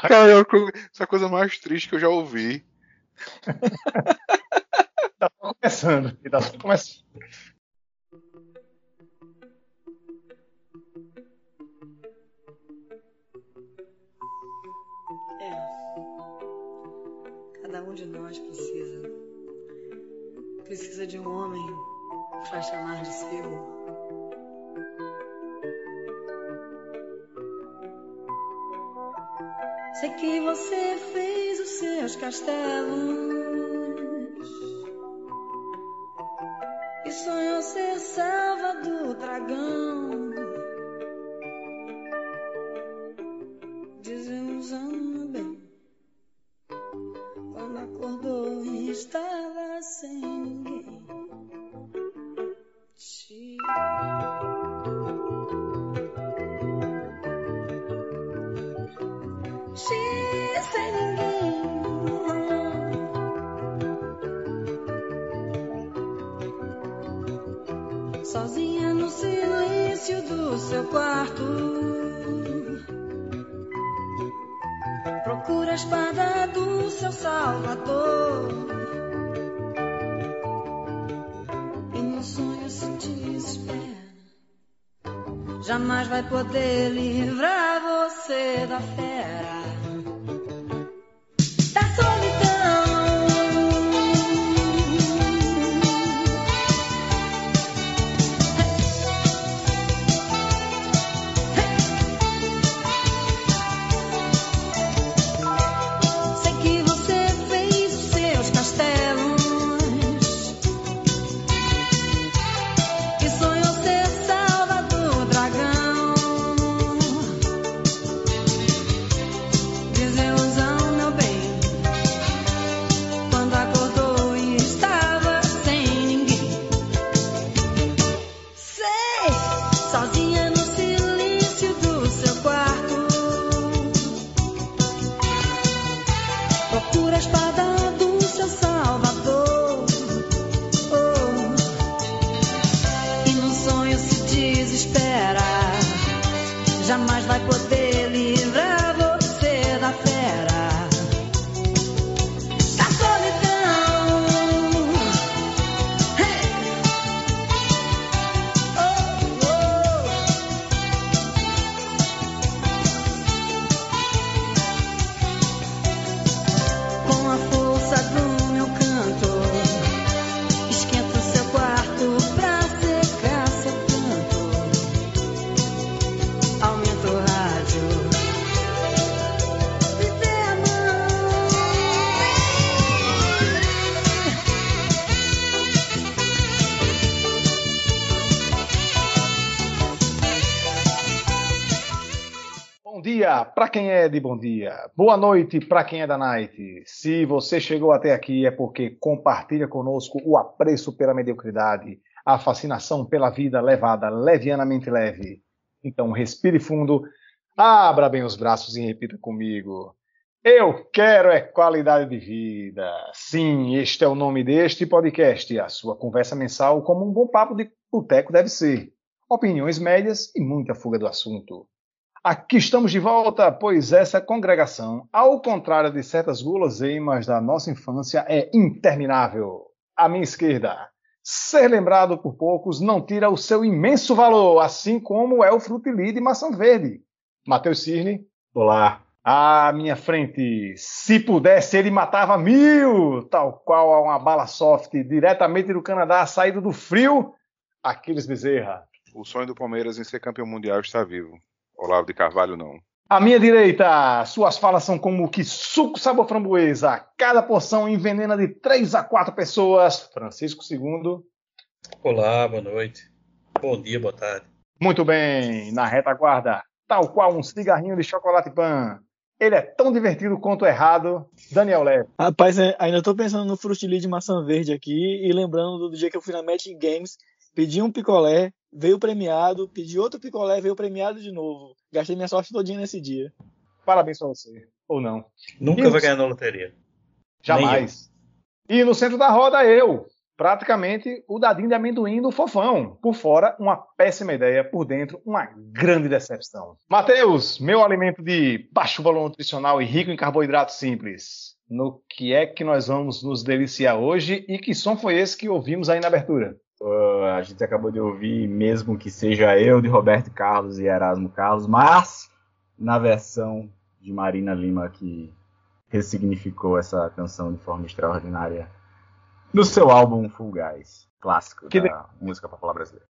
Cara, é essa a coisa mais triste que eu já ouvi. tá começando, tá só começando. É. Cada um de nós precisa. Precisa de um homem para chamar de seu. Sei que você fez os seus castelos e sonhou ser salva do dragão. Quem é de bom dia, boa noite para quem é da night. Se você chegou até aqui é porque compartilha conosco o apreço pela mediocridade, a fascinação pela vida levada levianamente leve. Então respire fundo, abra bem os braços e repita comigo. Eu quero é qualidade de vida. Sim, este é o nome deste podcast, a sua conversa mensal como um bom papo de boteco deve ser. Opiniões médias e muita fuga do assunto. Aqui estamos de volta, pois essa congregação, ao contrário de certas guloseimas da nossa infância, é interminável. À minha esquerda, ser lembrado por poucos não tira o seu imenso valor, assim como é o frutili de maçã verde. Matheus Cirne. Olá. À minha frente, se pudesse, ele matava mil, tal qual uma bala soft, diretamente do Canadá, saído do frio, Aquiles Bezerra. O sonho do Palmeiras em ser campeão mundial está vivo. Olavo de Carvalho, não. À minha direita, suas falas são como que suco sabor framboesa. Cada porção envenena de 3 a 4 pessoas. Francisco II. Olá, boa noite. Bom dia, boa tarde. Muito bem, na retaguarda, tal qual um cigarrinho de chocolate pan. Ele é tão divertido quanto errado. Daniel Leve. Rapaz, é, ainda tô pensando no frutili de maçã verde aqui e lembrando do dia que eu fui na Magic Games, pedi um picolé, veio premiado, pedi outro picolé, veio premiado de novo. Gastei minha sorte todinha nesse dia. Parabéns pra você. Ou não. Nunca vai ganhar na loteria. Jamais. E no centro da roda, eu, praticamente o dadinho de amendoim do fofão. Por fora, uma péssima ideia, por dentro, uma grande decepção. Matheus, meu alimento de baixo valor nutricional e rico em carboidratos simples. No que é que nós vamos nos deliciar hoje e que som foi esse que ouvimos aí na abertura? Uh, a gente acabou de ouvir, mesmo que seja eu, de Roberto Carlos e Erasmo Carlos, mas na versão de Marina Lima que ressignificou essa canção de forma extraordinária no seu álbum Full Guys, clássico Que da de- música popular brasileira.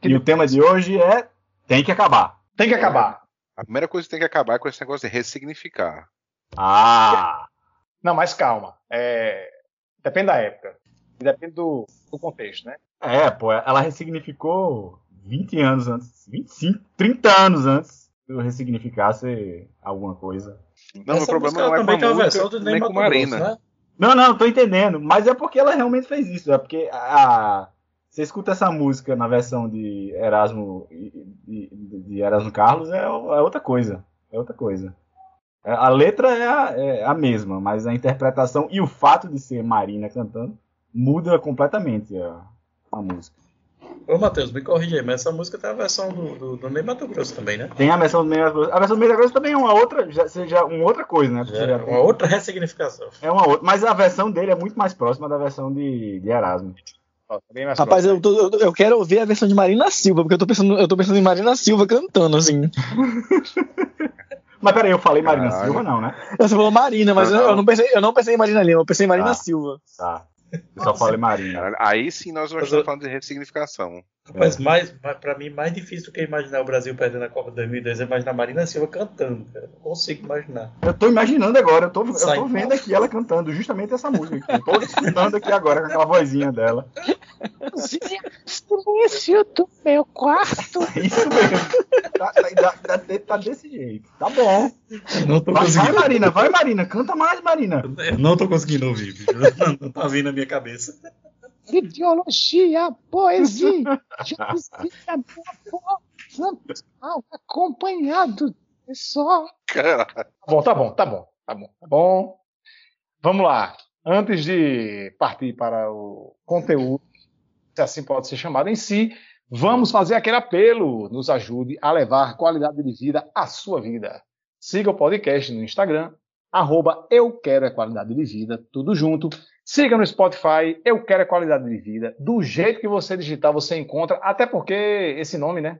Que e de- o tema de hoje é Tem que acabar. Tem que acabar. A primeira coisa que tem que acabar é com esse negócio de ressignificar. Ah! Não, mas calma. É, Depende da época. E Depende do, do contexto, né? É, pô, ela ressignificou 20 anos antes, 25, 30 anos antes de eu ressignificasse alguma coisa. Não, Essa o problema não é com também a tem uma música, versão do nem com Marina. né? Não, não, tô entendendo. Mas é porque ela realmente fez isso. É porque a, você escuta essa música na versão de Erasmo de, de- de Erasmo Carlos é, é outra coisa. É outra coisa. É, A letra é a, é a mesma, mas a interpretação e o fato de ser Marina cantando muda completamente a, a música. Ô, Matheus, me corrija aí, mas essa música tem a versão do, do, do Ney Mato Grosso também, né? Tem a versão do Meia Grosso. A versão do Meia Grosso também é uma outra, já, seja uma outra coisa, né? Já já é tem- uma outra ressignificação. é uma outra, mas a versão dele é muito mais próxima da versão de, de Erasmo. Ó, tá bem mais Rapaz, próximo. eu, tô- eu- eu quero ouvir a versão de Marina Silva, porque eu tô pensando, eu tô pensando em Marina Silva cantando, assim. Mas peraí, eu falei Marina Caralho. Silva, não, né? Você falou Marina, mas eu, Não. eu não pensei, eu não pensei em Marina Lima, eu pensei em Marina Ah. Silva. Tá. Eu só falei Marina. Caralho, Aí sim nós estamos eu- falando de ressignificação. Mas mais, mais, pra mim, mais difícil do que imaginar o Brasil perdendo a Copa 2002 é imaginar a Marina Silva cantando. Cara. Não consigo imaginar. Eu tô imaginando agora, eu tô, eu tô vendo aqui ela cantando justamente essa música. aqui. Eu tô escutando aqui agora com aquela vozinha dela. Silêncio do meu quarto. É isso mesmo. Tá, tá- tá- tá- tá desse jeito. Tá bom. Não tô Vai, vai, Marina, vai, Marina. Canta mais, Marina. Eu não tô conseguindo ouvir. Não, não tá vindo na minha cabeça. Ideologia, poesia, justiça, moral, acompanhado de só. Cara, Tá bom, tá bom, tá bom, tá bom, tá bom. Vamos lá. Antes de partir para o conteúdo, se assim pode ser chamado em si, vamos fazer aquele apelo. Nos ajude a levar qualidade de vida à sua vida. Siga o podcast no Instagram, arroba Eu Quero é Qualidade de Vida, tudo junto. Siga no Spotify, Eu Quero é Qualidade de Vida. Do jeito que você digitar, você encontra, até porque esse nome, né?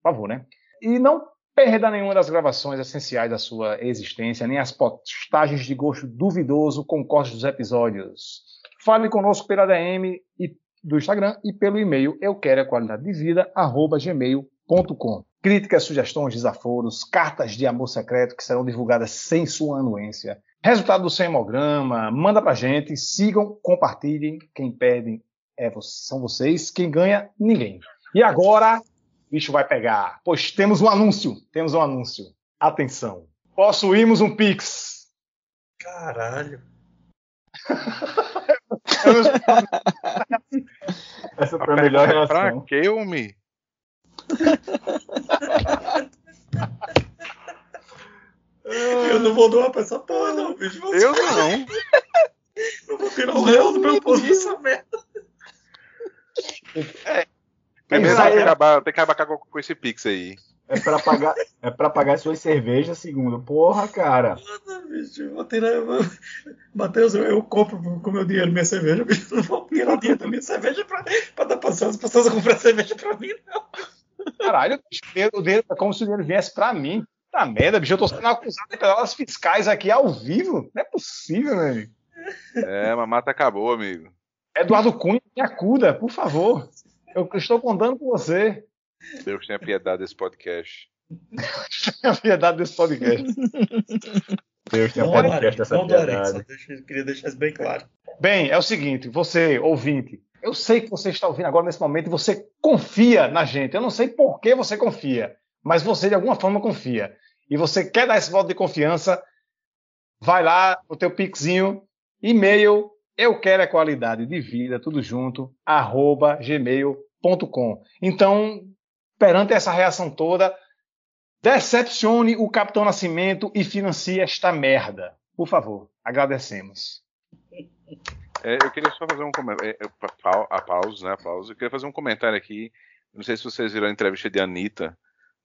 Por favor, né? E não perda nenhuma das gravações essenciais da sua existência, nem as postagens de gosto duvidoso com cortes dos episódios. Fale conosco pela DM e do Instagram e pelo e-mail eu quero a qualidade de vida arroba gmail.com. Críticas, sugestões, desaforos, cartas de amor secreto que serão divulgadas sem sua anuência. Resultado do seu hemograma, manda pra gente, sigam, compartilhem. Quem perde é, são vocês, quem ganha, ninguém. E agora, o bicho vai pegar, pois temos um anúncio. Temos um anúncio. Atenção. Possuímos um Pix. Caralho. Essa foi a melhor pra, pra que, homem? Eu não vou doar pra essa porra, não, bicho. Eu não. Eu vou tirar o real do meu bolso dessa merda. Primeiro Isso aí tem que é- acabar, tem que acabar com, com esse Pix aí. É pra pagar, é pra pagar suas cervejas, segundo. Porra, cara. Bicho. Vou tirar. vou- Matheus, eu, eu compro com o meu dinheiro minha cerveja, bicho. Não vou tirar o dinheiro da minha cerveja pra, pra dar pra as pessoas comprar cerveja pra mim, não. Caralho, bicho, o dinheiro- o dinheiro é como se o dinheiro viesse pra mim. Tá merda, bicho. Eu tô sendo acusado de pelas fiscais aqui ao vivo. Não é possível, meu amigo. É, a mata acabou, amigo. Eduardo Cunha, me acuda, por favor. Eu estou contando com você. Deus tenha piedade desse podcast. A piedade desse podcast. Deus tem Não, Maria, podcast dessa não piedade. deixa- eu queria deixar isso bem claro. Bem, é o seguinte, você, ouvinte, eu sei que você está ouvindo agora nesse momento e você confia na gente. Eu não sei por que você confia, mas você de alguma forma confia. E você quer dar esse voto de confiança, vai lá no teu pixinho, e-mail, eu quero a qualidade de vida, tudo junto, arroba gmail.com. Então, perante essa reação toda, decepcione o Capitão Nascimento e financie esta merda. Por favor, agradecemos. É, eu queria só fazer um comentário. Aplausos, né? Aplausos. Eu queria fazer um comentário aqui. Não sei se vocês viram a entrevista de Anitta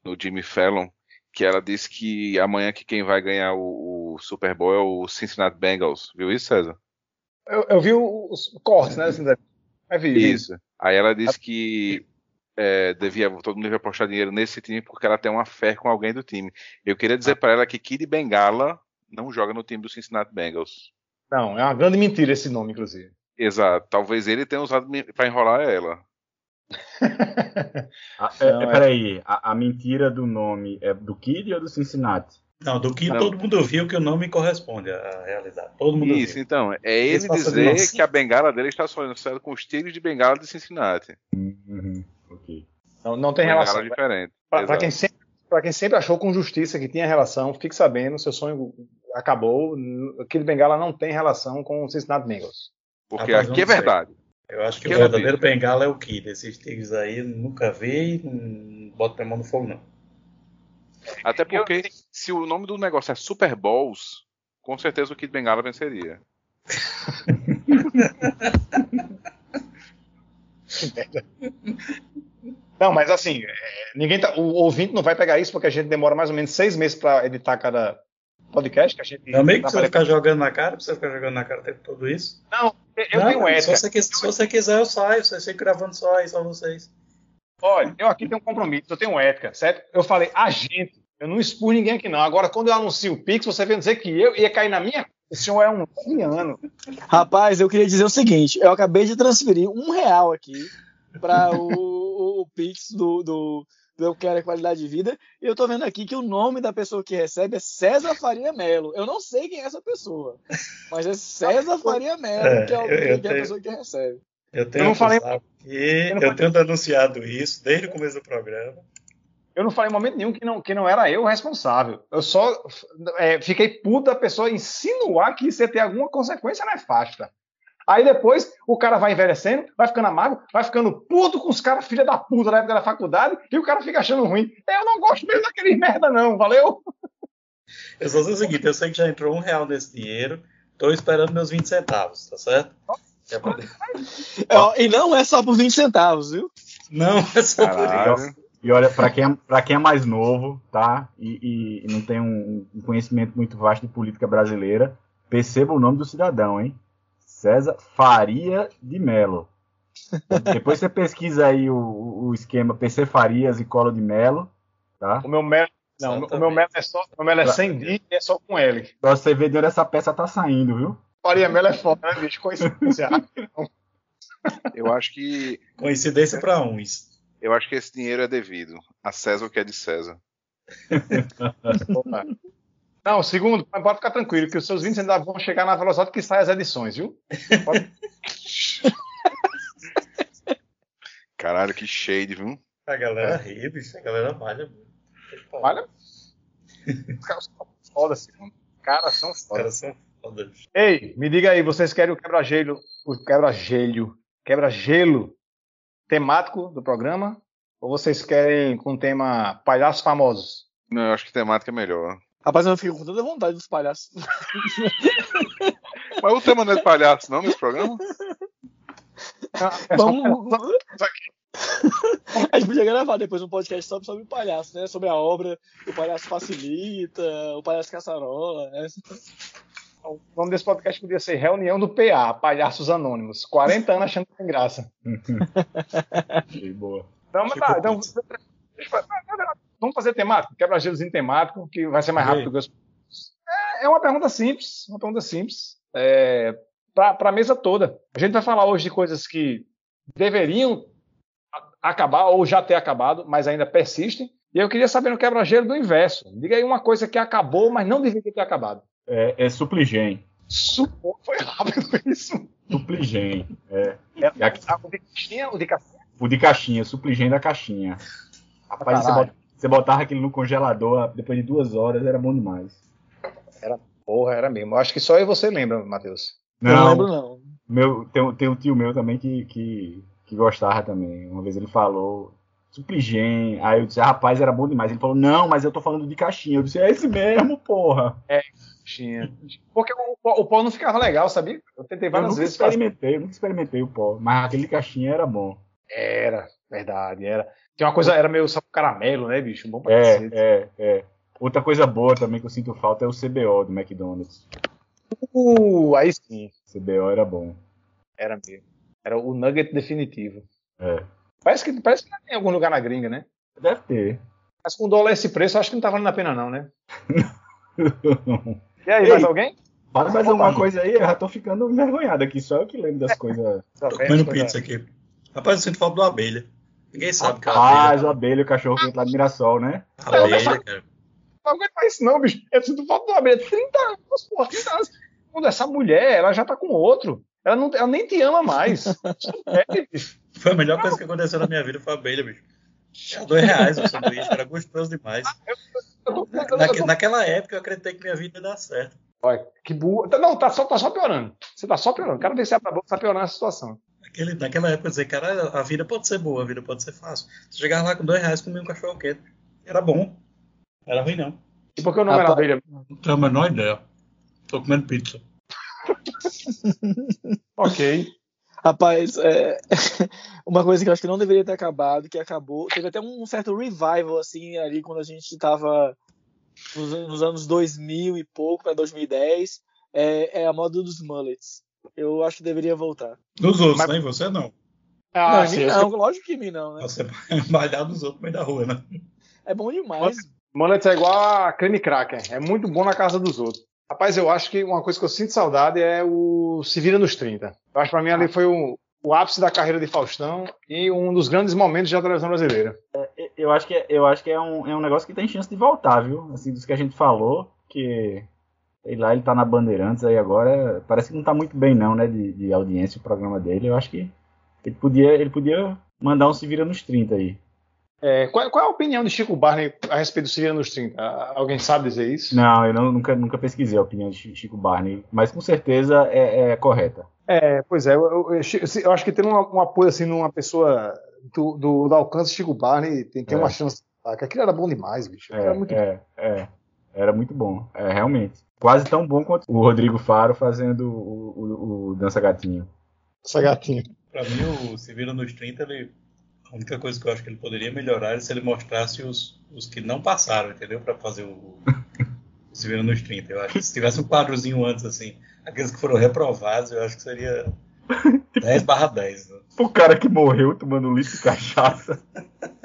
no Jimmy Fallon, que ela disse que amanhã que quem vai ganhar o, o Super Bowl é o Cincinnati Bengals. Viu isso, César? Eu, eu vi os cortes, né? Assim, é vi, vi. Isso. Aí ela disse que é, devia, todo mundo devia apostar dinheiro nesse time porque ela tem uma fé com alguém do time. Eu queria dizer para ela que Kid Bengala não joga no time do Cincinnati Bengals. Não, é uma grande mentira esse nome, inclusive. Exato. Talvez ele tenha usado para enrolar ela. A, é, não, é, peraí, a, a, mentira do nome é do Kid ou do Cincinnati? Não, do Kid todo mundo viu que o nome corresponde à realidade. Todo mundo Isso, viu. então. É ele dizer que a bengala dele está associada com os tigres de bengala de Cincinnati. Uhum, ok. Não, não tem bengala relação. diferente. Para quem sempre quem sempre achou com justiça que tinha relação, fique sabendo, seu sonho acabou. Aquele Bengala não tem relação com o Cincinnati Bengals. Porque aqui é verdade. Eu acho que, que o verdadeiro Bengala é o Kid. Esses tigres aí nunca vi e bota minha mão no fogo, não. Até porque se o nome do negócio é Super Bowls, com certeza o Kid Bengala venceria. Não, mas assim, é, ninguém tá, o ouvinte não vai pegar isso porque a gente demora mais ou menos seis meses para editar cada podcast. Que a gente Também que você ficar jogando na cara, você ficar jogando na cara tempo todo isso. Não, eu não, tenho ética. Se você, quiser, se você quiser, eu saio. Você fica gravando só aí, só vocês. Olha, eu aqui tenho um compromisso, eu tenho ética, certo? Eu falei, a gente, eu não expus ninguém aqui não. Agora, quando eu anuncio o Pix, você vem dizer que eu ia cair na minha. O senhor é um ano. Rapaz, eu queria dizer o seguinte: eu acabei de transferir um real aqui para o, o, Pix do, do, do Eu Quero Qualidade de Vida. E eu tô vendo aqui que o nome da pessoa que recebe é César Faria Melo. Eu não sei quem é essa pessoa, mas é César Faria Melo, é, que é, o, eu, que é a pessoa que recebe. Eu tenho, eu não falei, que, eu, não eu tenho denunciado isso desde o começo do programa. Eu não falei em momento nenhum que não, que não era eu o responsável. Eu só é, fiquei puto da pessoa insinuar que isso ia ter alguma consequência nefasta. Aí depois o cara vai envelhecendo, vai ficando amargo, vai ficando puto com os caras, filha da puta na época da faculdade, e o cara fica achando ruim. Eu não gosto mesmo daquele merda, não, valeu? Eu só sei o seguinte, eu sei que já entrou um real nesse dinheiro, tô esperando meus 20 centavos, tá certo? É poder... é, e não é só por 20 centavos, viu? Não, é só Caralho. por isso. E olha, para quem, é, pra quem é mais novo, tá? E, e não tem um, um, conhecimento muito vasto de política brasileira, perceba o nome do cidadão, hein? César Faria de Melo. Depois você pesquisa aí o, o esquema PC Farias e Colo de Melo, tá? O meu Melo, não, o meu Melo é só, o meu Melo é sem D e é só com L. Pra você ver de onde essa peça tá saindo, viu? Faria Melo é foda, né, bicho? Coincidência. Eu acho que. Coincidência para uns. Eu acho que esse dinheiro é devido a César o que é de César. Não, segundo, pode ficar tranquilo, que os seus 20 centavos vão chegar na velocidade que sai as edições, viu? Pode... Caralho, que shade, viu? A galera ri, bicho, a galera malha. Malha? Os caras são foda, segundo. Os caras são foda. caras são foda. Ei, me diga aí, vocês querem o quebra-gelo, o quebra-gelo, quebra-gelo temático do programa? Ou vocês querem com tema palhaços famosos? Não, eu acho que temática é melhor. Rapaz, eu fico com toda vontade dos palhaços. Mas o tema não é de palhaço, não, nesse programa? Vamos. A gente podia gravar depois um podcast só sobre o palhaço, né? Sobre a obra, o palhaço facilita, o palhaço caçarola. Né? O nome desse podcast podia ser Reunião do PA, Palhaços Anônimos. 40 anos achando que tem graça. Achei boa. Então, mas tá, então, Vamos fazer temático, quebra-gelozinho temático, que vai ser mais rápido que os. É, é uma pergunta simples, uma pergunta simples. É, para a mesa toda. A gente vai falar hoje de coisas que deveriam acabar ou já ter acabado, mas ainda persistem. E eu queria saber no quebra-gelo do inverso. Diga aí uma coisa que acabou, mas não deveria ter acabado. É, é supligen. Supor, foi rápido isso. Supligen. É. é, o de caixinha? O de caixinha? O de caixinha, supligen da caixinha. Rapaz, você bota, você botava aquilo no congelador, depois de duas horas, era bom demais. Era porra, era mesmo. Acho que só eu você lembra, Matheus. Não, não lembro, não. Meu, tem, tem um tio meu também que, que, que gostava também. Uma vez ele falou, Supligen. Aí eu disse, rapaz, era bom demais. Ele falou, não, mas eu tô falando de caixinha. Eu disse, é esse mesmo, porra. É, Tinha. Porque o, o pó não ficava legal, sabia? Eu tentei Eu várias nunca vezes. fazer. experimentei, eu nunca experimentei o pó, mas aquele caixinha era bom. Era, verdade, era. Tinha uma coisa, era meio sabor caramelo, né, bicho? Bom pra É, cacete. é, é. Outra coisa boa também que eu sinto falta é o CBO do McDonald's. Uh, aí sim, CBO era bom. era mesmo. Era o nugget definitivo. É. Parece que, parece que tem em algum lugar na gringa, né? Deve ter. Mas com dólar esse preço, eu acho que não tá valendo a pena, não, né? E aí, Ei. mais alguém? Fala mais alguma coisa aí, eu já tô ficando envergonhado aqui, só eu que lembro das coisas. Tá Tô comendo pizza aqui. Rapaz, eu sinto falta do abelha. Ninguém sabe que é Rapaz, o abelha. abelha, o cachorro quente lá de Mirassol, né? Abelha, cara. Não aguento mais isso, não, bicho. Eu sinto falta de uma abelha. 30 anos, porra, 30 anos. Quando essa mulher, ela já tá com outro. Ela, não, ela nem te ama mais. É, bicho. Foi a melhor coisa que aconteceu na minha vida, foi a abelha, bicho. Era dois reais o sanduíche, era gostoso demais. Tô- Naque- naquela época eu acreditei que minha vida ia dar certo. Olha, que burro. Não, tá só, tá só piorando. Você tá só piorando. Cada vez que você abre a boca, tá piorando a situação. Naquele, naquela época eu dizia, cara, a vida pode ser boa, a vida pode ser fácil. Você chegava lá com dois reais comia um cachorro quente. Era bom. Era ruim, não. E por que o nome era abelha? Não tenho a menor ideia. Tô comendo pizza. Ok. Rapaz, é, uma coisa que eu acho que não deveria ter acabado, que acabou. Teve até um certo revival, assim, ali quando a gente tava nos anos 2000 e pouco para 2010. É, é a moda dos mullets. Eu acho que deveria voltar. Dos outros, Mas- né? E você não. Ah, não, em sim. não, lógico que em mim não, né? Você vai malhar dos outros no meio da rua, né? É bom demais. Mullet é igual a creme cracker. É muito bom na casa dos outros. Rapaz, eu acho que uma coisa que eu sinto saudade é o Se Vira nos 30. Eu acho que pra mim ali foi o, o ápice da carreira de Faustão e um dos grandes momentos da televisão brasileira. Eu acho que, é- eu acho que é, um, é um negócio que tem chance de voltar, viu? Assim, dos que a gente falou, que sei lá, ele tá na Bandeirantes aí agora. Parece que não tá muito bem, não, né? De, de audiência o programa dele. Eu acho que ele podia, ele podia mandar um Se Vira nos 30 aí. É, qual, qual é a opinião de Chico Barney a respeito do Se Vira nos 30? Ah, Alguém sabe dizer isso? Não, eu não- nunca, nunca pesquisei a opinião de Chi- Chico Barney, mas com certeza é, é correta. É, pois é, eu, eu- eu- acho que ter um, um apoio assim numa pessoa do, do, do alcance de Chico Barney tem, tem É. uma chance. Aquilo era bom demais, bicho. Aquilo É, era muito é, é. Era muito bom, é, realmente. Quase tão bom quanto o Rodrigo Faro fazendo o, o, o Dança Gatinho. essa gatinha. Pra mim, o Se Vira nos 30, ele, a única coisa que eu acho que ele poderia melhorar é se ele mostrasse os, os que não passaram, entendeu? Pra fazer o, o Se Vira nos 30. Eu acho que se tivesse um quadrozinho antes, assim, aqueles que foram reprovados, eu acho que seria 10 barra 10. Né? O cara que morreu tomando litro de cachaça.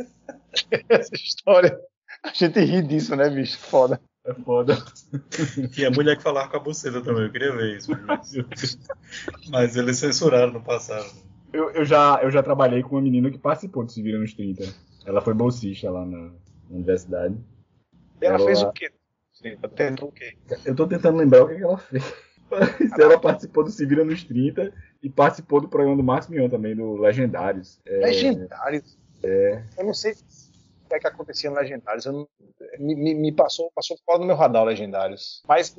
Essa história. A gente ri disso, né, bicho? Foda. É foda. E a mulher que falava com a buceta também, eu queria ver isso. Mas, mas eles censuraram no passado. Eu, eu, já, eu já trabalhei com uma menina que participou do Se Vira nos 30. Ela foi bolsista lá na, na universidade. Ela Ela- fez o quê? Sim, tentou o quê? Eu tô tentando lembrar o que, que ela fez. Mas ela participou do Se Vira nos 30 e participou do programa do Marcos Mion também, do Legendários. É, Legendários. Eu não sei é que acontecia no Legendários. Eu não- me, me- passou, passou fora do meu radar o Legendários. Mas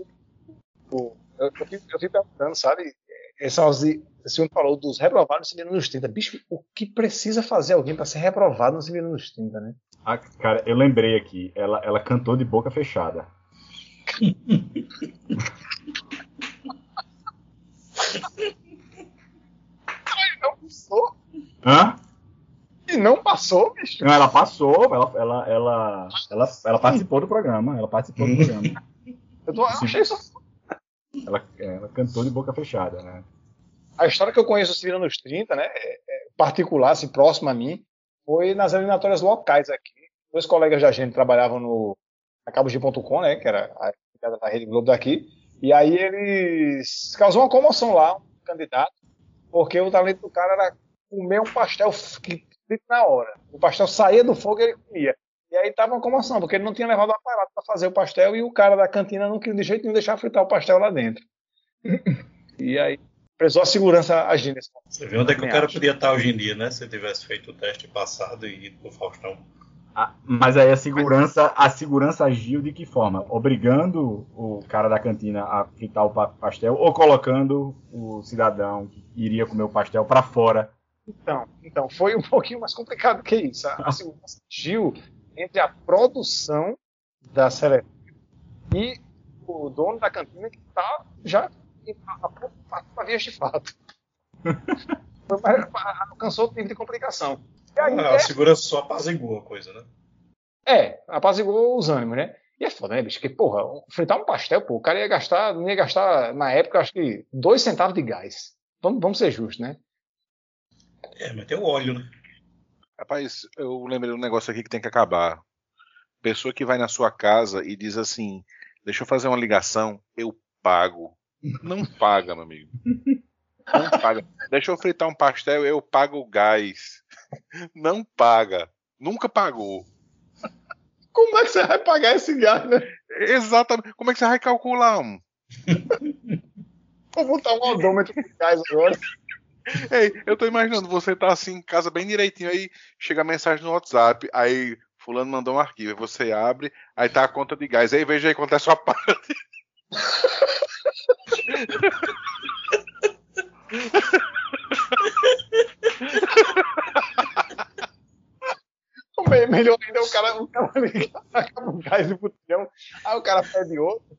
o- eu, eu, fico, eu fico perguntando, sabe? Essa, esse senhor falou dos reprovados nos 30. Bicho, o que precisa fazer alguém para ser reprovado nos 30, né? Ah, cara, eu lembrei aqui. Ela, ela cantou de boca fechada. Não passou. Hã? E não passou, bicho. Não, ela passou, ela, ela, ela, ela, ela participou do programa. Ela participou do programa. Eu, tô, eu achei isso. Ela, ela cantou de boca fechada, né? A história que eu conheço se nos 30, né? é- é particular, assim, próximo a mim, foi nas eliminatórias locais aqui. Dois colegas da gente trabalhavam no na cabos.com, né, que era a, a Rede Globo daqui, e aí eles causou uma comoção lá, um candidato, porque o talento do cara era comer um pastel que frito na hora. O pastel saía do fogo e ele comia. E aí tava uma comoção, porque ele não tinha levado o aparato para fazer o pastel e o cara da cantina não queria de jeito nenhum deixar fritar o pastel lá dentro. e aí precisou a segurança agir nesse momento. Você vê onde é que o cara acho. podia estar hoje em dia, né? Se tivesse feito o teste passado e ido pro Faustão. Ah, mas aí a segurança, a segurança agiu de que forma? Obrigando o cara da cantina a fritar o pa- pastel ou colocando o cidadão que iria comer o pastel para fora? Então, então, foi um pouquinho mais complicado que isso. A, a segurança agiu entre a produção da seleção e o dono da cantina que tá já a vias de fato. Alcançou o nível de complicação. E aí, Ah, é- a segurança só apaziguou a coisa, né? é, apaziguou os ânimos, né? E é foda, né, bicho? Que, porra, fritar um pastel, pô, o cara ia gastar, ia gastar, na época, acho que dois centavos de gás. Vamos, vamos ser justos, né? É, mas tem o óleo, né? Rapaz, eu lembrei de um negócio aqui que tem que acabar. Pessoa que vai na sua casa e diz assim: Deixa eu fazer uma ligação, eu pago. Não paga, meu amigo. Não paga. Deixa eu fritar um pastel, eu pago o gás. Não paga. Nunca pagou. Como é que você vai pagar esse gás, né? Exatamente. Como é que você vai calcular um? Vou botar um odômetro de gás agora. Ei, eu tô imaginando, você tá assim em casa bem direitinho, aí chega a mensagem no WhatsApp, aí fulano mandou um arquivo, você abre, aí tá a conta de gás, aí veja aí quanto é a sua parte. Me- Melhor ainda o cara, o cara liga, acaba o gás do botijão, aí o cara pede outro,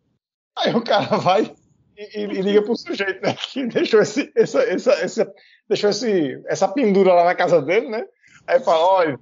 aí o cara vai e, e- liga pro sujeito, né? Que deixou, esse, essa, essa, essa, deixou esse, essa pendura lá na casa dele, né? Aí fala, olha,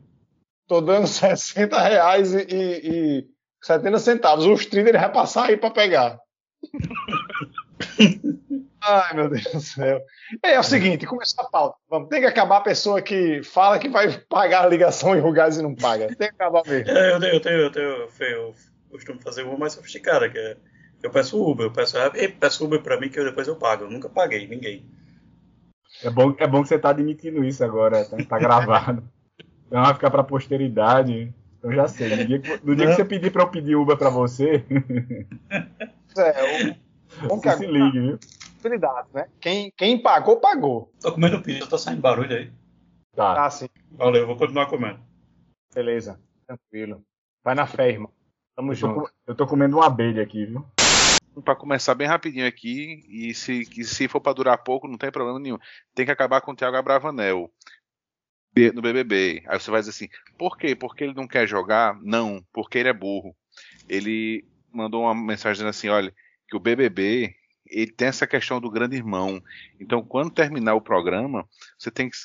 tô dando 60 reais e, e, e 70 centavos. Os 30 ele vai passar aí pra pegar. Ai, meu Deus do céu. É, é o seguinte, começou a pauta. Vamos, tem que acabar a pessoa que fala que vai pagar a ligação e o gás e não paga. Tem que acabar mesmo. É, eu tenho, eu tenho, eu tenho, eu, eu costumo fazer uma mais sofisticada, que é eu peço Uber, eu peço, "Ei, peço Uber pra mim que eu depois eu pago. Eu nunca paguei, ninguém. É bom, é bom que você tá admitindo isso agora, tá, tá gravado. Então vai ficar pra posteridade. Eu já sei. No dia, que, no dia que você pedir pra eu pedir Uber pra você, É, o, bom que se ligue, viu? possibilidade, né? Quem, quem pagou, pagou. Tô comendo pizza, tá saindo barulho aí. Tá. Ah, sim. Valeu, eu vou continuar comendo. Beleza. Tranquilo. Vai na fé, irmão. Tamo Eu tô, junto. com- eu tô comendo uma abelha aqui, viu? Pra começar bem rapidinho aqui, e se, se for pra durar pouco, não tem problema nenhum. Tem que acabar com o Thiago Abravanel no BBB. Aí você vai dizer assim, por quê? Porque ele não quer jogar? Não, porque ele é burro. Ele mandou uma mensagem dizendo assim, olha, que o BBB, ele tem essa questão do grande irmão. Então, quando terminar o programa, você tem que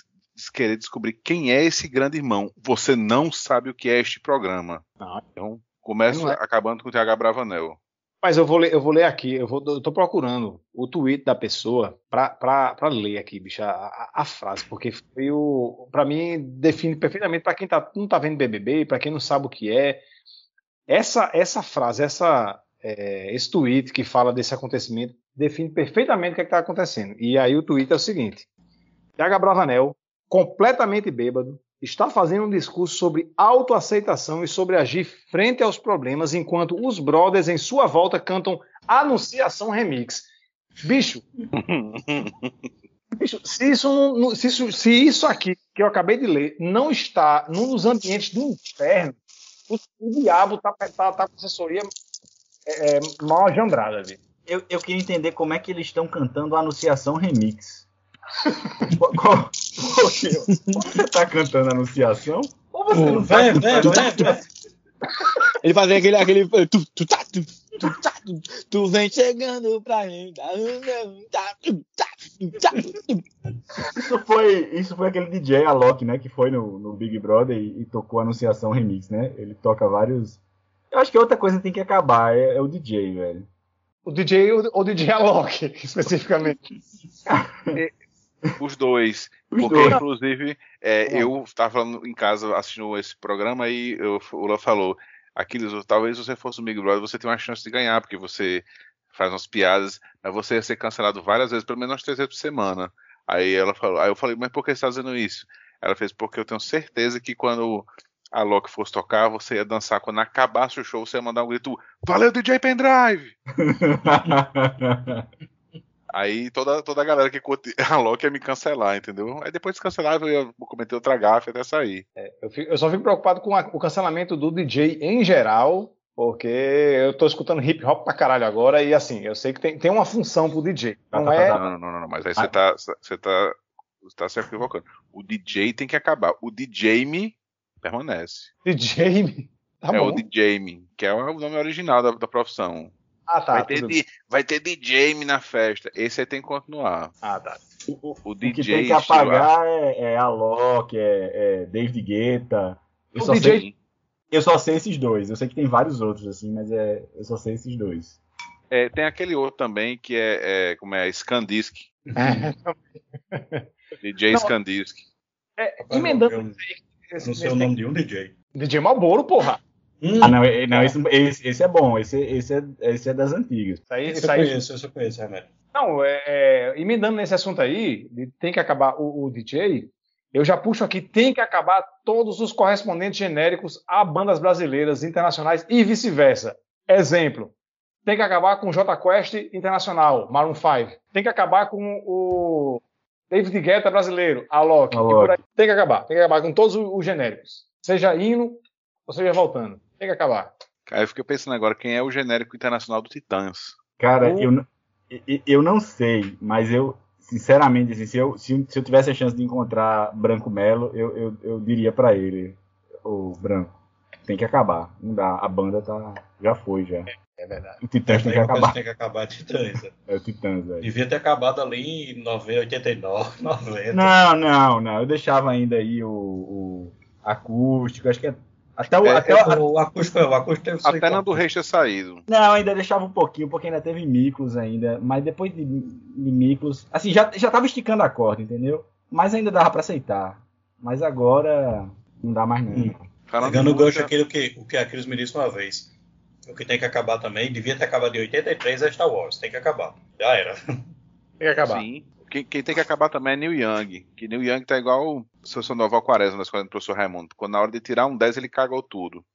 querer descobrir quem é esse grande irmão. Você não sabe o que é este programa. Não. Então, começa é. acabando com o Thiago Abravanel. Mas eu vou ler, eu vou ler aqui, eu, vou, eu tô procurando o tweet da pessoa pra ler aqui, bicho, a, a- frase, porque foi o. Pra mim, define perfeitamente pra quem tá, não tá vendo BBB, pra quem não sabe o que é. Essa, essa frase, essa, é, esse tweet que fala desse acontecimento, define perfeitamente o que é está acontecendo. E aí o tweet é o seguinte: Thiago Bravanel, completamente bêbado, está fazendo um discurso sobre autoaceitação e sobre agir frente aos problemas, enquanto os brothers em sua volta cantam Anunciação Remix. Bicho, bicho se, isso se, isso, se isso aqui que eu acabei de ler não está num dos ambientes do inferno, o, o diabo tá, tá, tá com assessoria é, é, mal ajandrada. Eu, eu queria entender como é que eles estão cantando Anunciação Remix. Qual-? Ou você tá cantando a Anunciação? Ou você Pô, não tá Vem, vem, cantando? vem, vem. Ele fazia aquele. aquele tu, tu, tá, tu, tu, tá, tu, tu vem chegando pra mim. tá, tá, tu, tá, tu, tá, tu. Isso foi, isso foi aquele DJ Alok, né? Que foi no, no Big Brother e, e tocou a Anunciação Remix, né? Ele toca vários. Eu acho que outra coisa que tem que acabar é, é o DJ, velho. O DJ ou o DJ Alok, especificamente. Os dois. Os Porque, dois. inclusive, é, eu estava falando em casa assistindo esse programa e eu- o Lula falou: Aquiles, talvez você fosse o Big Brother, você tem uma chance de ganhar, porque você faz umas piadas, mas você ia ser cancelado várias vezes, pelo menos umas três vezes por semana. Aí ela falou, aí eu falei, mas por que você está dizendo isso? Ela fez, porque eu tenho certeza que quando a Loki fosse tocar, você ia dançar. Quando acabasse o show, você ia mandar um grito: Valeu, DJ Pendrive! Aí toda, toda a galera que curte a Loki ia me cancelar, entendeu? Aí depois de cancelar, eu ia cometer outra gafe até sair. Eu, fico- eu só fico preocupado com a- o cancelamento do DJ em geral, porque eu tô escutando hip hop pra caralho agora, e assim, eu sei que tem, tem uma função pro DJ. Tá, Não tá, é. tá, Não, não, não, não, não, mas aí você tá, você tá, você tá se equivocando. O DJ tem que acabar. O DJ me permanece. DJ. Tá é bom. o DJ me, que é o nome original da, da profissão. Ah, tá. vai, ter tudo di- vai ter DJ na festa. Esse aí tem que continuar. Ah, tá. O, o O DJ que tem que apagar é, é Alok, é, é David Guetta. Eu O só, DJ sei, eu só sei esses dois. Eu sei que tem vários outros, assim, mas é, eu só sei esses dois. É, tem aquele outro também que é, é como é Skandisk. DJ Não. Skandisk. É, Eu- emendando Não sei o nome de um DJ. DJ Malboro, porra. Hum, Ah, não, é- não esse, esse, esse é bom. Esse, esse, é, esse é das antigas. Isso aí, esse isso eu conheço, esse eu conheço, remédio. Não, é, é, emendando nesse assunto aí, de tem que acabar o, o DJ, eu já puxo aqui, tem que acabar todos os correspondentes genéricos a bandas brasileiras, internacionais e vice-versa. Exemplo, tem que acabar com o J Quest Internacional, Maroon 5. Tem que acabar com o David Guetta brasileiro, Alok. Alok. Tem que acabar, tem que acabar com todos os, os genéricos. Seja indo, ou seja voltando. Tem que acabar. Aí eu fiquei pensando agora, quem é o genérico internacional do Titãs? Cara, O- eu, eu, não sei, mas eu, sinceramente, assim, se, eu, se, se eu tivesse a chance de encontrar Branco Melo, eu, eu, eu diria pra ele, o Branco, tem que acabar. Não dá, a banda tá, já foi, já. É verdade. O Titãs tem que acabar. tem que acabar de trans. né? É o Titãs, velho. Devia ter acabado ali em 90, 89, 90. Não, não, não. Eu deixava ainda aí o, o acústico, acho que é. Até o. É, até o- O acústico, o acústico teve Até Nando Reis ter saído. Não, ainda deixava um pouquinho, porque ainda teve Miklos ainda. Mas depois de, de Miklos. Assim, já, já tava esticando a corda, entendeu? Mas ainda dava pra aceitar. Mas agora não dá mais não. Hum. Pegando o gancho aquilo que, o que a Cris me disse uma vez. O que tem que acabar também, devia ter acabado em 83 é Star Wars, tem que acabar. Já era. Tem que acabar. Sim. Quem, quem tem que acabar também é Neil Young. Que Neil Young tá igual o seu Sandoval Quaresma na escola do professor Raimundo. Quando na hora de tirar um 10 ele cagou tudo.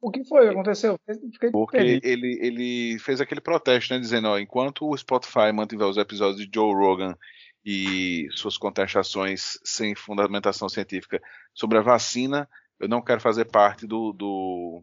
O que foi que aconteceu? Fiquei Porque ele, ele fez aquele protesto, né? Dizendo, ó, enquanto o Spotify mantiver os episódios de Joe Rogan e suas contestações sem fundamentação científica sobre a vacina, eu não quero fazer parte do, do,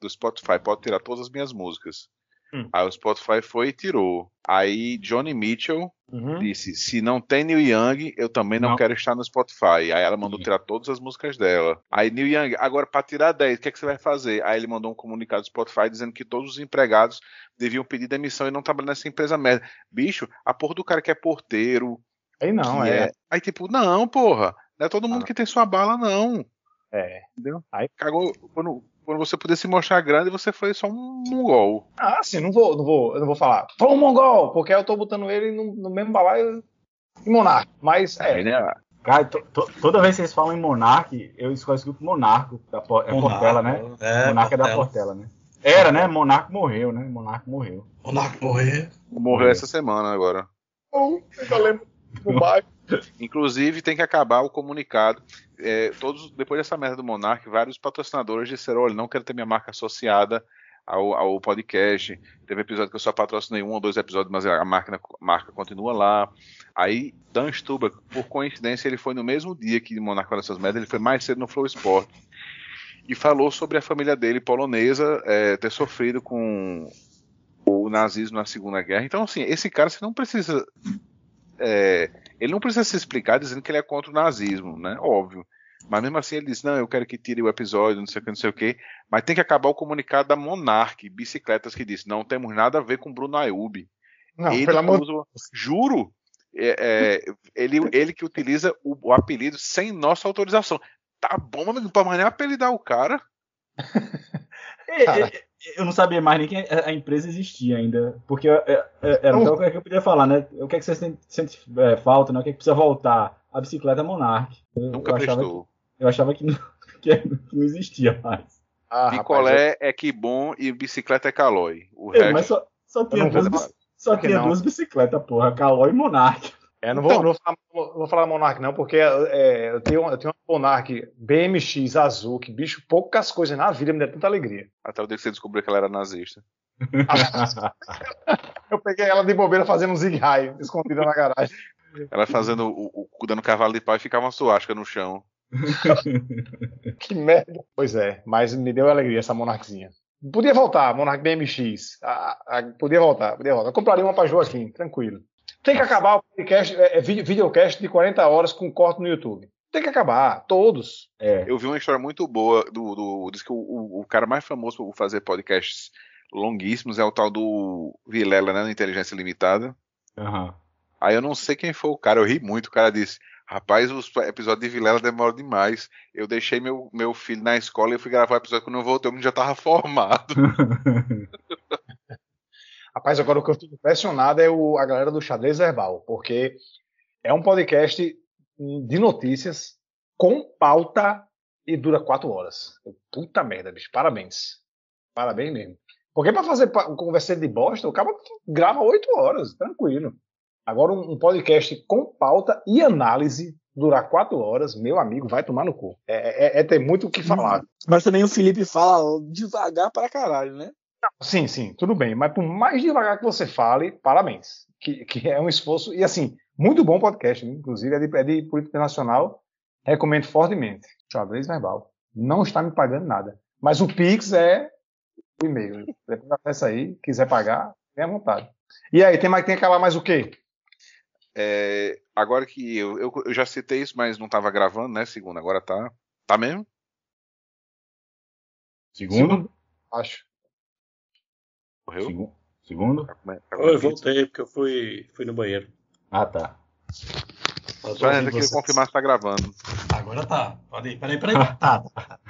do Spotify. Pode tirar todas as minhas músicas. Hum. Aí o Spotify foi e tirou. Aí Johnny Mitchell Uhum. disse: se não tem Neil Young, eu também não, Não. quero estar no Spotify. Aí ela mandou tirar todas as músicas dela. Aí Neil Young, agora para tirar 10, o que, é que você vai fazer? Aí ele mandou um comunicado do Spotify dizendo que todos os empregados deviam pedir demissão e não trabalhar nessa empresa merda. Bicho, a porra do cara que é porteiro. Aí não, que é. Aí tipo, não, porra. Não é todo mundo Ah. que tem sua bala, não. É. Entendeu? Aí- Cagou. Quando, quando você podia se mostrar grande, você foi só um mongol. Ah, sim, não vou, não vou, eu não vou falar. Foi um mongol, porque eu tô botando ele no, no mesmo balaio de Monarca. Mas Aí, é, né? Cara, to- to- toda vez que vocês falam em Monark, eu escolho o Monarco. Da Por- é Portela, né? É, Monarca é da Portela. Né? Era, né? Monarco morreu, né? Monarco morreu. Monarca morrer. Morreu essa semana agora. eu ainda lembro do bairro. Inclusive, tem que acabar o comunicado. É, todos, depois dessa merda do Monark, vários patrocinadores disseram: olha, não quero ter minha marca associada ao, ao podcast. Teve episódio que eu só patrocinei um ou dois episódios, mas a marca, a marca continua lá. Aí, Dan Stuber, por coincidência, ele foi no mesmo dia que o Monark falou essas merdas, ele foi mais cedo no Flow Sport. E falou sobre a família dele, polonesa, é, ter sofrido com o nazismo na Segunda Guerra. Então, assim, esse cara você não precisa. é, ele não precisa se explicar dizendo que ele é contra o nazismo, né? Óbvio. Mas mesmo assim ele diz, não, eu quero que tire o episódio, não sei o que, não sei o que. Mas tem que acabar o comunicado da Monark, bicicletas, que diz, não temos nada a ver com Bruno Ayub. Não, ele pelo amor usa- Juro, é, é, ele, ele que utiliza o, o apelido sem nossa autorização. Tá bom, mas não pode mais nem apelidar o cara. É, Cara. é, Eu não sabia mais nem que a empresa existia ainda. Porque é, é, era então o que é que eu podia falar, né? O que é que vocês sentem, sentem, é, falta, né? O que é que precisa voltar? A bicicleta Monark. Eu, Nunca eu achava, que, prestou. eu achava que, não, que não existia mais. Ah, rapaz, Picolé é que bom e bicicleta é calói. O Ei, resto... mas só, só tinha, duas, só que tinha duas bicicletas, porra. Calói e Monark. É, não vou, Então. não vou falar, não vou falar Monark, não, porque é, eu, tenho, eu tenho uma Monark BMX azul, que bicho, poucas coisas na vida me deu tanta alegria. Até o dia que você descobriu que ela era nazista. Eu peguei ela de bobeira fazendo um zig-high, escondida na garagem. Ela fazendo o, o dando cavalo de pau e ficava uma suasca no chão. Que merda. Pois é, mas me deu alegria essa Monarkzinha. Podia voltar, Monark BMX. Ah, ah, podia voltar, podia voltar. Eu compraria uma pra Joaquim, tranquilo. Tem que acabar o podcast, é, é, vide- videocast de 40 horas com corte no YouTube. Tem que acabar, todos. É. Eu vi uma história muito boa do. do diz que o, o- o cara mais famoso por fazer podcasts longuíssimos, é o tal do Vilela, né, no Inteligência Limitada. Aham. Aí eu não sei quem foi o cara, eu ri muito, o cara disse, rapaz, os episódios de Vilela demoram demais. Eu deixei meu, meu filho na escola e eu fui gravar o episódio quando eu voltei, o menino já tava formado. Rapaz, agora o que eu estou impressionado é o, a galera do Xadrez Verbal, porque é um podcast de notícias com pauta e dura quatro horas. Puta merda, bicho. Parabéns. Parabéns mesmo. Porque para fazer conversa de bosta, o cara grava oito horas, tranquilo. Agora, um, um podcast com pauta e análise durar quatro horas, meu amigo, vai tomar no cu. É, é- é ter muito o que falar. Mas também o Felipe fala devagar pra caralho, né? Sim, sim, tudo bem. Mas por mais devagar que você fale, parabéns. Que, que é um esforço. E assim, muito bom podcast, né? inclusive é de, é de política internacional. Recomendo fortemente. Xadrez verbal. Não está me pagando nada. Mas o Pix é o e-mail. Depois acessa aí, quiser pagar, tem à vontade. E aí, tem, mais, tem que acabar mais o quê? É, agora que eu, eu, eu já citei isso, mas não tava gravando, né, segunda, agora tá. Tá mesmo? Segundo? Acho. Morreu? Segu- Segundo? Tá tá Eu pizza? voltei porque eu fui, fui no banheiro. Ah, tá. Só ouvindo ainda queria vocês. confirmar se tá gravando. Agora tá. Ir. Peraí, peraí. Tá.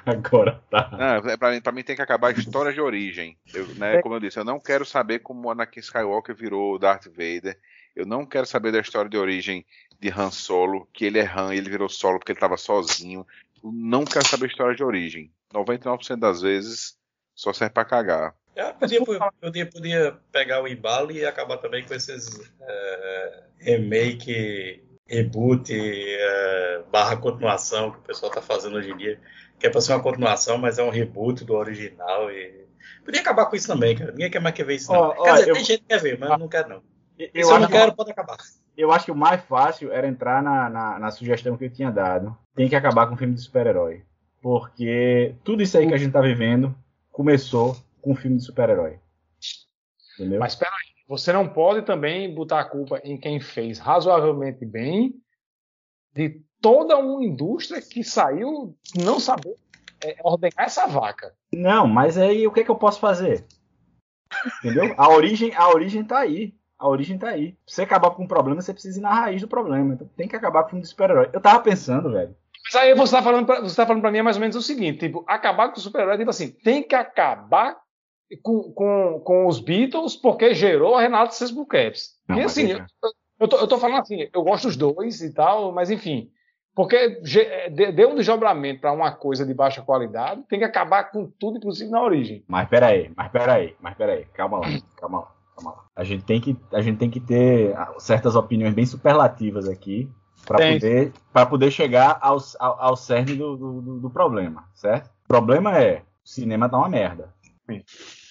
Agora tá. Não, é, pra, mim, pra mim tem que acabar a história de origem. Eu, né, como eu disse, eu não quero saber como o Anakin Skywalker virou Darth Vader. Eu não quero saber da história de origem de Han Solo, que ele é Han e ele virou Solo porque ele estava sozinho. Eu não quero saber a história de origem. 99% das vezes só serve pra cagar. Eu podia, eu podia, podia pegar o embalo e acabar também com esses é, remake, reboot, é, barra continuação que o pessoal tá fazendo hoje em dia. Que é pra ser uma continuação, mas é um reboot do original. E... Podia acabar com isso também, cara. Ninguém quer mais que ver isso, não. Ó, quer dizer, eu- tem gente que quer ver, mas eu não quero, não. Eu, Se eu não acho, quero, pode acabar. eu acho que o mais fácil era entrar na, na, na sugestão que eu tinha dado. Tem que acabar com o filme de super-herói. Porque tudo isso aí que a gente tá vivendo começou com o filme de super-herói. Entendeu? Mas espera aí, você não pode também botar a culpa em quem fez razoavelmente bem de toda uma indústria que saiu não saber é, ordenar essa vaca. Não, mas aí o que, é que eu posso fazer? Entendeu? A origem, a origem tá aí. A origem tá aí. Pra você acabar com um problema, você precisa ir na raiz do problema. Então tem que acabar com o filme de super-herói. Eu tava pensando, velho. Mas aí você tá falando pra, você tá falando pra mim é mais ou menos o seguinte, tipo, acabar com o super-herói, tipo assim, tem que acabar com, com, com os Beatles porque gerou a Renato Sesbuqueps. E assim, eu, eu, tô, eu tô falando assim, eu gosto dos dois e tal, mas enfim, porque de- deu um desdobramento pra uma coisa de baixa qualidade, tem que acabar com tudo, inclusive na origem. Mas peraí, mas peraí, mas peraí. Calma lá, calma lá, calma lá. A gente tem que, a gente tem que ter ah, certas opiniões bem superlativas aqui para poder, pra poder chegar ao, ao, ao cerne do, do- do problema, certo? O problema é, o cinema tá uma merda.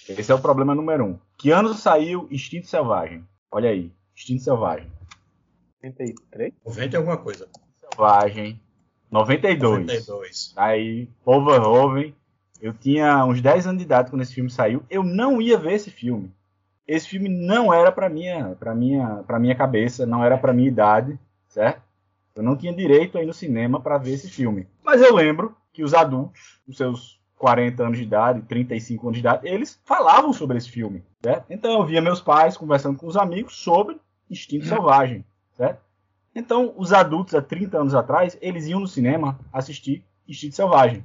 Esse é o problema número um. Que ano saiu Instinto Selvagem? Olha aí, Instinto Selvagem. 33? 90 é alguma coisa. Selvagem, 92. 92. Aí, jovem, eu tinha uns 10 anos de idade quando esse filme saiu. Eu não ia ver esse filme. Esse filme não era pra minha, pra minha, pra minha cabeça, não era pra minha idade, certo? Eu não tinha direito a ir no cinema pra ver esse filme. Mas eu lembro que os adultos, os seus 40 anos de idade, 35 anos de idade, eles falavam sobre esse filme, certo? Então eu via meus pais conversando com os amigos sobre Instinto Selvagem, certo? Então, os adultos há 30 anos atrás, eles iam no cinema assistir Instinto Selvagem.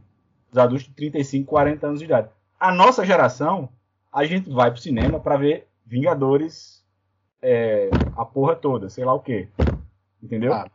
Os adultos de 35, 40 anos de idade. A nossa geração, a gente vai pro cinema para ver Vingadores, é, a porra toda, sei lá o quê. Entendeu? Ah.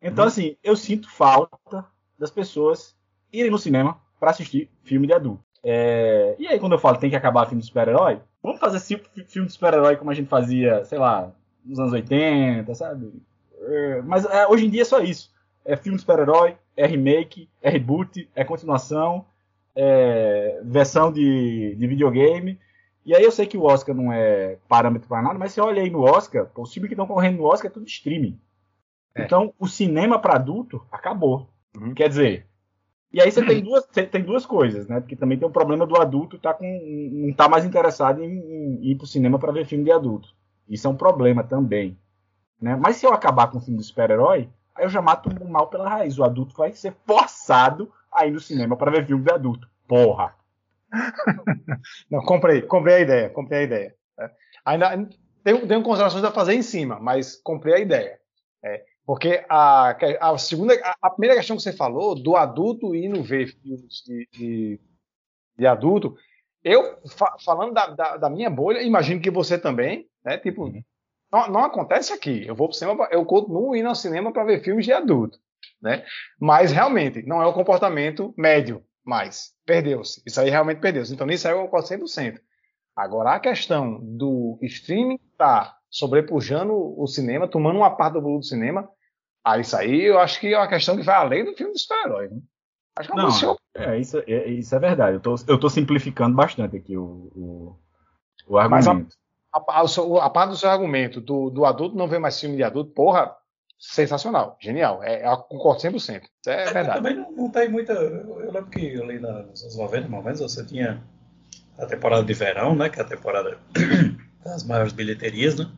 Então, assim, eu sinto falta das pessoas irem no cinema para assistir filme de adulto. É, e aí, quando eu falo tem que acabar filme de super-herói, vamos fazer cinco fi- filme de super-herói como a gente fazia, sei lá, nos anos 80, sabe? É, mas é, hoje em dia é só isso. É filme de super-herói, é remake, é reboot, é continuação, é versão de, de videogame. E aí eu sei que o Oscar não é parâmetro para nada, mas você olha aí no Oscar, pô, os filmes que estão correndo no Oscar é tudo streaming. É. Então, o cinema para adulto acabou. Uhum. Quer dizer, e aí você tem duas, você tem duas coisas, né? Porque também tem o problema do adulto tá com, não tá mais interessado em, em ir pro cinema para ver filme de adulto. Isso é um problema também. Né? Mas se eu acabar com o filme de super-herói, aí eu já mato o mal pela raiz. O adulto vai ser forçado a ir no cinema para ver filme de adulto. Porra! Não, comprei, comprei a ideia, comprei a ideia. É. Ainda tenho, tenho considerações a fazer em cima, mas comprei a ideia. É, porque a, a segunda, a, a, primeira questão que você falou, do adulto indo ver filmes de, de, de adulto, eu, fa, falando da, da, da, minha bolha, imagino que você também, né? Tipo, uhum. não, não acontece aqui. Eu vou pro cinema, eu continuo indo ao cinema para ver filmes de adulto, né? Mas realmente, não é o comportamento médio mais. Perdeu-se. Isso aí realmente perdeu-se. Então, nisso aí eu concordo 100%. Agora, a questão do streaming tá sobrepujando o cinema, tomando uma parte do volume do cinema, ah, isso aí eu acho que é uma questão que vai além do filme do super-herói. Né? Acho que é, Não, é, isso, é, isso é verdade. Eu tô, eu tô simplificando bastante aqui o, o, o argumento. A, a, a, a, parte do seu argumento do, do adulto não ver mais filme de adulto, porra, sensacional, genial. É, eu concordo 100%. Isso é, é verdade. Também não, não tem muita. Eu lembro que ali nos anos 90, mais ou menos, você tinha a temporada de verão, né? Que é a temporada das maiores bilheterias, né?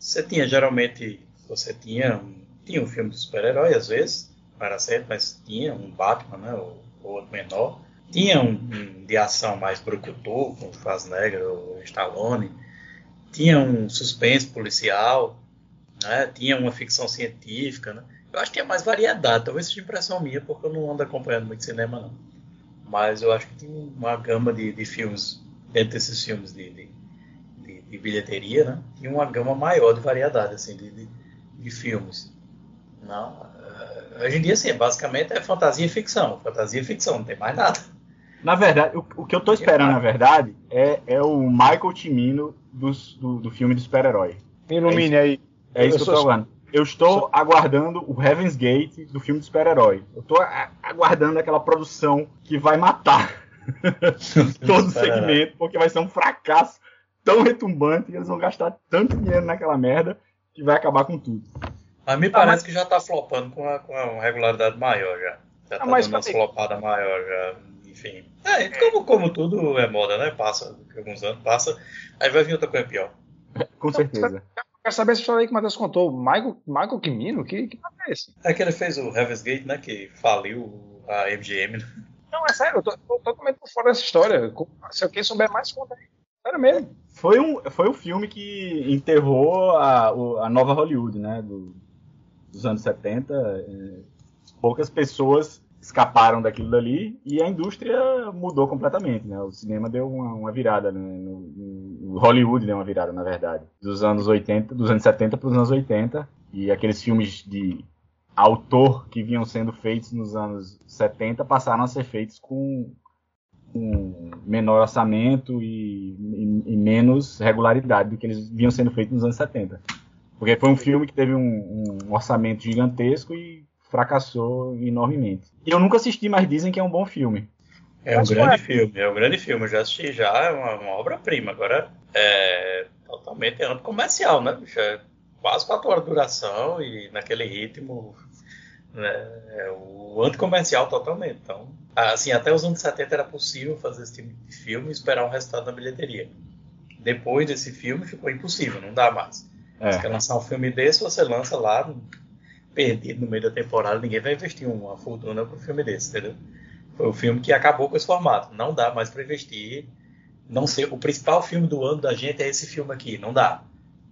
Você tinha geralmente. Você tinha, tinha um filme de super-herói, às vezes, para sempre, mas tinha um Batman, né? Ou, outro menor. Tinha um, um, de ação mais brucutu, com o Schwarzenegger, o Stallone. Tinha um suspense policial né? Tinha uma ficção científica, né? Eu acho que tinha mais variedade, talvez seja impressão minha, porque eu não ando acompanhando muito cinema, não. Mas eu acho que tinha uma gama de, de filmes, dentro desses filmes de, de, de, bilheteria, né? Tinha uma gama maior de variedade, assim, de, de, de filmes. Não, uh, hoje em dia, sim, basicamente é fantasia e ficção. Fantasia e ficção, não tem mais nada. Na verdade, o, o que eu tô esperando, na verdade, é, é o Michael Timino dos, do, do filme de super-herói. Ilumine é aí. É isso eu que eu tô aguardando. Eu estou aguardando o Heaven's Gate do filme de super-herói. Eu estou aguardando aquela produção que vai matar todo o segmento, porque vai ser um fracasso tão retumbante e eles vão gastar tanto dinheiro naquela merda que vai acabar com tudo. A mim parece ah, mas... que já está flopando com, a, com uma regularidade maior já. Já está ah, dando uma flopada maior já. Enfim. É, como, como tudo é moda, né? Passa, alguns anos passa, aí vai vir outra coisa pior. Com certeza. Quero saber essa história aí que o Matheus contou. Michael, Michael Kimino? Que, que é esse? É que ele fez o Heaven's Gate, né? Que faliu a MGM. Né? Não, é sério, eu tô, tô totalmente por fora dessa história. Se alguém souber mais, conta aí. Sério mesmo. Foi um, foi um filme que enterrou a, a nova Hollywood, né? Do, dos anos 70. É, poucas pessoas escaparam daquilo dali e a indústria mudou completamente, né? O cinema deu uma, uma virada, né? no, no, Hollywood deu uma virada, na verdade, dos anos 80, dos anos 70 para os anos 80 e aqueles filmes de autor que vinham sendo feitos nos anos 70 passaram a ser feitos com, com menor orçamento e, e, e, menos regularidade do que eles vinham sendo feitos nos anos 70. Porque foi um filme que teve um, um orçamento gigantesco e fracassou enormemente. E eu nunca assisti, mas dizem que é um bom filme. É um grande filme, é um grande filme. Eu já assisti já, é uma, uma obra-prima. Agora é totalmente âmbito comercial, né? É quase quatro horas de duração e naquele ritmo. Né? É o anticomercial totalmente. Então, assim, até os anos 70 era possível fazer esse tipo de filme e esperar um resultado na bilheteria. Depois desse filme ficou impossível, não dá mais. É. Se quer lançar um filme desse, você lança lá perdido no meio da temporada, ninguém vai investir uma fortuna para um filme desse, entendeu? Foi o filme que acabou com esse formato. Não dá mais para investir. Não ser o principal filme do ano da gente é esse filme aqui, não dá,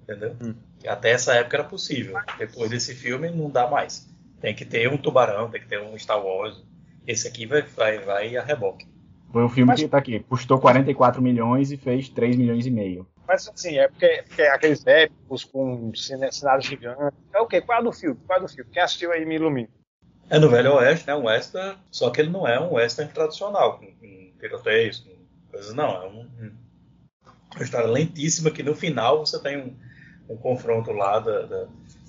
entendeu? Hum. Até essa época era possível. Depois desse filme não dá mais. Tem que ter um Tubarão, tem que ter um Star Wars. Esse aqui vai, vai, vai a reboque. Foi um filme Mas... que tá aqui, custou 44 milhões e fez 3 milhões e meio. Mas assim, é porque, porque aqueles épicos com cenários gigantes. É o quê? Qual é do filme? Qual é do filme? Quem assistiu aí me ilumina. É no Velho Oeste, né? Um western, só que ele não é um western tradicional, com, com tiroteios, com coisas, não. É um, um, uma história lentíssima que no final você tem um, um confronto lá da, da,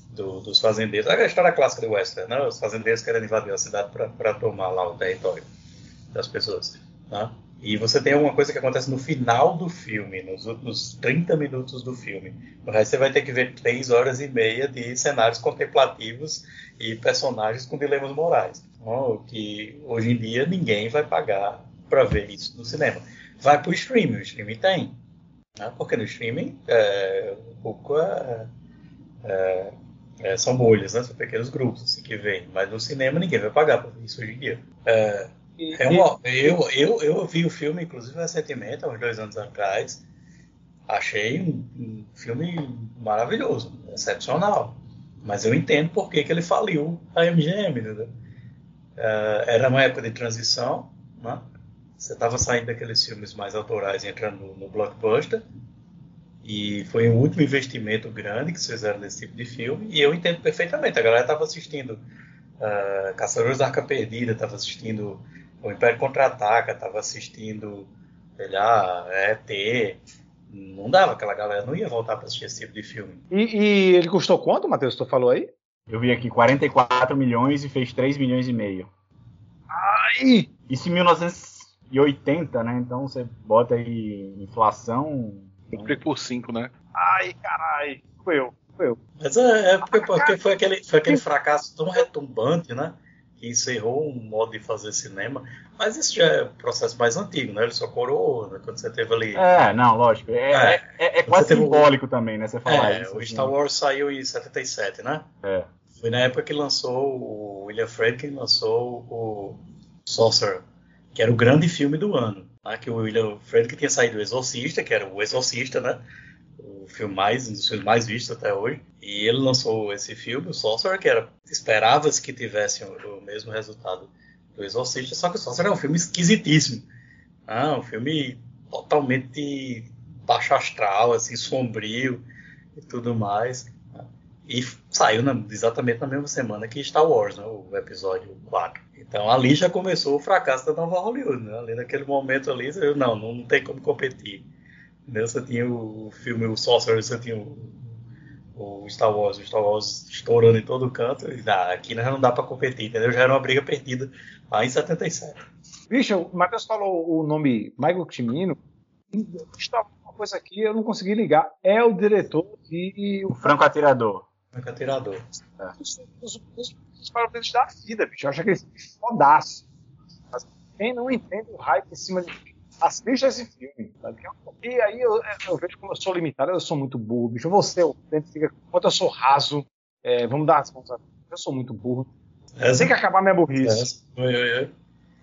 do, dos fazendeiros. É a história clássica do western, né? Os fazendeiros querem invadir a cidade para tomar lá o território das pessoas. Né? E você tem alguma coisa que acontece no final do filme, nos últimos 30 minutos do filme. O resto você vai ter que ver 3 horas e meia de cenários contemplativos e personagens com dilemas morais. Então, que hoje em dia ninguém vai pagar para ver isso no cinema. Vai para o streaming, o streaming tem. Né? Porque no streaming é, um pouco é, é, é, são bolhas, né? são pequenos grupos assim, que vêm. Mas no cinema ninguém vai pagar por isso hoje em dia. É, É uma- eu, eu, eu vi o filme, inclusive, recentemente, há uns dois anos atrás. Achei um, um filme maravilhoso, excepcional. Mas eu entendo por que, que ele faliu a MGM? Eh, era uma época de transição, né? Você estava saindo daqueles filmes mais autorais e entrando no, no blockbuster. E foi o último investimento grande que vocês fizeram nesse tipo de filme. E eu entendo perfeitamente. A galera estava assistindo uh, Caçadores da Arca Perdida, estava assistindo O Império Contra-Ataca, estava assistindo, sei lá, ET. Não dava, aquela galera não ia voltar para assistir esse tipo de filme. E, e ele custou quanto, Matheus? Tu falou aí? Eu vi aqui 44 milhões e fez 3 milhões e meio. Ai! Isso em 1980, né? Então você bota aí inflação. Multiplica por 5, né? Ai, carai! Foi eu, foi eu. Mas é, é porque, porque foi, aquele, foi aquele fracasso tão retumbante, né? Que encerrou um modo de fazer cinema. Mas isso já é um processo mais antigo, né? Ele só coroou, né? Quando você teve ali. É, não, lógico. É, É. é, é- é quase teve o- simbólico também, né? Você falar É, isso. o assim. Star Wars saiu em 77, né? É. Foi na época que lançou o William Friedkin lançou o Sorcerer, que era o grande filme do ano. Né? Que o William Friedkin tinha saído do Exorcista, que era o Exorcista, né? O filme mais, um dos filmes mais vistos até hoje. E ele lançou esse filme, o Sorcerer, que era esperava-se que tivesse o, o mesmo resultado do Exorcista, só que o Sorcerer é um filme esquisitíssimo. Ah, um filme totalmente baixo astral, assim, sombrio e tudo mais. E saiu na- exatamente na mesma semana que Star Wars, né, o episódio 4. Então ali já começou o fracasso da nova Hollywood. Né? Ali naquele momento ali, você, não, não tem como competir. Entendeu? Você tinha o filme O Sorcerer, você tinha o, o Star Wars, o Star Wars estourando em todo canto. E ah, aqui já não dá para competir, entendeu? Já era uma briga perdida lá em 77. Bicho, o Matheus falou o nome Michael Cimino. Está uma coisa aqui, eu não consegui ligar. É o diretor de O Franco Atirador. Franco Atirador. os, os, os, da vida, bicho. Eu acho que ele fodaço. Mas quem não entende o hype em cima de. Assista esse filme. Sabe? E aí eu, eu vejo como eu sou limitado, eu sou muito burro, bicho. Você, eu identifica quanto eu sou raso. é, vamos dar as contas. Eu sou muito burro. Tem que acabar minha burrice. Essa- Oi, oi, oi.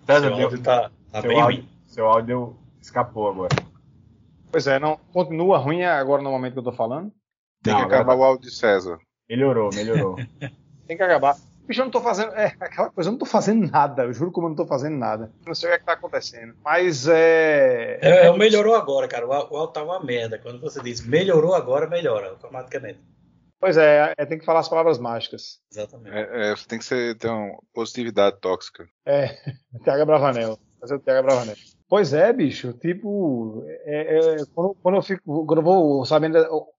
César, Seu áudio tá, tá seu, bem áudio, ruim. seu áudio escapou agora. Pois é, não, continua ruim agora no momento que eu tô falando. Tem Não, que acabar agora o áudio de César. Melhorou, melhorou. Tem que acabar. Bicho, eu não tô fazendo. É, aquela coisa, eu não tô fazendo nada. Eu juro como eu não tô fazendo nada. Não sei o que, é que tá acontecendo. Mas é. É, é, melhorou agora, cara. O o áudio tá uma merda. Quando você diz melhorou agora, melhora automaticamente. Pois é, é, tem que falar as palavras mágicas. Exatamente. É, é, você tem que ser, ter uma positividade tóxica. É, TH Bravanel. Fazer o TH Bravanel. Pois é, bicho. Tipo, é, é, quando, quando eu fico. Quando eu vou sabendo.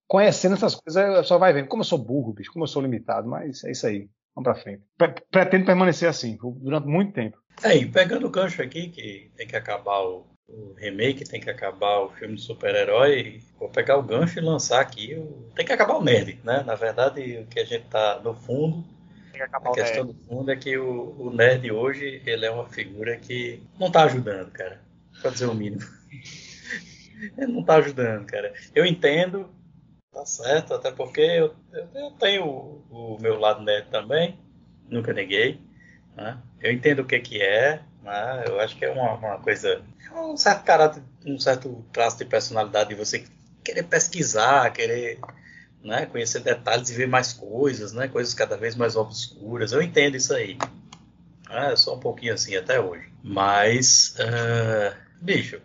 Conhecendo essas coisas, eu só vai vendo como eu sou burro, bicho, como eu sou limitado. Mas é isso aí. Vamos pra frente. Pre- Pretendo permanecer assim, durante muito tempo. É, e pegando o gancho aqui, que tem que acabar o, o remake, tem que acabar o filme de super-herói, vou pegar o gancho e lançar aqui. O, tem que acabar o nerd, né? Na verdade, o que a gente tá no fundo, Tem que acabar a questão nerd. do fundo é que o, o nerd hoje, ele é uma figura que não tá ajudando, cara. Pra dizer o mínimo. ele não tá ajudando, cara. Eu entendo, tá certo, até porque eu, eu- tenho o, o meu lado nerd também, nunca neguei. né? Eu entendo o que que é, né? eu acho que é uma, uma coisa, é um certo caráter, um certo traço de personalidade de você querer pesquisar, querer né, conhecer detalhes e ver mais coisas, né, coisas cada vez mais obscuras. Eu entendo isso aí. Ah, eu sou um pouquinho assim até hoje. Mas, ah, bicho,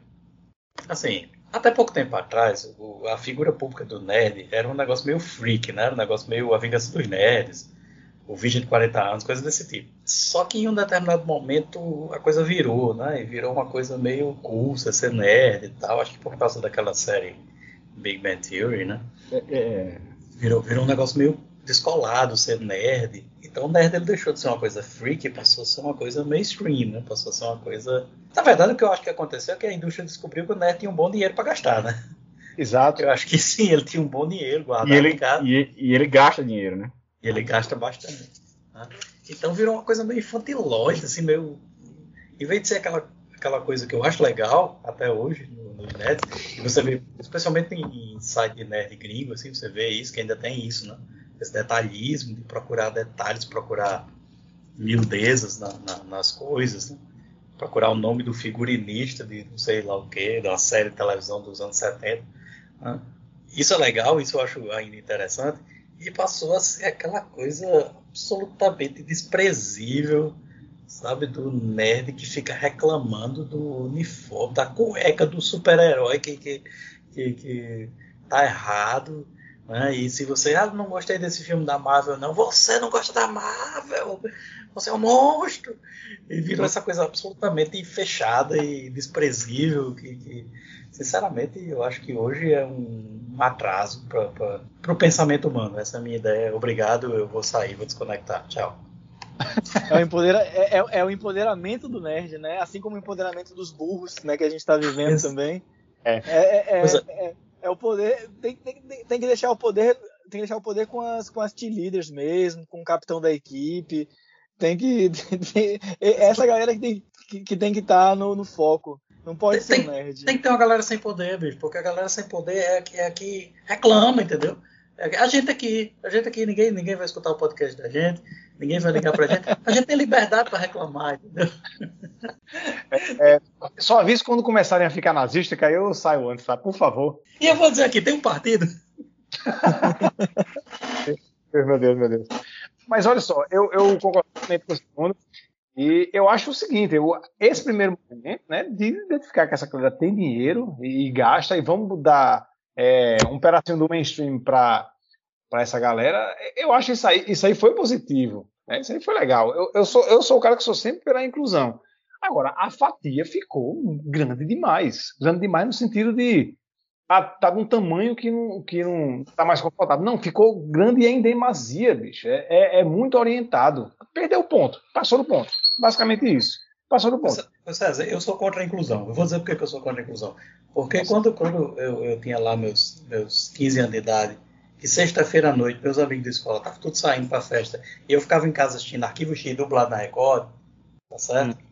assim, até pouco tempo atrás, o- a figura pública do nerd era um negócio meio freak, né? Era um negócio meio a vingança dos nerds, o Virgem de 40 anos, coisas desse tipo. Só que em um determinado momento a coisa virou, né? E virou uma coisa meio cool, você ser nerd e tal. Acho que por causa daquela série Big Bang Theory, né? É, é, Virou, virou um negócio meio descolado, ser nerd. Então o nerd ele deixou de ser uma coisa freak e passou a ser uma coisa mainstream, né? Passou a ser uma coisa. Na verdade, o que eu acho que aconteceu é que a indústria descobriu que o nerd tinha um bom dinheiro para gastar, né? Exato. Eu acho que sim, ele tinha um bom dinheiro guardado e, ele, em casa e, e ele gasta dinheiro, né? e ele gasta bastante. né? Então virou uma coisa meio infantilóide, assim, meio. Em vez de ser aquela, aquela coisa que eu acho legal até hoje no, no nerd, e você vê, especialmente em, em site de nerd gringo, assim, você vê isso, que ainda tem isso, né? Esse detalhismo de procurar detalhes, procurar miudezas na- na- nas coisas, né? procurar o nome do figurinista de não sei lá o que, uma série de televisão dos anos 70. Né? Isso é legal, isso eu acho ainda interessante. E passou a ser aquela coisa absolutamente desprezível, sabe, do nerd que fica reclamando do uniforme, da cueca do super-herói que, que, que, que tá errado. Né? E se você ah, não gostei desse filme da Marvel, não, você não gosta da Marvel, você é um monstro. E virou essa coisa absolutamente fechada e desprezível que, que sinceramente, eu acho que hoje é um atraso para o pensamento humano. Essa é a minha ideia. Obrigado, eu vou sair, vou desconectar. Tchau. É o, empodera é, é, é o, empoderamento do nerd, né? Assim como o empoderamento dos burros, né? Que a gente está vivendo também. É. É, é, é, o poder. Tem, tem, tem, que deixar o poder. Tem que deixar o poder com as, com as team leaders mesmo, com o capitão da equipe. Tem que. Tem, essa galera que tem que, que tem que estar tá no, no foco. Não pode ser um nerd. Tem que ter uma galera sem poder, bicho, porque a galera sem poder é a que, é que reclama, entendeu? É a gente aqui, a gente aqui, ninguém, ninguém vai escutar o podcast da gente, ninguém vai ligar pra gente. A gente tem liberdade para reclamar, entendeu? É, é, só aviso quando começarem a ficar nazista, que aí eu saio antes, tá? Por favor. E eu vou dizer aqui, tem um partido. meu Deus, meu Deus. Mas olha só, eu, eu concordo com o segundo. E eu acho o seguinte, eu, esse primeiro momento, né, de identificar que essa coisa tem dinheiro e, e gasta, e vamos dar é, um pedacinho do mainstream para essa galera, eu acho isso aí, isso aí foi positivo. Né, isso aí foi legal. Eu, eu, sou, eu sou o cara que sou sempre pela inclusão. Agora, a fatia ficou grande demais. Grande demais no sentido de tá, tá de um tamanho que não, que não tá mais confortável. Não, ficou grande em demasia, bicho. É, é, é muito orientado. Perdeu o ponto, passou do ponto. Basicamente isso. Passou do ponto. César, eu sou contra a inclusão. Eu vou dizer por que eu sou contra a inclusão. Porque quando, quando eu, eu tinha lá meus, meus 15 anos de idade, que sexta-feira à noite, meus amigos da escola estavam todos saindo para festa, e eu ficava em casa assistindo Arquivo X dublado na Record, tá certo? Hum.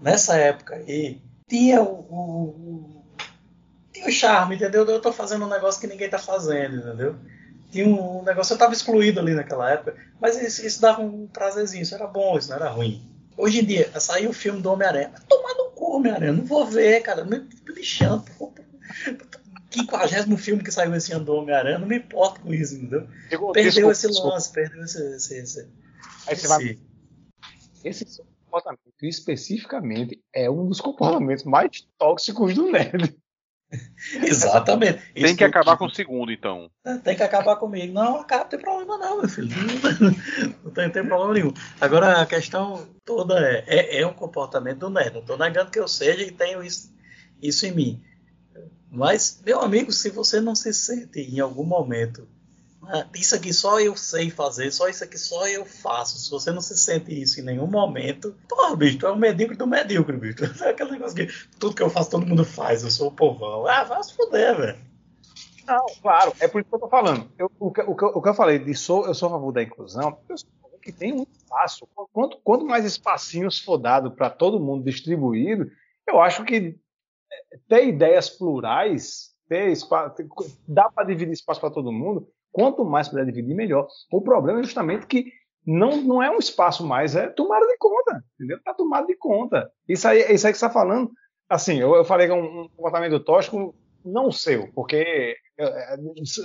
Nessa época aí, tinha o, o, tinha o charme, entendeu? Eu tô fazendo um negócio que ninguém tá fazendo, entendeu? Tinha um negócio, eu tava excluído ali naquela época, mas isso, isso dava um prazerzinho, isso era bom, isso não era ruim. Hoje em dia, saiu o filme do Homem-Aranha. Tomar no cu, Homem-Aranha. Não vou ver, cara. Me lixando. Quinquagésimo filme que saiu esse ano do Homem-Aranha. Não me importo com isso, entendeu? Digo, perdeu esse lance, perdeu esse. esse, esse Aí você vai. Esse comportamento, especificamente, é um dos comportamentos mais tóxicos do nerd. Exatamente. Tem Isso que acabar com o segundo, então. É, tem que acabar comigo. Não, acaba, não tem problema não, meu filho. Não tem, não tem problema nenhum. Agora, a questão toda é, é, é um comportamento do nerd. Não estou negando que eu seja e tenho isso, isso em mim. Mas, meu amigo, se você não se sente em algum momento ah, isso aqui só eu sei fazer, só isso aqui só eu faço. Se você não se sente isso em nenhum momento, porra, bicho, tu é um medíocre do medíocre, bicho. É aquele negócio que tudo que eu faço todo mundo faz, eu sou o povão. Ah, vai se fuder, velho. Não, claro, é por isso que eu tô falando. Eu, o, que, o, que, o, que, eu falei de sou, eu sou a favor da inclusão, eu sou que tem um espaço. Quanto, quanto mais espacinhos for dado para todo mundo distribuído, eu acho que ter ideias plurais, ter espaço, dá para dividir espaço para todo mundo, Quanto mais puder dividir, melhor. O problema é justamente que não, não é um espaço mais, é tomada de conta, entendeu? Tá tomado de conta. Isso aí, isso aí que você está falando, assim, eu, eu falei que é um, um comportamento tóxico, não seu, porque é,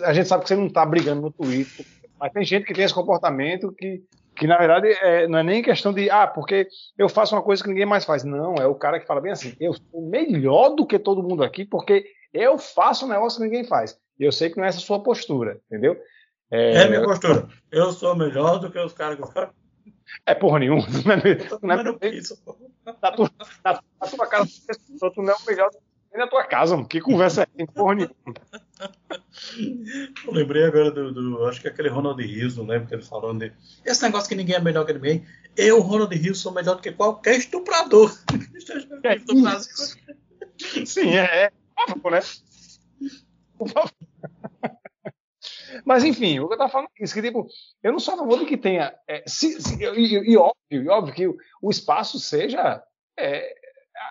a gente sabe que você não está brigando no Twitter, mas tem gente que tem esse comportamento que, que na verdade, é, não é nem questão de, ah, porque eu faço uma coisa que ninguém mais faz. Não, é o cara que fala bem assim, eu sou melhor do que todo mundo aqui, porque eu faço um negócio que ninguém faz. E eu sei que não é essa a sua postura, entendeu? É, é minha postura. Eu sou melhor do que os caras que falam. É porra nenhuma. Não é, não é, não é isso, na, tua, na, na tua casa, tu não é o melhor nem na tua casa, mano. Que conversa é porra nenhuma. Eu lembrei agora do, do, Acho que é aquele Ronald Rios, não lembro que ele falando de. Esse negócio que ninguém é melhor que ninguém. Eu, Ronald Rios, sou melhor do que qualquer estuprador. É Sim, é. é. né? Por favor. Mas enfim, o que eu estava falando é isso, que tipo, eu não sou a favor de que tenha. É, se, se, e, e, óbvio, e óbvio que o, o espaço seja é,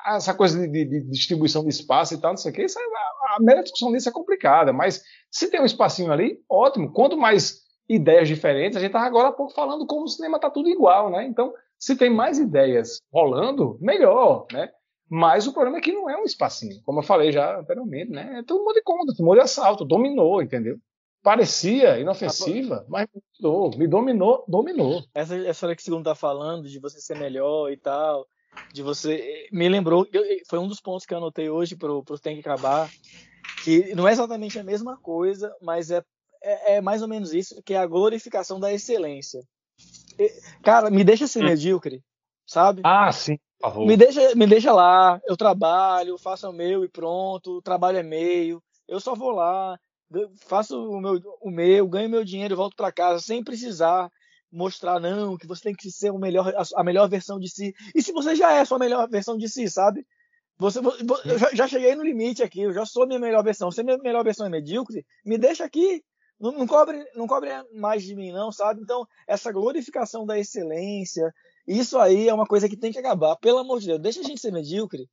essa coisa de, de, distribuição de espaço e tal, não sei o que, isso é, a, a mera discussão disso é complicada, mas se tem um espacinho ali, ótimo. Quanto mais ideias diferentes, a gente estava agora há pouco falando como o cinema está tudo igual, né? Então, se tem mais ideias rolando, melhor, né? Mas o problema é que não é um espacinho. Como eu falei já anteriormente, né? É todo mundo de conta, mundo de assalto, dominou, entendeu? Parecia inofensiva, mas me dominou, me dominou, dominou. Essa, essa hora que o segundo tá falando, de você ser melhor e tal, de você. Me lembrou, eu- foi um dos pontos que eu anotei hoje pro, pro Tem que Acabar, que não é exatamente a mesma coisa, mas é, é, é mais ou menos isso, que é a glorificação da excelência. E, Cara, me deixa ser medíocre, sabe? Ah, sim. Me deixa, me deixa lá, eu trabalho, faço o meu e pronto, o trabalho é meio, eu só vou lá, faço o meu, o meu ganho meu dinheiro e volto para casa sem precisar mostrar, não, que você tem que ser o melhor, a, melhor versão de si. E se você já é a sua melhor versão de si, sabe? Você, vo- vo- eu já, cheguei no limite aqui, eu já sou a minha melhor versão. Se a minha melhor versão é medíocre, me deixa aqui. Não, não cobre, não cobre mais de mim, não, sabe? Então, essa glorificação da excelência, isso aí é uma coisa que tem que acabar. Pelo amor de Deus, deixa a gente ser medíocre.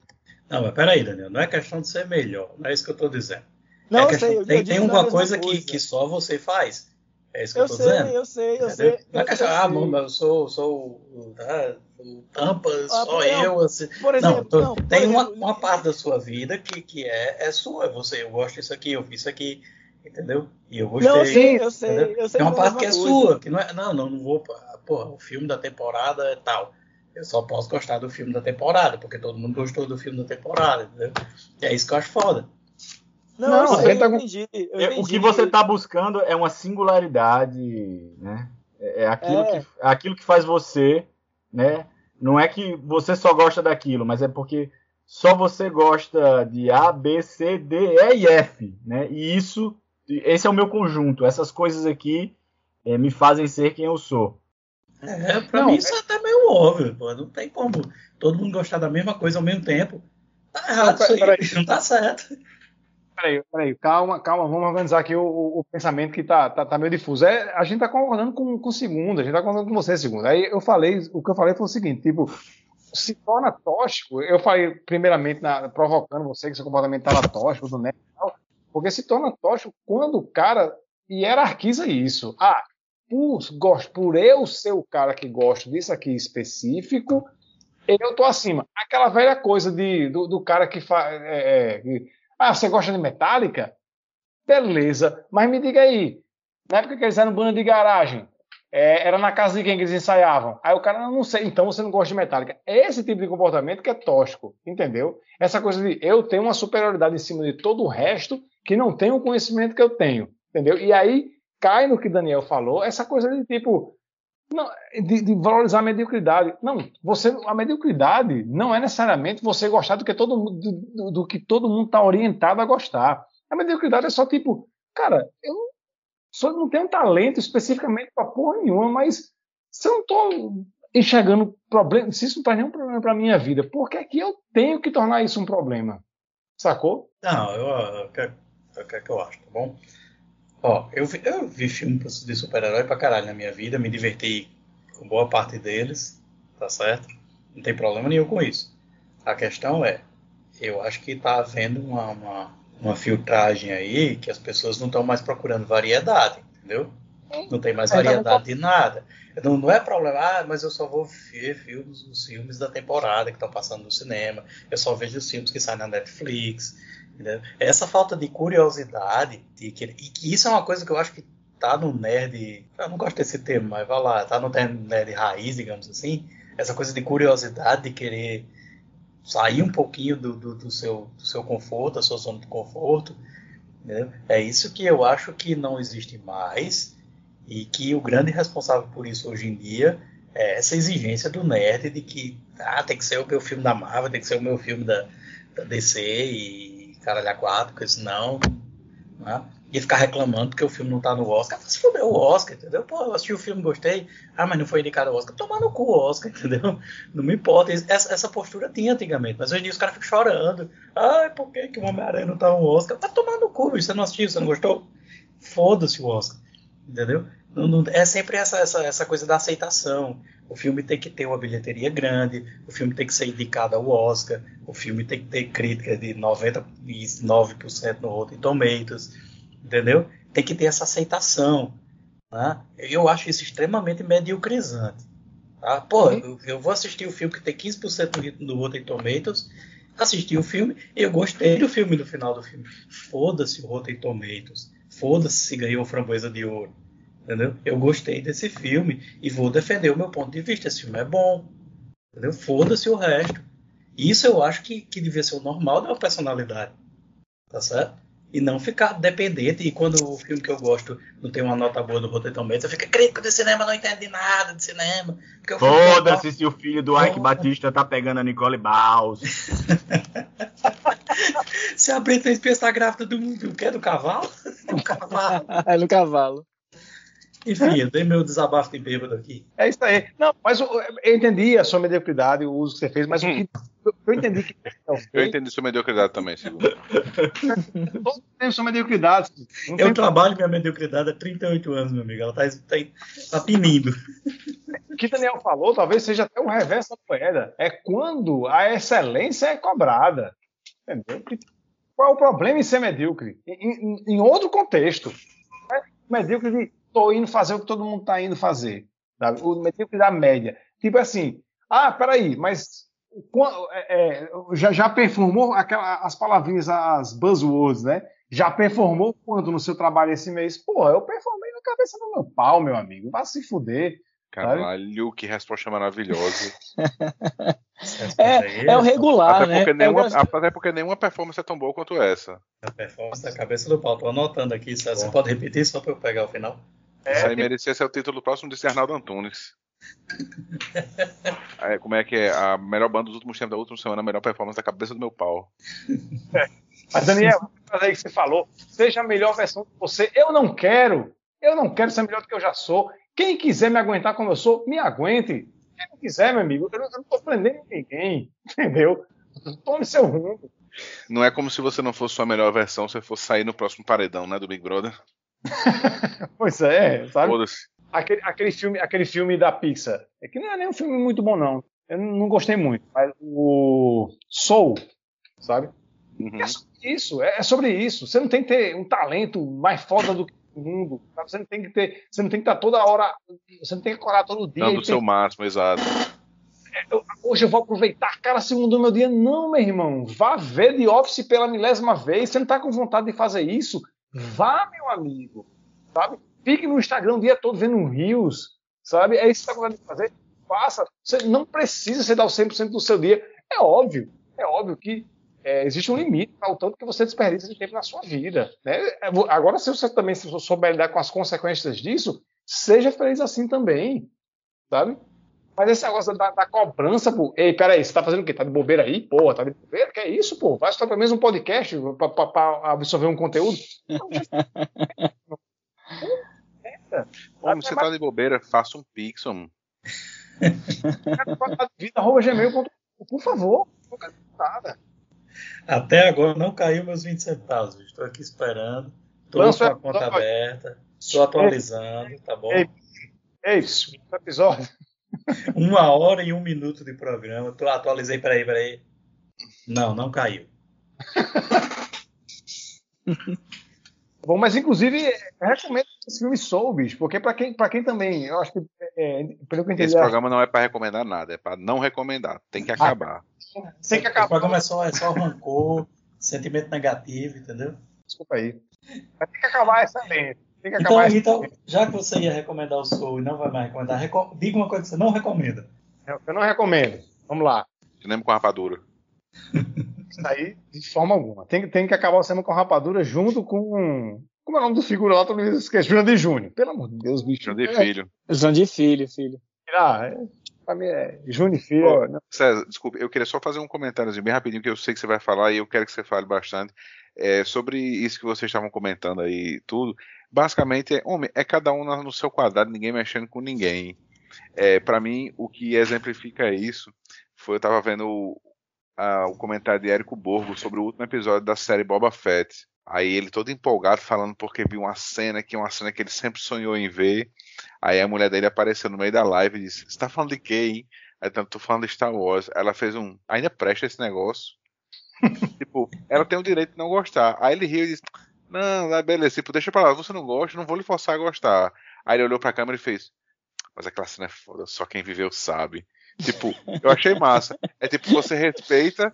Não, mas peraí, Daniel, não é questão de ser melhor, não é isso que eu tô dizendo. Não, é eu questão- sei, eu tem, digo tem uma coisa, Que, coisa. que só você faz. É isso que Eu eu tô sei, dizendo. eu sei, eu entendeu? sei. Não é eu questão, sei. ah, mano, eu sou, sou o- ah, o tampa, só por- eu. Assim. Por Não, exemplo, tô- não, tem uma, exemplo, uma parte da sua vida que, que é, é sua. Você, eu gosto disso aqui, eu fiz isso aqui, entendeu? E eu gostei. Não, eu sei, eu sei, entendeu? eu sei. Tem uma parte que é coisa. sua, que não é. Não, não, não vou. Porra, o filme da temporada é tal. Eu só posso gostar do filme da temporada, porque todo mundo gostou do filme da temporada, entendeu? E é isso que eu acho foda. Não, Não, eu, sei, tá eu com- entendi, eu É, entendi. o que você está buscando é uma singularidade, né? É, é aquilo, É. Que, aquilo que faz você, né? Não é que você só gosta daquilo, mas é porque só você gosta de A, B, C, D, E e F, né? E isso, esse é o meu conjunto. Essas coisas aqui é, me fazem ser quem eu sou. É, pra Não, mim isso é até meio óbvio, pô. Não tem como todo mundo gostar da mesma coisa ao mesmo tempo. Tá errado Não, isso aí, não tá certo. Peraí, peraí, calma, calma, vamos organizar aqui o, o- o pensamento que tá, tá, tá meio difuso. É, a gente tá concordando com, o segundo, a gente tá concordando com você, segundo. Aí eu falei, o que eu falei foi o seguinte, tipo, se torna tóxico, eu falei primeiramente na- provocando você que seu comportamento estava tóxico, do neto e tal, porque se torna tóxico quando o cara hierarquiza isso. Ah, por, por eu ser o cara que gosto disso aqui específico, eu tô acima. Aquela velha coisa de, do, do cara que faz. Ah, você gosta de Metallica? Beleza, mas me diga aí, na época que eles eram banda de garagem, é, era na casa de quem que eles ensaiavam? Aí o cara, não, não sei, então você não gosta de Metallica. É esse tipo de comportamento que é tóxico, entendeu? Essa coisa de eu tenho uma superioridade em cima de todo o resto que não tem o conhecimento que eu tenho, entendeu? E aí cai no que Daniel falou, essa coisa de tipo, não, de, de valorizar a mediocridade. Não, você, a mediocridade não é necessariamente você gostar do que todo mundo, do, do- que todo mundo está orientado a gostar. A mediocridade é só tipo, cara, eu só não tenho talento especificamente para porra nenhuma, mas se eu não estou enxergando problema, se isso não faz nenhum problema para minha vida, por que é que eu tenho que tornar isso um problema? Sacou? Não, eu, eu, eu quero que eu acho, tá bom? Ó, eu vi, eu vi filme de super-herói pra caralho na minha vida, me diverti com boa parte deles, tá certo? Não tem problema nenhum com isso. A questão é, eu acho que tá havendo uma, uma, uma filtragem aí que as pessoas não estão mais procurando variedade, entendeu? Não tem mais variedade de nada. Não, não é problema, ah, mas eu só vou ver filmes, os filmes da temporada que estão passando no cinema, eu só vejo os filmes que saem na Netflix. Entendeu? Essa falta de curiosidade, de que, e que isso é uma coisa que eu acho que tá no nerd. Eu não gosto desse termo, mas vai lá, tá no nerd raiz, digamos assim. Essa coisa de curiosidade, de querer sair um pouquinho do, do, do seu, do seu conforto, da sua zona de conforto. entendeu? É isso que eu acho que não existe mais e que o grande responsável por isso hoje em dia é essa exigência do nerd de que ah, tem que ser o meu filme da Marvel, tem que ser o meu filme da, da DC e caralho a quatro, porque senão. Né? E ficar reclamando porque o filme não tá no Oscar. Se for o Oscar, entendeu? Pô, eu assisti o filme, gostei. Ah, mas não foi indicado ao Oscar. Tomar no cu o Oscar, entendeu? Não me importa. Essa, essa postura tinha antigamente, mas hoje em dia os caras ficam chorando. Ai, por que, que o Homem-Aranha não tá no Oscar? Tá tomar no cu, você não assistiu, você não gostou? Foda-se o Oscar, entendeu? Não, não- é sempre essa, essa, essa coisa da aceitação. O filme tem que ter uma bilheteria grande, o filme tem que ser indicado ao Oscar, o filme tem que ter crítica de 99% no Rotten Tomatoes, entendeu? Tem que ter essa aceitação. Né? Eu acho isso extremamente mediocrizante. Tá? Pô, eu, eu vou assistir o filme que tem 15% no, Rotten Tomatoes assisti o filme e eu gostei do filme no final do filme. Foda-se o Rotten Tomatoes. Foda-se se ganhou framboesa de ouro. Entendeu? Eu gostei desse filme e vou defender o meu ponto de vista. Esse filme é bom. Entendeu? Foda-se o resto. Isso eu acho que, que devia ser o normal da personalidade. Tá certo? E não ficar dependente. E quando o filme que eu gosto não tem uma nota boa no Rotten Tomatoes, eu fico crítico de cinema, não entende nada de cinema. Foda-se se o filho do Ike. Batista tá pegando a Nicole Baus. Se a Britney Spears tá grávida do mundo, o que é do cavalo? Do cavalo. É no cavalo. Enfim, eu dei meu desabafo de bêbado aqui. É isso aí. Não, mas eu, eu entendi a sua mediocridade, o uso que você fez, mas o que eu, eu entendi que Eu entendi sua mediocridade também, segundo. todos têm sua mediocridade. Eu tem trabalho minha mediocridade há 38 anos, meu amigo. Ela tá, tá, tá pinindo. O que Daniel falou talvez seja até o reverso da moeda. É quando a excelência é cobrada. Entendeu? Qual é o problema em ser medíocre? Em, em- em outro contexto. É medíocre de tô indo fazer o que todo mundo está indo fazer. sabe? O medíocre da média. Tipo assim, ah, peraí, mas é, é, já, já performou aquela, as palavrinhas, as buzzwords, né? Já performou quanto no seu trabalho esse mês? Pô, eu performei na cabeça do meu pau, meu amigo. Vai se fuder. Caralho, que resposta maravilhosa. É, é o regular, até, né? porque É nenhuma, até porque nenhuma performance é tão boa quanto essa. A performance da cabeça do pau. Tô anotando aqui. Você você pode repetir só pra eu pegar o final? Isso aí merecia ser o título do próximo desse Arnaldo Antunes. Aí, como é que é? A melhor banda dos últimos tempos da última semana, a melhor performance da cabeça do meu pau. Mas, Daniel, aí que você falou, seja a melhor versão de você. Eu não quero. Eu não quero ser melhor do que eu já sou. Quem quiser me aguentar como eu sou, me aguente. Quem não quiser, meu amigo, eu não, tô prendendo ninguém. Entendeu? Tome seu rumo. Não é como se você não fosse sua melhor versão, você fosse sair no próximo paredão, né, do Big Brother. Pois é, sabe? Foda-se. Aquele, aquele, filme, aquele filme da Pixar. É que não é nem um filme muito bom, não. Eu não gostei muito. Mas o Soul, sabe? Uhum. É sobre isso, é é sobre isso. Você não tem que ter um talento mais foda do que o mundo. sabe? Você não tem que ter, você não tem que estar toda hora, você não tem que acordar todo dia. Dando o seu máximo, exato. eu- hoje eu vou aproveitar cada segundo do meu dia. Não, meu irmão. Vá ver The Office pela milésima vez. Você não tá com vontade de fazer isso? Vá, meu amigo. Sabe? Fique no Instagram o dia todo vendo Rios. Sabe? É isso que tá com vontade de fazer. Faça. Você não precisa você dar o 100% do seu dia. É óbvio. É óbvio que é, existe um limite ao tanto que você desperdiça de tempo na sua vida. Né? É, Agora, se você também souber lidar com as consequências disso, seja feliz assim também. Sabe? Mas esse negócio da, da cobrança, pô. Ei, peraí, você tá fazendo o quê? Tá de bobeira aí? Pô, tá de bobeira? Que é isso, pô? Vai estar pelo menos um podcast pra, pra- pra absorver um conteúdo? Não, Como você tá de bobeira, faça um pix, mano. gmail.com, por favor. Até agora não caiu meus 20 centavos. Estou aqui esperando. Estou com a conta aberta. Estou atualizando, tá bom? Ei. Ei, esse episódio. Uma hora e um minuto de programa. Tô, atualizei, peraí, peraí. Não, não caiu. Bom, mas inclusive, recomendo esse filme Soul, bicho, porque pra quem, pra quem também, eu acho que, é, pelo que eu entendi, Esse programa não é pra recomendar nada, é pra não recomendar. Tem Ah, que acabar. tem que O acabar. programa é só, é só rancor, sentimento negativo, entendeu? Desculpa aí. Mas tem que acabar essa lente. Então, acabar essa então, já que você ia recomendar o Soul e não vai mais recomendar, reco- diga uma coisa que você não recomenda. Eu eu não recomendo. Vamos lá. Cinema com rapadura. Isso aí, de forma alguma. Tem, que- tem que acabar o cinema com rapadura junto com. Como é o nome do figura lá? Todo mundo esquece. Jurandir Júnior. Pelo amor de Deus, bicho. De É, Filho. De filho, filho. Ah, é, pra mim é Júnior Filho. Ô, não. César, desculpa, eu queria só fazer um comentáriozinho bem rapidinho, que eu sei que você vai falar e eu quero que você fale bastante. É, sobre isso que vocês estavam comentando aí, tudo. Basicamente, é, homem, é cada um no seu quadrado, ninguém mexendo com ninguém. É, para mim, o que exemplifica isso foi eu tava vendo o, a- o comentário de Érico Borgo sobre o último episódio da série Boba Fett. Aí ele todo empolgado falando porque viu uma cena que é uma cena que ele sempre sonhou em ver. Aí a mulher dele apareceu no meio da live e disse: Você tá falando de quê, hein? Aí tô falando de Star Wars. Ela fez um. Ainda presta esse negócio. Tipo, ela tem o direito de não gostar. Aí ele riu e disse: Não, ah, beleza, tipo, deixa pra lá, você não gosta, não vou lhe forçar a gostar. Aí ele olhou pra câmera e fez: Mas aquela cena é foda, só quem viveu sabe. Tipo, eu achei massa. É tipo, você respeita,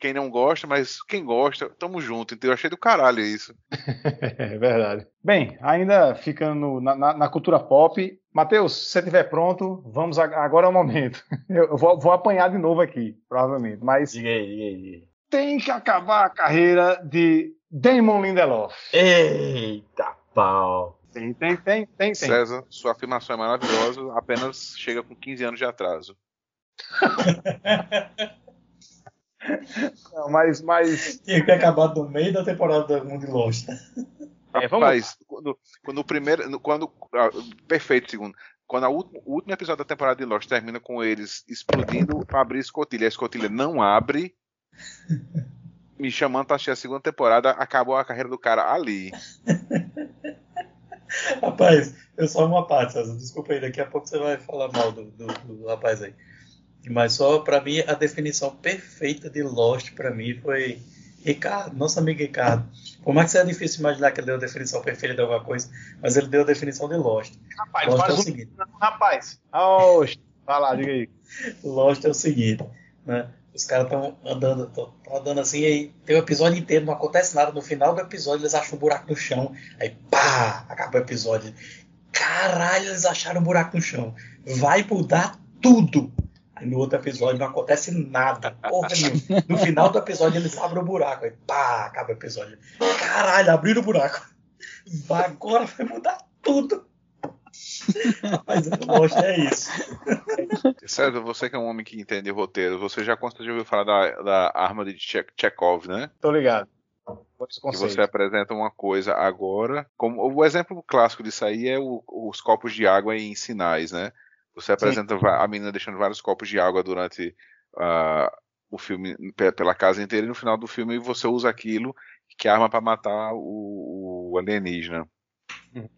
quem não gosta, mas quem gosta, tamo junto. Então eu achei do caralho isso. É verdade. Bem, ainda ficando na, na- na cultura pop, Matheus, se você estiver pronto, vamos a- agora é o momento. Eu vou, vou apanhar de novo aqui, provavelmente, mas Diga aí, diga aí, diga aí. Tem que acabar a carreira de Damon Lindelof. Eita pau. Tem, tem, tem, tem, tem. César, sua afirmação é maravilhosa, apenas chega com 15 anos de atraso. Não, mas, mas Tinha que ter acabado no meio da temporada 1 de Lost. É, vamos Rapaz, quando, quando o primeiro. Quando, ah, perfeito, segundo. Quando a última- o último episódio da temporada de Lost termina com eles explodindo abrir a escotilha. A escotilha não abre. Me chamando pra assistir a segunda temporada, acabou a carreira do cara ali. Rapaz, eu só uma parte, César. Desculpa aí, daqui a pouco você vai falar mal do, do, do rapaz aí. Mas só pra mim, a definição perfeita de Lost pra mim foi Ricardo, nosso amigo Ricardo. Por mais que seja difícil imaginar que ele deu a definição perfeita de alguma coisa, mas ele deu a definição de Lost. rapaz, Lost é o um seguinte. rapaz. Oxe, vai lá, diga aí. Lost é o seguinte, né? Os caras estão andando, andando assim, aí tem o episódio inteiro, não acontece nada. No final do episódio, eles acham um buraco no chão. Aí, pá, acaba o episódio. Caralho, eles acharam um buraco no chão. Vai mudar tudo. Aí no outro episódio não acontece nada, porra nenhuma. No final do episódio, eles abrem o buraco. Aí, pá, acaba o episódio. Caralho, abriram o buraco. Agora vai mudar tudo. Mas Lost é isso. César, você que é um homem que entende roteiro, você já de ouvir falar da, da arma de Che- Chekhov, né? Tô ligado. Que você apresenta uma coisa agora. Como o exemplo clássico disso aí é o- os copos de água em sinais, né? Você apresenta va- a menina deixando vários copos de água durante ah, o filme pe- pela casa inteira e no final do filme você usa aquilo que é arma para matar o, o alienígena. Uhum.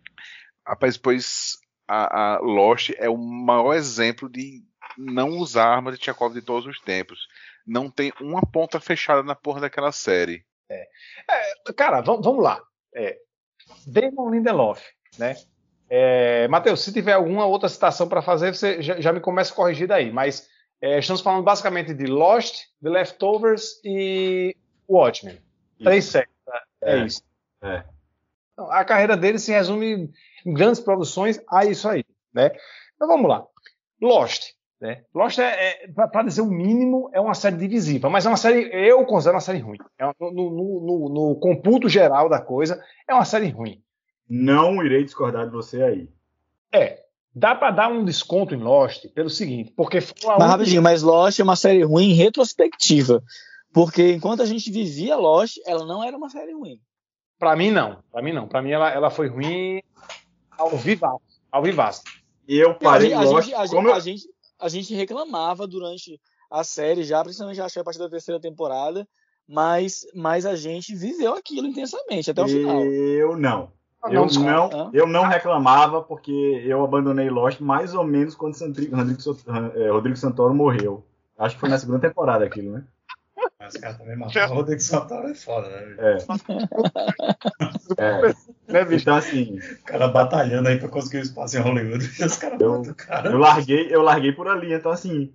Rapaz, pois a, a Lost é o maior exemplo de não usar a arma de Chekhov de todos os tempos. Não tem uma ponta fechada na porra daquela série. Cara, vamos, lá. É, Damon Lindelof, né? É, Matheus, se tiver alguma outra citação para fazer, você já, já me começa a corrigir daí. Mas é, estamos falando basicamente de Lost, The Leftovers e Watchmen. Três séries. tá? É, É. isso. É. Então, a carreira dele se resume em grandes produções a isso aí, né? Então vamos lá. Lost, né? Lost é, para dizer o mínimo, é uma série divisiva, mas é uma série, eu considero uma série ruim. É uma- no, no, no, no computo geral da coisa, é uma série ruim. Não irei discordar de você aí. É, dá para dar um desconto em Lost pelo seguinte, porque foi uma Mas única- rapidinho, mas Lost é uma série ruim em retrospectiva. Porque enquanto a gente vivia Lost, ela não era uma série ruim. Pra mim não, para mim não, para mim ela, ela foi ruim ao vivaço, ao vivaço. Eu A parei gente, a Lost gente- a gente- como eu- a gente- a gente reclamava durante a série já, principalmente acho que a partir da terceira temporada, mas, mas a gente viveu aquilo intensamente até o final. Eu não. Eu Eu não não, eu não reclamava porque eu abandonei Lost mais ou menos quando Sandri- Rodrigo, eh, Rodrigo Santoro morreu. Acho que foi na segunda temporada aquilo, né? Mas cara também matar o Rodrigo Santoro é foda, né? É. É. Né, bicho? Então assim, O cara batalhando aí pra conseguir o espaço em Hollywood. Os caras Eu- cara. eu larguei, eu larguei por ali. Então assim,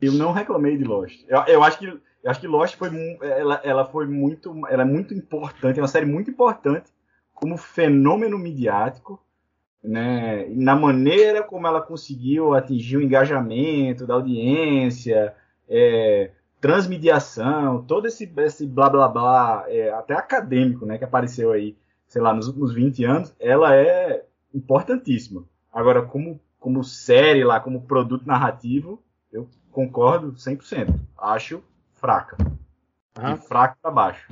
eu não reclamei de Lost. Eu, eu acho que eu acho que Lost foi ela, ela foi muito, ela é muito importante, é uma série muito importante como fenômeno midiático, né? Na maneira como ela conseguiu atingir o engajamento da audiência, é, transmediação, todo esse, esse blá blá blá, é, até acadêmico, né, que apareceu aí, sei lá, nos últimos 20 anos, ela é importantíssima. Agora, como, como série lá, como produto narrativo, eu concordo 100%. Acho fraca. Aham. De fraco para baixo.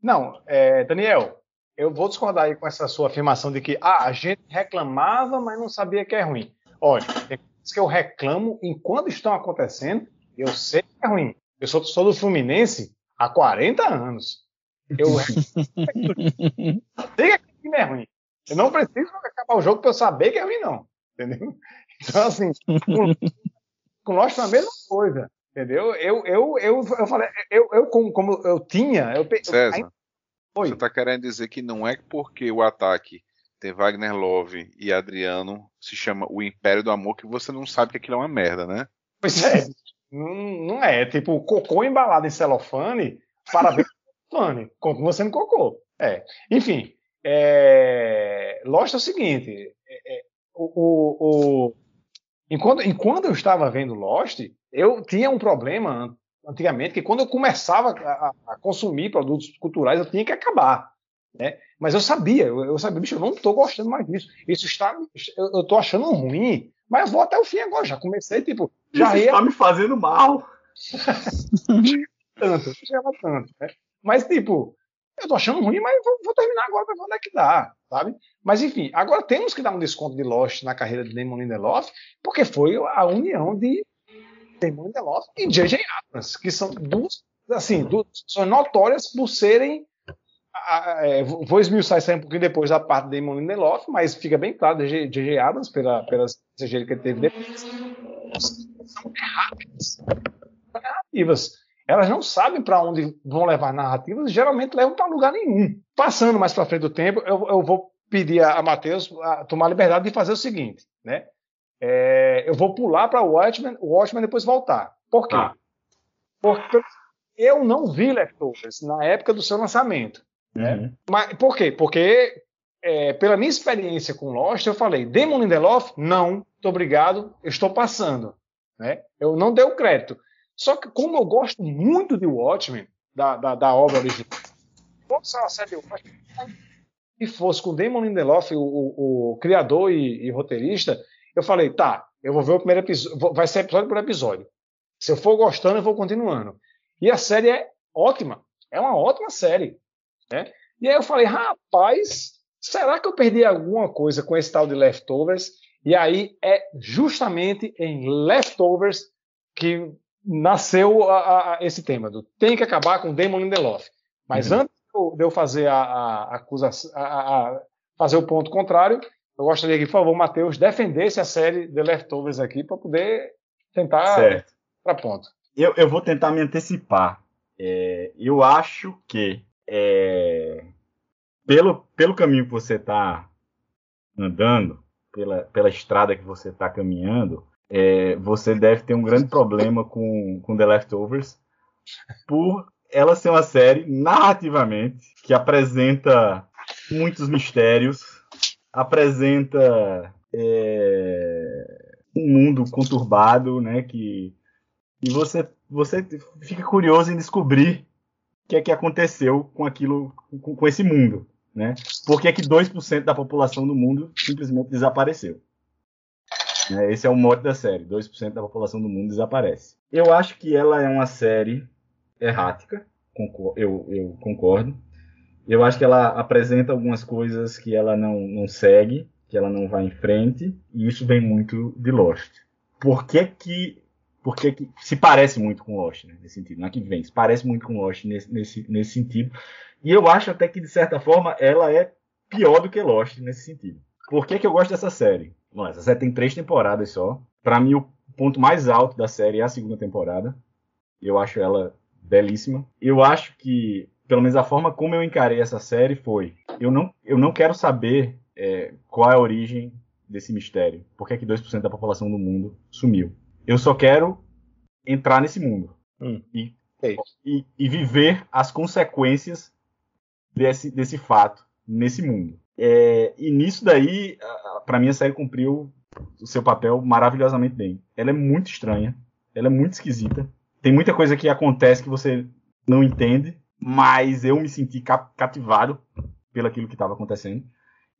Não, é, Daniel, eu vou discordar aí com essa sua afirmação de que ah, a gente reclamava, mas não sabia que é ruim. Olha, tem coisas que eu reclamo enquanto estão acontecendo, e eu sei que é ruim. Eu sou, sou do Fluminense há 40 anos. Eu diga que time é ruim. Eu não preciso acabar o jogo para eu saber que é ruim, não. Entendeu? Então, assim, com, Lost foi a mesma coisa. Entendeu? Eu, eu, eu, eu falei, eu, eu como, como eu tinha, eu, eu César, ainda- Oi. você tá querendo dizer que não é porque o ataque tem Wagner Love e Adriano se chama O Império do Amor que você não sabe que aquilo é uma merda, né? Pois é. Não, não é. Tipo, cocô embalado em celofane, parabéns celofane. Continua sendo cocô. É. Enfim, é... Lost é o seguinte. é- é, o, o, o- Enquanto, enquanto eu estava vendo Lost, eu tinha um problema an- antigamente, que quando eu começava a, a- consumir produtos culturais, eu tinha que acabar. Né? Mas eu sabia, eu, eu sabia, bicho, eu não estou gostando mais disso. Isso está. Eu, tô achando ruim, mas eu vou até o fim agora. Já comecei, tipo, já Isso ia está me fazendo mal. tanto, chegava tanto, né? Mas, tipo, eu tô achando ruim, mas vou, vou terminar agora pra ver onde é que dá, sabe? Mas, enfim, agora temos que dar um desconto de Lost na carreira de Damon Lindelof, porque foi a união de Damon Lindelof e J.J. Abrams, que são duas, assim, duas, são notórias por serem é, vou esmiuçar isso aí um pouquinho depois da parte de Damon Lindelof, mas fica bem claro, J.J. Abrams, pela, pelas CG que ele teve depois, são narrativas. Elas não sabem para onde vão levar narrativas, geralmente levam para lugar nenhum. Passando mais para frente do tempo, eu, eu vou pedir a, a Matheus a tomar a liberdade de fazer o seguinte, né? É, eu vou pular para o Watchmen, o Watchmen depois voltar. Por quê? Tá. Porque eu não vi Leftovers na época do seu lançamento. Uhum. Mas por quê? Porque é, pela minha experiência com Lost, eu falei, Damon Lindelof, não, muito obrigado, estou passando. Né? Eu não dei o crédito. Só que como eu gosto muito de Watchmen, da, da, da obra original, fosse uma série se fosse com Damon Lindelof, o, o, o criador e, e roteirista, eu falei, tá, eu vou ver o primeiro episódio, vai ser episódio por episódio. Se eu for gostando, eu vou continuando. E a série é ótima, é uma ótima série. Né? E aí eu falei, rapaz, será que eu perdi alguma coisa com esse tal de Leftovers? E aí é justamente em Leftovers que nasceu a- a- esse tema do tem que acabar com Damon Lindelof. Mas Uhum. antes de eu- fazer a, a, acusação, fazer o ponto contrário, eu gostaria que, por favor, Matheus, defendesse a série The Leftovers aqui para poder tentar Certo. para ponto. Eu, eu vou tentar me antecipar. É, eu acho que é, pelo, pelo caminho que você está andando, pela, pela estrada que você está caminhando, é, você deve ter um grande problema com, com The Leftovers por ela ser uma série narrativamente que apresenta muitos mistérios, apresenta é, um mundo conturbado, né, que e você você fica curioso em descobrir o que é que aconteceu com aquilo, com, com esse mundo, né? Por que é que 2% da população do mundo simplesmente desapareceu? Né, Esse é o mote da série, 2% da população do mundo desaparece. Eu acho que ela é uma série errática, eu, eu concordo. Eu acho que ela apresenta algumas coisas que ela não, não segue, que ela não vai em frente, e isso vem muito de Lost. Por que que porque que se parece muito com Lost, né, nesse sentido, não é que vem, se parece muito com Lost nesse, nesse, nesse sentido. E eu acho até que, de certa forma, ela é pior do que Lost nesse sentido. Por que, que eu gosto dessa série? Bom, essa série tem três temporadas só. Para mim, o ponto mais alto da série é a segunda temporada. Eu acho ela belíssima. Eu acho que, pelo menos a forma como eu encarei essa série foi: eu não, eu não quero saber é, qual é a origem desse mistério. Por que, é que 2% da população do mundo sumiu? Eu só quero entrar nesse mundo Hum. e, Ok. e, e viver as consequências desse, desse fato nesse mundo. É, e nisso daí, para mim, a série cumpriu o seu papel maravilhosamente bem. Ela é muito estranha, ela é muito esquisita. Tem muita coisa que acontece que você não entende, mas eu me senti ca- cativado pelo aquilo que estava acontecendo.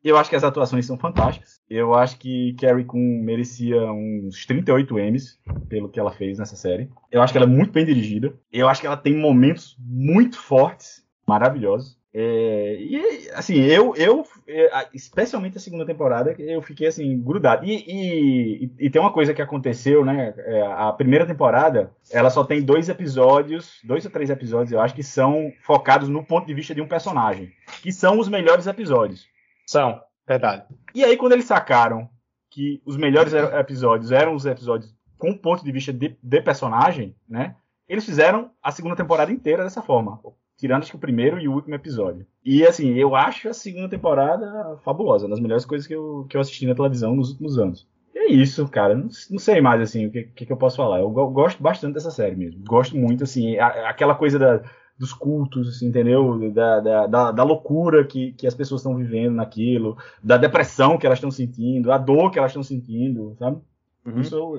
Eu acho que as atuações são fantásticas. Eu acho que Carrie Coon merecia uns 38 M's pelo que ela fez nessa série. Eu acho que ela é muito bem dirigida. Eu acho que ela tem momentos muito fortes, maravilhosos. É, e assim, eu, eu, é, especialmente a segunda temporada, eu fiquei assim, grudado. E, e, e tem uma coisa que aconteceu, né? é, a primeira temporada, ela só tem dois episódios, dois ou três episódios, eu acho, que são focados no ponto de vista de um personagem, que são os melhores episódios. São, verdade. E aí, quando eles sacaram que os melhores episódios eram os episódios com o ponto de vista de, de personagem, né? Eles fizeram a segunda temporada inteira dessa forma. Tirando acho que o primeiro e o último episódio. E assim, eu acho a segunda temporada fabulosa, uma das melhores coisas que eu, que eu assisti na televisão nos últimos anos. é isso, cara. Não, não sei mais assim o que, que, que eu posso falar. Eu go- gosto bastante dessa série mesmo. Gosto muito, assim, a- aquela coisa da- dos cultos, assim, entendeu? Da, da, da, da loucura que, que as pessoas estão vivendo naquilo, da depressão que elas estão sentindo, a dor que elas estão sentindo, sabe? Uhum. Isso eu,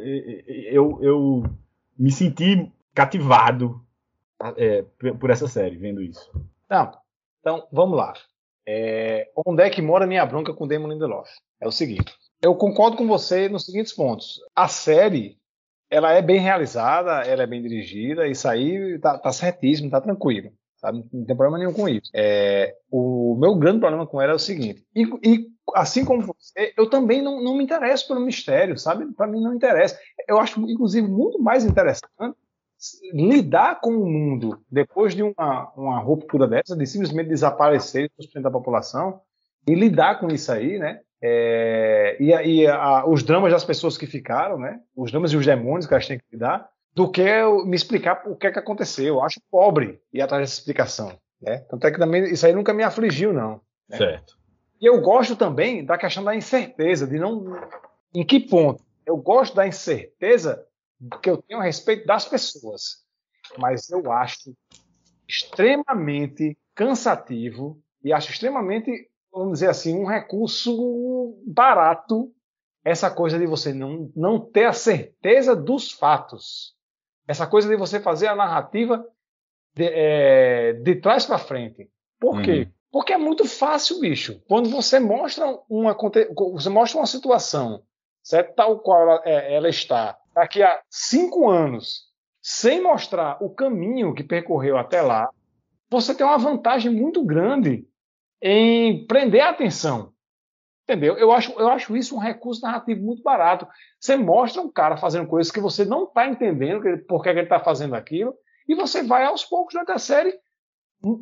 eu, eu me senti cativado é, por essa série, vendo isso. Não. Então, vamos lá. É, onde é que mora minha bronca com Damon Lindelof? É o seguinte. Eu concordo com você nos seguintes pontos. A série, ela é bem realizada, ela é bem dirigida, isso aí tá, tá certíssimo, tá tranquilo. sabe? Não tem problema nenhum com isso. É, o meu grande problema com ela é o seguinte. E, e assim como você, eu também não, não me interesso pelo mistério, sabe? Para mim não interessa. Eu acho, inclusive, muito mais interessante lidar com o mundo depois de uma, uma ruptura dessa, de simplesmente desaparecer da população, e lidar com isso aí, né? É, e e a, os dramas das pessoas que ficaram, né? Os dramas e os demônios que elas têm que lidar, do que eu me explicar o que é que aconteceu. Eu acho pobre ir atrás dessa explicação. Né? Tanto é que também isso aí nunca me afligiu, não. Né? Certo. E eu gosto também da questão da incerteza, de não. Em que ponto? Eu gosto da incerteza que eu tenho respeito das pessoas. Mas eu acho extremamente cansativo e acho extremamente, vamos dizer assim, um recurso barato essa coisa de você não, não ter a certeza dos fatos. Essa coisa de você fazer a narrativa de, é, de trás para frente. Por quê? Uhum. Porque é muito fácil, bicho. Quando você mostra uma, você mostra uma situação, certo? tal qual ela, é, ela está, daqui a cinco anos, sem mostrar o caminho que percorreu até lá, você tem uma vantagem muito grande em prender a atenção. Entendeu? Eu acho, eu acho isso um recurso narrativo muito barato. Você mostra um cara fazendo coisas que você não está entendendo por que ele está fazendo aquilo, e você vai aos poucos durante a série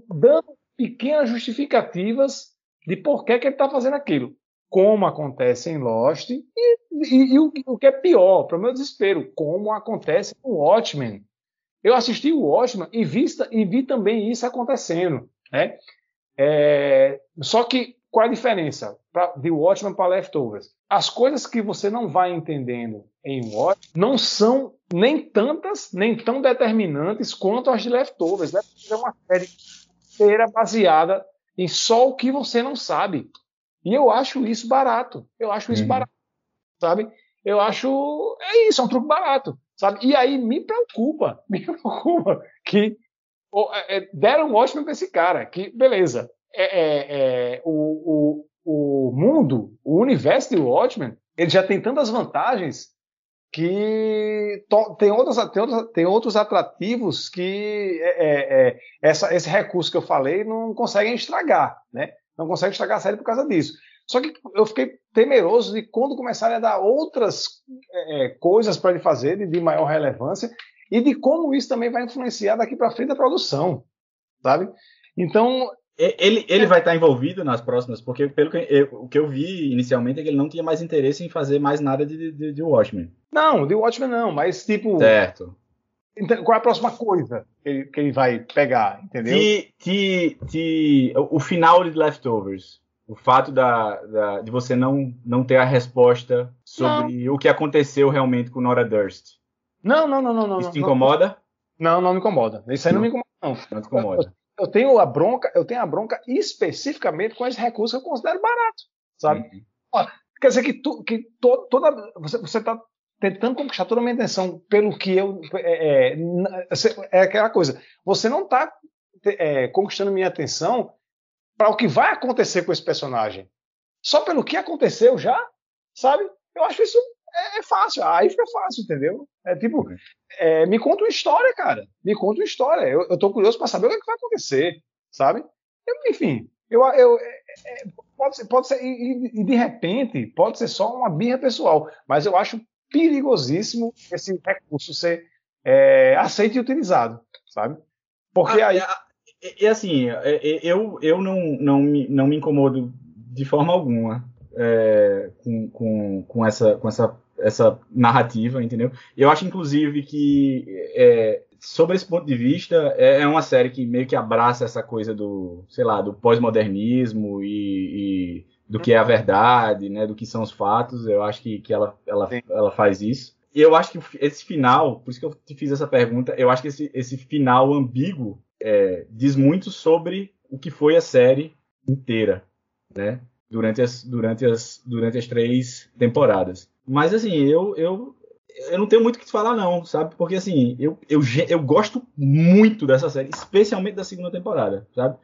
dando pequenas justificativas de por que, que ele está fazendo aquilo. Como acontece em Lost, e, e- e o, o que é pior, para o meu desespero, como acontece no Watchmen. Eu assisti o Watchmen e vi, e vi também isso acontecendo. Né? É, só que qual a diferença pra, de Watchmen para Leftovers? As coisas que você não vai entendendo em Watchmen não são nem tantas, nem tão determinantes quanto as de Leftovers. Leftovers é uma série inteira baseada em só o que você não sabe. E eu acho isso barato. Eu acho isso Uhum. barato, sabe? Eu acho é isso, é um truque barato, sabe? E aí me preocupa, me preocupa que é, é, deram um ótimo para esse cara, que beleza, é, é, é, o, o, o mundo, o universo de Watchmen, ele já tem tantas vantagens que tem, outras, tem, outros, tem outros atrativos que é, é, é, essa, esse recurso que eu falei não conseguem estragar, né? Não conseguem estragar a série por causa disso. Só que eu fiquei temeroso de quando começarem a dar outras é, é, coisas para ele fazer de, de maior relevância e de como isso também vai influenciar daqui para frente a produção, sabe? Então, Ele, ele vai estar envolvido nas próximas, porque pelo que eu, o que eu vi inicialmente é que ele não tinha mais interesse em fazer mais nada de, de, de Watchmen. não, de Watchmen não, mas tipo, Certo. Então, qual é a próxima coisa que ele, que ele vai pegar, entendeu? Te, te, te, o final de Leftovers, o fato da, da- de você não, não ter a resposta sobre o que aconteceu realmente com Nora Durst. Não, não, não, não, não. Isso te não, incomoda? Não, não me incomoda. Isso aí não, me incomoda, não. Não te incomoda. Eu tenho a bronca, eu tenho a bronca especificamente com esse recurso que eu considero barato, sabe? Uhum. Quer dizer que, tu, que to, toda você você está tentando conquistar toda a minha atenção pelo que eu é, é, n- é aquela coisa. Você não está conquistando minha atenção para o que vai acontecer com esse personagem. Só pelo que aconteceu já, sabe? Eu acho isso é, é fácil. Aí fica fácil, entendeu? É tipo, é, me conta uma história, cara. Me conta uma história. Eu, eu tô curioso para saber o que, é que vai acontecer, sabe? Eu, enfim, eu, eu é, é, pode ser, pode ser e, e, de repente pode ser só uma birra pessoal, mas eu acho perigosíssimo esse recurso ser é, aceito e utilizado, sabe? Porque Ah, aí E, assim, é, é, eu, eu não, não, me, não me incomodo de forma alguma é, com, com, com, essa, com essa, essa narrativa, entendeu? Eu acho, inclusive, que é, sobre esse ponto de vista, é, é uma série que meio que abraça essa coisa do, sei lá, do pós-modernismo e, e do que é a verdade, né, do que são os fatos. Eu acho que, que ela, ela, Sim. ela faz isso. E eu acho que esse final, por isso que eu te fiz essa pergunta, eu acho que esse, esse final ambíguo é, diz muito sobre o que foi a série inteira, né? Durante as, durante as, durante as três temporadas. Mas assim, eu, eu, eu não tenho muito o que te falar, não, sabe? Porque assim, eu, eu, eu gosto muito dessa série, especialmente da segunda temporada, sabe?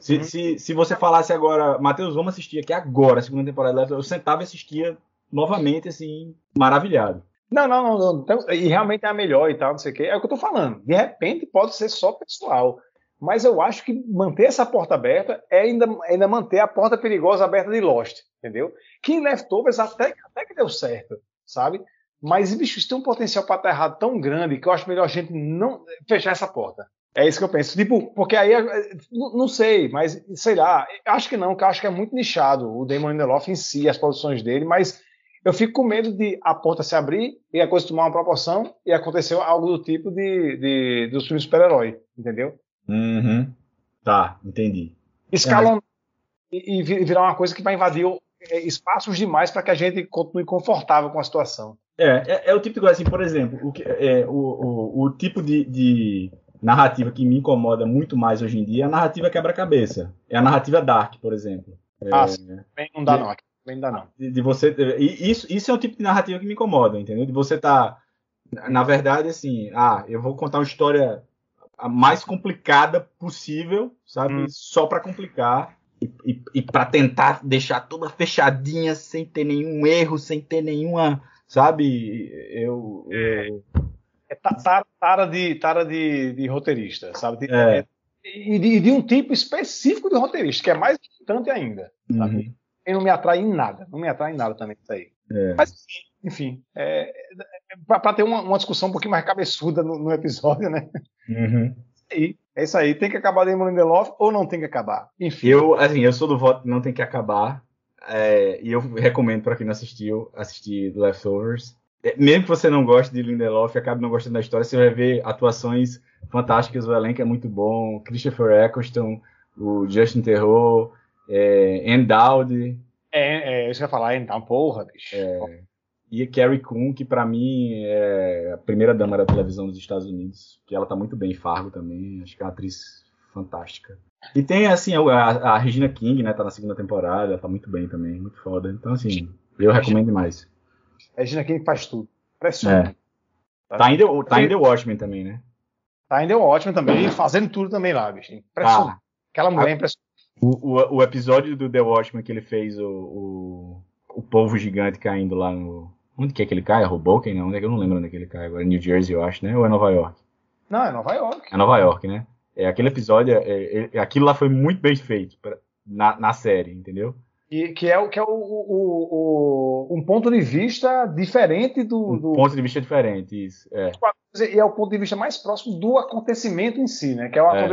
Se, Uhum. se, se você falasse agora, Matheus, vamos assistir aqui agora a segunda temporada, eu sentava e assistia novamente, assim, maravilhado. Não, não, não, não. Então, e realmente é a melhor e tal, não sei o quê. É o que eu tô falando. De repente pode ser só pessoal. Mas eu acho que manter essa porta aberta é ainda, ainda manter a porta perigosa aberta de Lost, entendeu? Que em Leftovers até, até que deu certo, sabe? Mas, bicho, isso tem um potencial para estar errado tão grande que eu acho melhor a gente não fechar essa porta. É isso que eu penso. Tipo, porque aí, eh, não não sei, mas sei lá, acho que não, que acho que é muito nichado o Damon Lindelof em si, as produções dele, mas eu fico com medo de a porta se abrir e a coisa tomar uma proporção e acontecer algo do tipo de, de dos filmes super-herói, entendeu? Uhum. Tá, entendi. Escalam e, e vi- virar uma coisa que vai invadir é, espaços demais para que a gente continue confortável com a situação. É, é, é o tipo de coisa assim, por exemplo, o, que, é, o, o, o tipo de, de narrativa que me incomoda muito mais hoje em dia é a narrativa quebra-cabeça. É a narrativa dark, por exemplo. É, Ah, sim. Bem, não dá não, também não dá não. de, de você isso isso é um tipo de narrativa que me incomoda entendeu de você tá na verdade assim ah eu vou contar uma história a mais complicada possível sabe Hum. só para complicar e, e, e para tentar deixar toda fechadinha sem ter nenhum erro sem ter nenhuma sabe eu, eu É ta- tara, tara de, tara de, de roteirista, sabe? De- É. e, de, de um tipo específico de roteirista, que é mais importante ainda. Uhum. E não me atrai em nada. Não me atrai em nada também isso aí. É. Mas, enfim, é, para ter uma, uma discussão um pouquinho mais cabeçuda no, no episódio, né? Uhum. E é isso aí. Tem que acabar Damon Lindelof ou não tem que acabar? Enfim. Eu, assim, eu sou do voto não tem que acabar. é, e eu recomendo para quem não assistiu, assistir Leftovers. É, Mesmo que você não goste de Lindelof e acabe não gostando da história, você vai ver atuações fantásticas, o elenco é muito bom. Christopher Eccleston, o Justin Theroux, é, Ann Dowd É, é eu ia falar, então, porra, bicho. e a Carrie Coon, que para mim é a primeira dama da televisão dos Estados Unidos, que ela tá muito bem em Fargo também, acho que é uma atriz fantástica. E tem assim a, a Regina King, né, tá na segunda temporada, tá muito bem também, muito foda. Então assim, eu recomendo demais. Regina King faz tudo. Impressionante. Tá em The, tá em The Watchmen também, né? Tá ainda ótimo também, fazendo tudo também lá, bicho. Impressionante. Ah, Aquela mulher é impressionante. o, o, o episódio do The Watchmen que ele fez o, o, o povo gigante caindo lá no onde que é que ele cai? Hoboken, não? Onde é que eu não lembro onde é que ele cai agora? New Jersey, eu acho, né? Ou é Nova York? Não, é Nova York. É Nova York, né? É, aquele episódio, é, é- aquilo lá foi muito bem feito pra- na, na série, entendeu? E que é, que é o, o- o- um ponto de vista diferente do, Um do ponto de vista diferente, isso. É. e é o ponto de vista mais próximo do acontecimento em si, né? Que é o, É.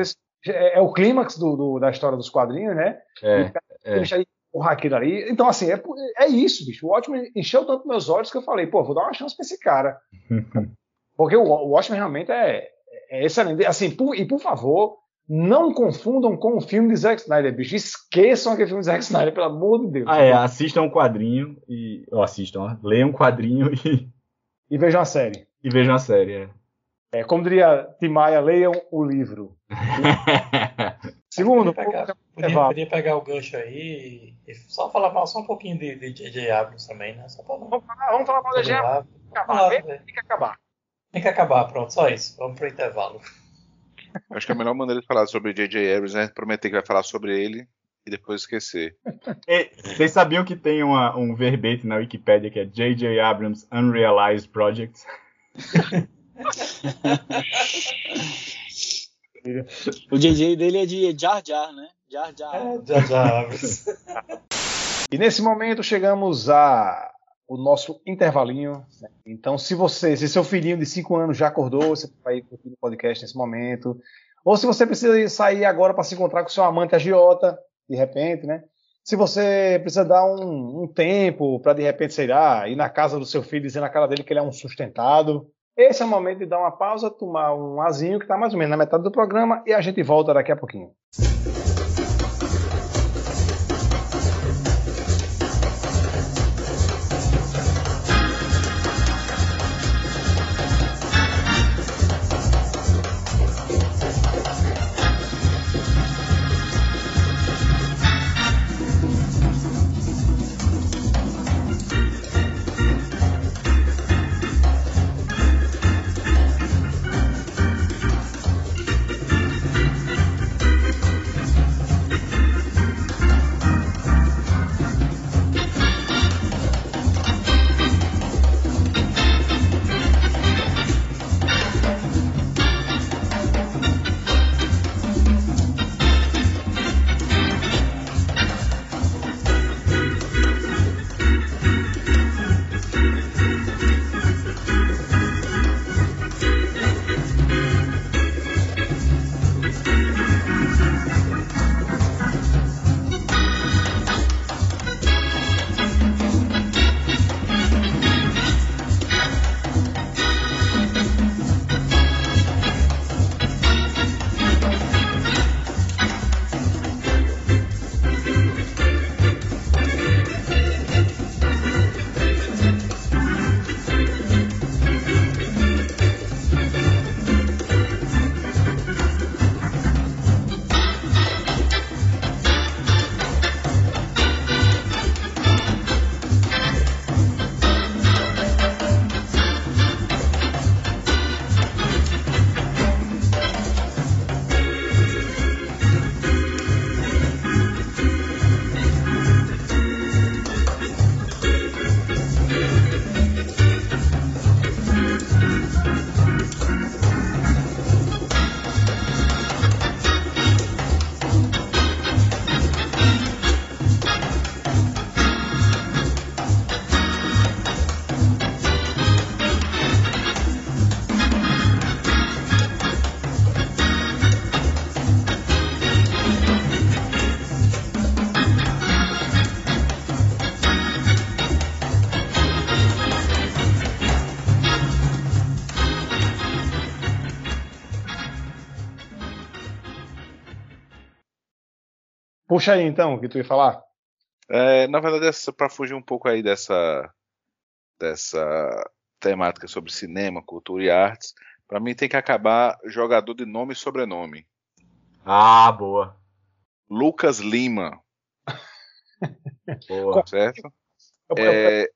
é, é o clímax do, do- da história dos quadrinhos, né? É, E deixa aí porra aquilo ali. Então, assim, é, é isso, bicho. O Watchmen encheu tanto meus olhos que eu falei, pô, vou dar uma chance pra esse cara. Porque o, o Watchmen realmente é, é excelente. Assim, por- e por favor, não confundam com o filme de Zack Snyder, bicho. Esqueçam aquele filme de Zack Snyder, pelo amor de Deus. Ah, é, assistam um quadrinho e. Ou assistam, ó, leiam um quadrinho e, E vejam a série. e vejam a série. É. É, como diria Tim Maia, leiam o livro. Segundo, Podia pegar, podia, intervalo. podia pegar o gancho aí e só falar mal só um pouquinho de, de J.J. Abrams também, né? Só pra não. vamos falar, vamos falar mal. Vamos Acabar, lá, né? velho. Tem que acabar. Tem que acabar, pronto, só isso. Vamos pro intervalo. Acho que a melhor maneira de falar sobre J.J. Abrams é prometer que vai falar sobre ele e depois esquecer. E Vocês sabiam que tem uma- um verbete na Wikipédia que é J.J. Abrams Unrealized Projects? O JJ dele é de Jar Jar, né? Jar Jar. É, já já Abrams. E nesse momento chegamos a o nosso intervalinho. né? Então, se você, se seu filhinho de 5 anos já acordou, você vai curtir o podcast nesse momento. Ou se você precisa sair agora para se encontrar com seu amante agiota, de repente, né? Se você precisa dar um, um tempo para de repente, sei lá, ir na casa do seu filho dizer na cara dele que ele é um sustentado. Esse é o momento de dar uma pausa, tomar um azinho que está mais ou menos na metade do programa e a gente volta daqui a pouquinho. Puxa aí então, o que tu ia falar. É, na verdade, para fugir um pouco aí dessa, dessa temática sobre cinema, cultura e artes, para mim tem que acabar jogador de nome e sobrenome. Ah, boa. Lucas Lima, Boa. certo? Eu- eu- É,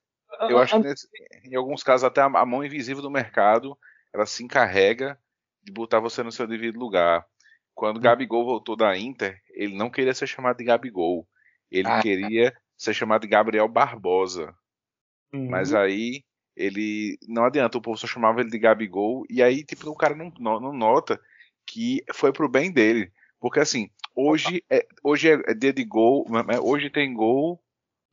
eu acho que nesse- em alguns casos até a, a mão invisível do mercado ela se encarrega de botar você no seu devido lugar. Quando Gabigol voltou da Inter, ele não queria ser chamado de Gabigol, ele Ah. queria ser chamado de Gabriel Barbosa. Uhum. Mas aí ele não adianta, o povo só chamava ele de Gabigol e aí tipo o cara não, não, não nota que foi pro bem dele, porque assim hoje é hoje é dia de gol, hoje tem gol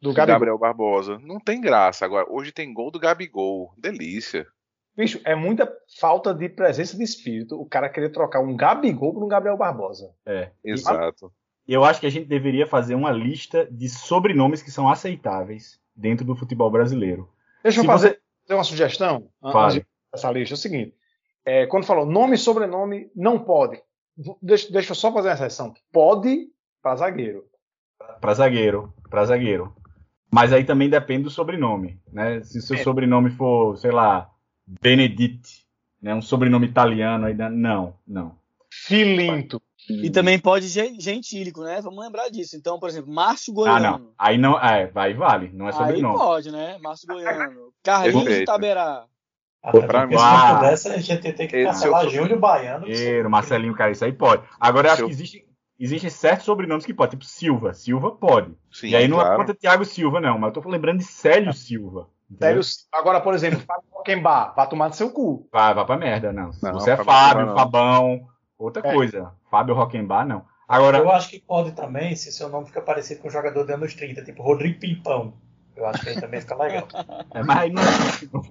do do Gabigol. Gabriel Barbosa, não tem graça agora. Hoje tem gol do Gabigol, delícia. Bicho, é muita falta de presença de espírito o cara querer trocar um Gabigol por um Gabriel Barbosa. É. Exato. Eu acho que a gente deveria fazer uma lista de sobrenomes que são aceitáveis dentro do futebol brasileiro. Deixa eu Se fazer, fazer uma sugestão Fale. essa lista. É o seguinte: é, quando falou nome e sobrenome, não pode. Deixa, deixa eu só fazer uma exceção. Pode para zagueiro. Pra zagueiro, pra zagueiro. Mas aí também depende do sobrenome, né? Se o seu É. sobrenome for, sei lá, Benedict, né? Um sobrenome italiano ainda não, não. Filinto. E também pode gen- gentílico, né? Vamos lembrar disso. Então, por exemplo, Márcio Ah, Goiano. não. Aí não, é, vai vale, não é Aí sobrenome. pode, né? Márcio Goiano. Carlinhos de Perfeito. Taberá. Até Pra mim- Ah. a gente ia ter que cancelar é o- Júnior Baiano. Marcelinho, cara, isso aí pode. Agora eu acho que existem, existem certos sobrenomes que pode, tipo Silva. Silva pode. Sim, e aí não é claro. conta Thiago Silva, não, mas eu tô lembrando de Célio Silva. Entendeu? Sério, agora, por exemplo, Fábio Roquembar, vai tomar no seu cu. Vai, vai pra merda, não. Se Não, você é Fábio não. Fabão, outra É. coisa. Fábio Roquembar, não. Agora, Eu acho que pode também, se seu nome fica parecido com um jogador de anos 30, tipo Rodrigo Pimpão. Eu acho que aí também fica legal. é, mas aí não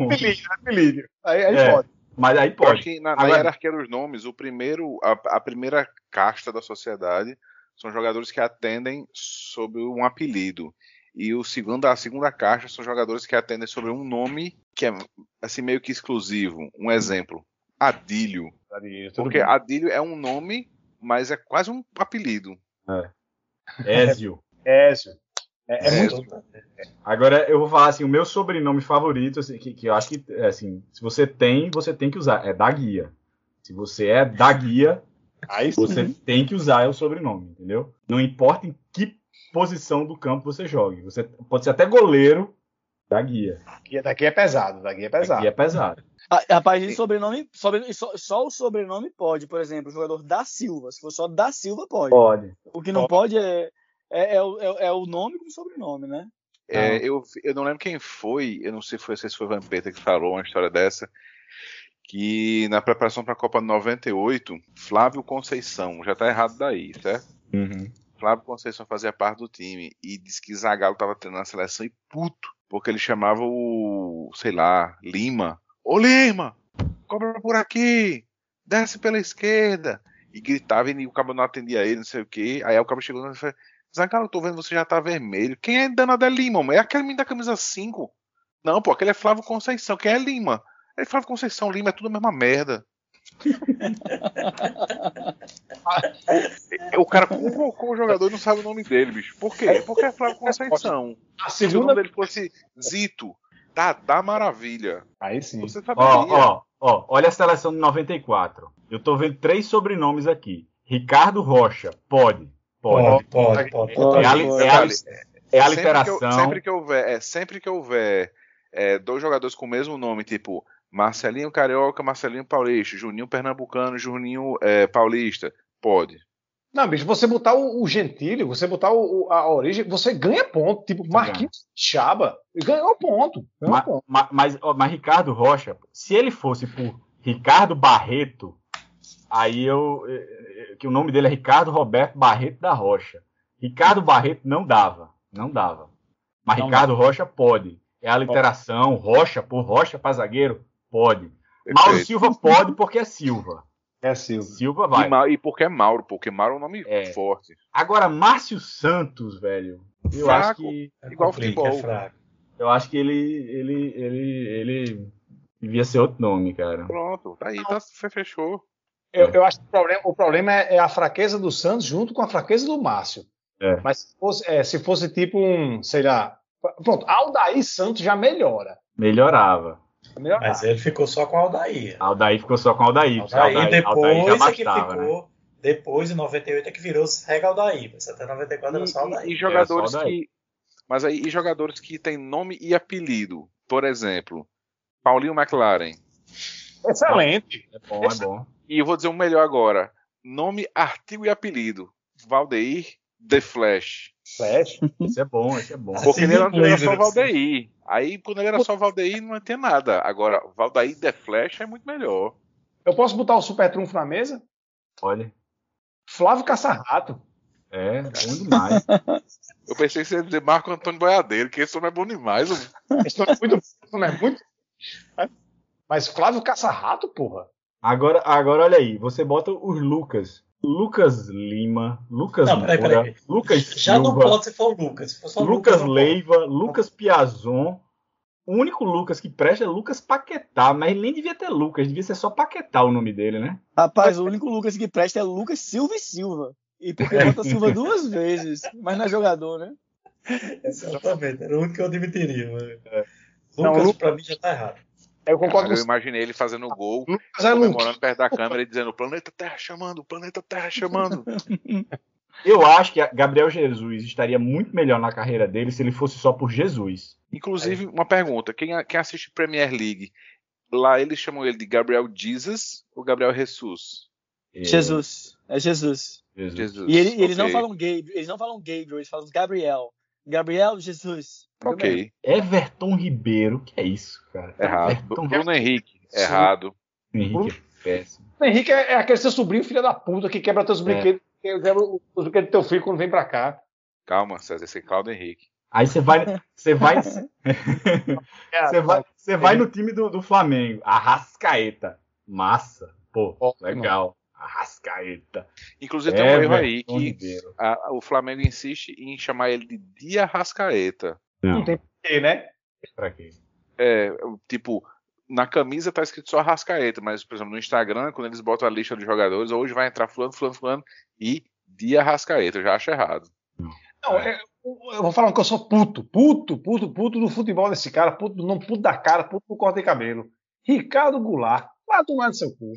Apelídio, apelídio. Aí, aí É. pode. Mas aí Eu acho pode. que na, na Agora- hierarquia dos nomes, o primeiro, a, a primeira casta da sociedade são jogadores que atendem sob um apelido. E o segundo, a segunda caixa são jogadores que atendem sobre um nome que é assim meio que exclusivo. Um exemplo, Adílio. Porque Adílio é um nome, mas é quase um apelido. Ézio. Ézio. É, é É, muito. Agora eu vou falar assim, o meu sobrenome favorito, assim, que, que eu acho que, é, assim, se você tem, você tem que usar. É da guia. Se você é da guia, Aí você tem que usar o sobrenome, entendeu? Não importa em que posição do campo você jogue. Você pode ser até goleiro da guia. Daqui, daqui é pesado, daqui é pesado. guia é pesado. Ah, Rapaz, de sobrenome, sobre- só, só o sobrenome pode, por exemplo, o jogador da Silva. Se for só da Silva, pode. Pode. O que não pode é, é, é o- é- é o nome com o sobrenome, né? É, eu, eu não lembro quem foi, eu não sei se foi, se foi o Vampeta que falou uma história dessa, que na preparação para a Copa 98, Flávio Conceição, já tá errado daí, certo? Uhum. Flávio Conceição fazia parte do time e disse que Zagallo tava treinando a seleção e puto, porque ele chamava o, sei lá, Lima. Ô Lima, cobra por aqui, desce pela esquerda. E gritava e o cabo não atendia ele, não sei o que. Aí o cabo chegou e falou, Zagallo, tô vendo você já tá vermelho. Quem é danado é Lima, mano? É aquele menino da camisa 5. Não, pô, aquele é Flávio Conceição. Quem é Lima? É Flávio Conceição, Lima é tudo a mesma merda. o cara convocou o jogador e não sabe o nome dele, bicho. Por quê? Porque é Flávio Conceição. A Se o segunda. nome dele fosse Zito, tá, tá maravilha. Aí sim. Você saberia. Ó, ó, ó, olha a seleção de 94. Eu tô vendo três sobrenomes aqui. Ricardo Rocha, pode. Pode. Pode, pode, pode. Pode, É a, pode. é a, li- é a Sempre que eu- literação. Sempre que houver, é, sempre que houver é, dois jogadores com o mesmo nome, tipo Marcelinho Carioca, Marcelinho Paulista, Juninho Pernambucano, Juninho é, Paulista, pode. Não, bicho, você botar o, o gentílio, você botar o, o- a origem, você ganha ponto. Tipo, Marquinhos Chaba ganhou ponto. Ganhou Ma- ponto. ma- mas, ó, mas Ricardo Rocha, se ele fosse por Ricardo Barreto, aí eu. eh, eh, Que o nome dele é Ricardo Roberto Barreto da Rocha. Ricardo Barreto não dava. Não dava. Mas Não Ricardo Rocha pode. É a literação, Rocha por Rocha para zagueiro, pode. Mauro Perfeito. Silva pode porque é Silva. É Silva. Silva E, vai. Ma- e porque é Mauro, porque Mauro é um nome É. forte. Agora, Márcio Santos, velho. Eu acho Fraco. que. É Igual complica, futebol. é fraco. Eu acho que ele. ele, ele, ele devia ser outro nome, cara. Pronto, tá aí, tá, fe- fechou. Eu, eu acho que o problema, o problema é, é a fraqueza do Santos junto com a fraqueza do Márcio. É. Mas se fosse, é, se fosse tipo um, sei lá. Pronto, Aldair Santos já melhora. Melhorava. Melhora. Mas ele ficou só com a Aldair. Aldair ficou só com Aldair. porque Aldair, Aldair, depois Aldair já é que bastava, né? ficou. Depois, em 98, é que virou Rega Aldair. Mas até 94 era só E, Aldair. e jogadores É, só daí. que. Mas aí, e jogadores que têm nome e apelido. Por exemplo, Paulinho McLaren. Excelente. É bom, é bom. E eu vou dizer um melhor agora. Nome, artigo e apelido. Valdeir The Flash. Flash. Esse é bom, esse é bom. Porque ele era, ele era só Valdeir. Aí, quando ele era só Valdeir, não tinha nada. Agora, Valdeir The Flash é muito melhor. Eu posso botar o super trunfo na mesa? Olha. Flávio Caçarrato. É, bom demais. Eu pensei que você ia dizer Marco Antônio Boiadeiro, que esse homem é bom demais. Esse nome é muito. esse nome é muito. Mas Flávio Caçarrato, porra. Agora, agora olha aí, você bota os Lucas. Lucas Lima, Lucas Não, peraí, Moura, peraí. Lucas Já não Silva, pode se for o Lucas. Se for só o Lucas não pode. Leiva, Lucas Piazon. O único Lucas que presta é Lucas Paquetá, mas ele nem devia ter Lucas, devia ser só Paquetá o nome dele, né? Rapaz, o único Lucas que presta é Lucas Silva e Silva. E porque bota Silva duas vezes, mas não é jogador, né? Exatamente, era o único que eu admitiria. Mas... Não, Lucas, Lu- pra mim, já tá errado. Eu concordo Eu com imaginei ele fazendo o gol, é comemorando perto da câmera e dizendo: o planeta Terra chamando, o planeta Terra chamando. Eu acho que Gabriel Jesus estaria muito melhor na carreira dele se ele fosse só por Jesus. Inclusive, uma pergunta: quem, quem assiste Premier League, lá eles chamam ele de Gabriel Jesus ou Gabriel Jesus? É, Jesus. É Jesus. Jesus. Jesus. E ele- eles não ok. falam Gabriel, eles não falam Gabriel, eles falam Gabriel. Gabriel Jesus. Ok, Everton Ribeiro, que é isso, cara? errado. Everton Bruno Henrique, errado. Henrique é péssimo. O Henrique é, é aquele seu sobrinho, filho da puta, que quebra teus É. brinquedos, que quebra os brinquedos do teu filho quando vem pra cá. Calma, César, esse é Claudio Henrique. Aí você vai, você vai, você vai, você vai no time do, do Flamengo, Arrascaeta, massa, pô, Ótimo. legal, Arrascaeta. Inclusive, tem um erro aí que a- o Flamengo insiste em chamar ele de Dia Rascaeta. Não tem porquê, né? Pra quê? É, tipo, na camisa tá escrito só Rascaeta, mas, por exemplo, no Instagram, quando eles botam a lista de jogadores, hoje vai entrar fulano, fulano, fulano e Dia Rascaeta. Eu já acho errado. Não, é, eu vou falar que eu sou puto, puto, puto, puto do futebol desse cara, puto do nome, puto da cara, puto do corte de cabelo. Ricardo Goulart, vai tomar no seu cu.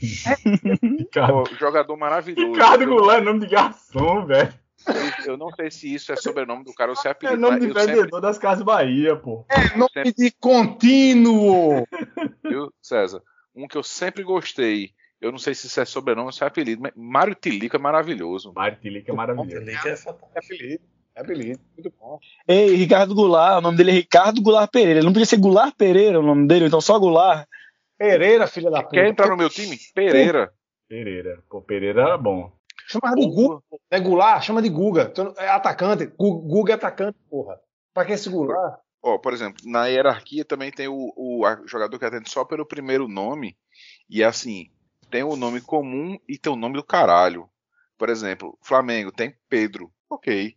Ricardo, Pô, jogador maravilhoso. Ricardo Goulart é nome de garçom, velho. Eu não sei se isso é sobrenome do cara ou se é É apelido. nome mas de eu sempre, vendedor das Casas Bahia, pô. É nome de contínuo. viu, César? Um que eu sempre gostei. Eu não sei se isso é sobrenome ou se é apelido, mas Mário Tilico é maravilhoso. Mário Tilica é maravilhoso. Que é fantástico. É apelido, é apelido, muito bom. Ei, Ricardo Goulart, o nome dele é Ricardo Goulart Pereira. Ele não podia ser Goulart Pereira o nome dele, então só Goulart. Pereira, filha da puta. Quer entrar no meu time? Pereira. Pereira. Pô, Pereira era bom. Chama de Guga, é Goulart, chama de Guga. É atacante, Gu- Guga é atacante, porra. Pra que esse Goulart? Ó, por exemplo, na hierarquia também tem o, o a- jogador que atende só pelo primeiro nome. E assim, tem o nome comum e tem o nome do caralho. Por exemplo, Flamengo tem Pedro. Ok.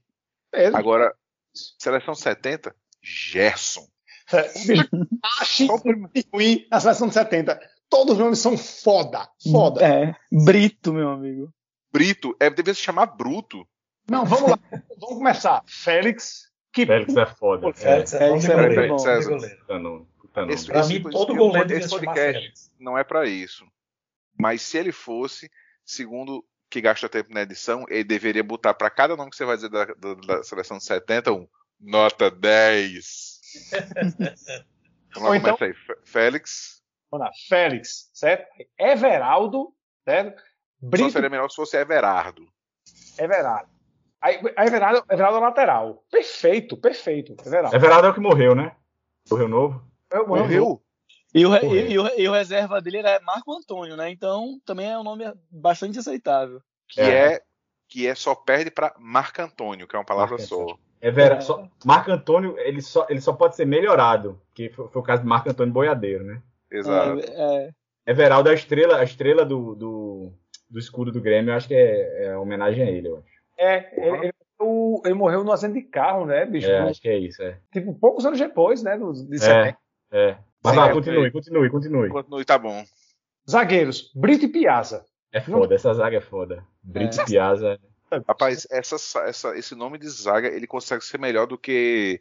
Pedro. Agora, seleção 70, Gerson. É, bicho, ache Só o prim- ruim na seleção de 70. Todos os nomes são foda. Foda. É, Brito, meu amigo. Brito, é, devia se chamar Bruto. Não, vamos lá. vamos começar. Félix. Que Félix é foda. Félix é É, é bom. de César. Puta nome, puta nome. Esse- Pra esse- mim, todo esse- goleiro esse podcast Félix. não é pra isso. Mas se ele fosse, segundo que gasta tempo na edição, ele deveria botar pra cada nome que você vai dizer da, da- da seleção de 70 um nota 10. Vamos lá, Ou então- aí. Félix. Vamos lá. Félix, certo? Everaldo, certo? Só Brito seria melhor se fosse Everardo. Everaldo. Aí, aí Everaldo, Everaldo é lateral. Perfeito, perfeito. Everaldo. Everaldo é o que morreu, né? Morreu novo? Eu, eu, Morreu? E o, e, e o, e o reserva dele era Marco Antônio, né? Então também é um nome bastante aceitável. Que É. é. que é só perde pra Marco Antônio, que é uma palavra Marco só. É. só, Marco Antônio, ele só, ele só pode ser melhorado, que foi, foi o caso de Marco Antônio Boiadeiro, né? Exato. É, é, Everaldo é a estrela, a estrela do, do, do escudo do Grêmio, eu acho que é, é homenagem a ele, eu acho. É, ele, ele, o- ele morreu no acidente de carro, né, bicho? É, acho que é isso, é. Tipo, poucos anos depois, né? Do, de É, 70. é. Mas Sim, vai, é, continue, continue, continue. Continue, tá bom. Zagueiros, Brito e Piazza. É foda, essa zaga é foda. Brito É. e Piazza. Rapaz, essa, essa, esse nome de zaga, ele consegue ser melhor do que.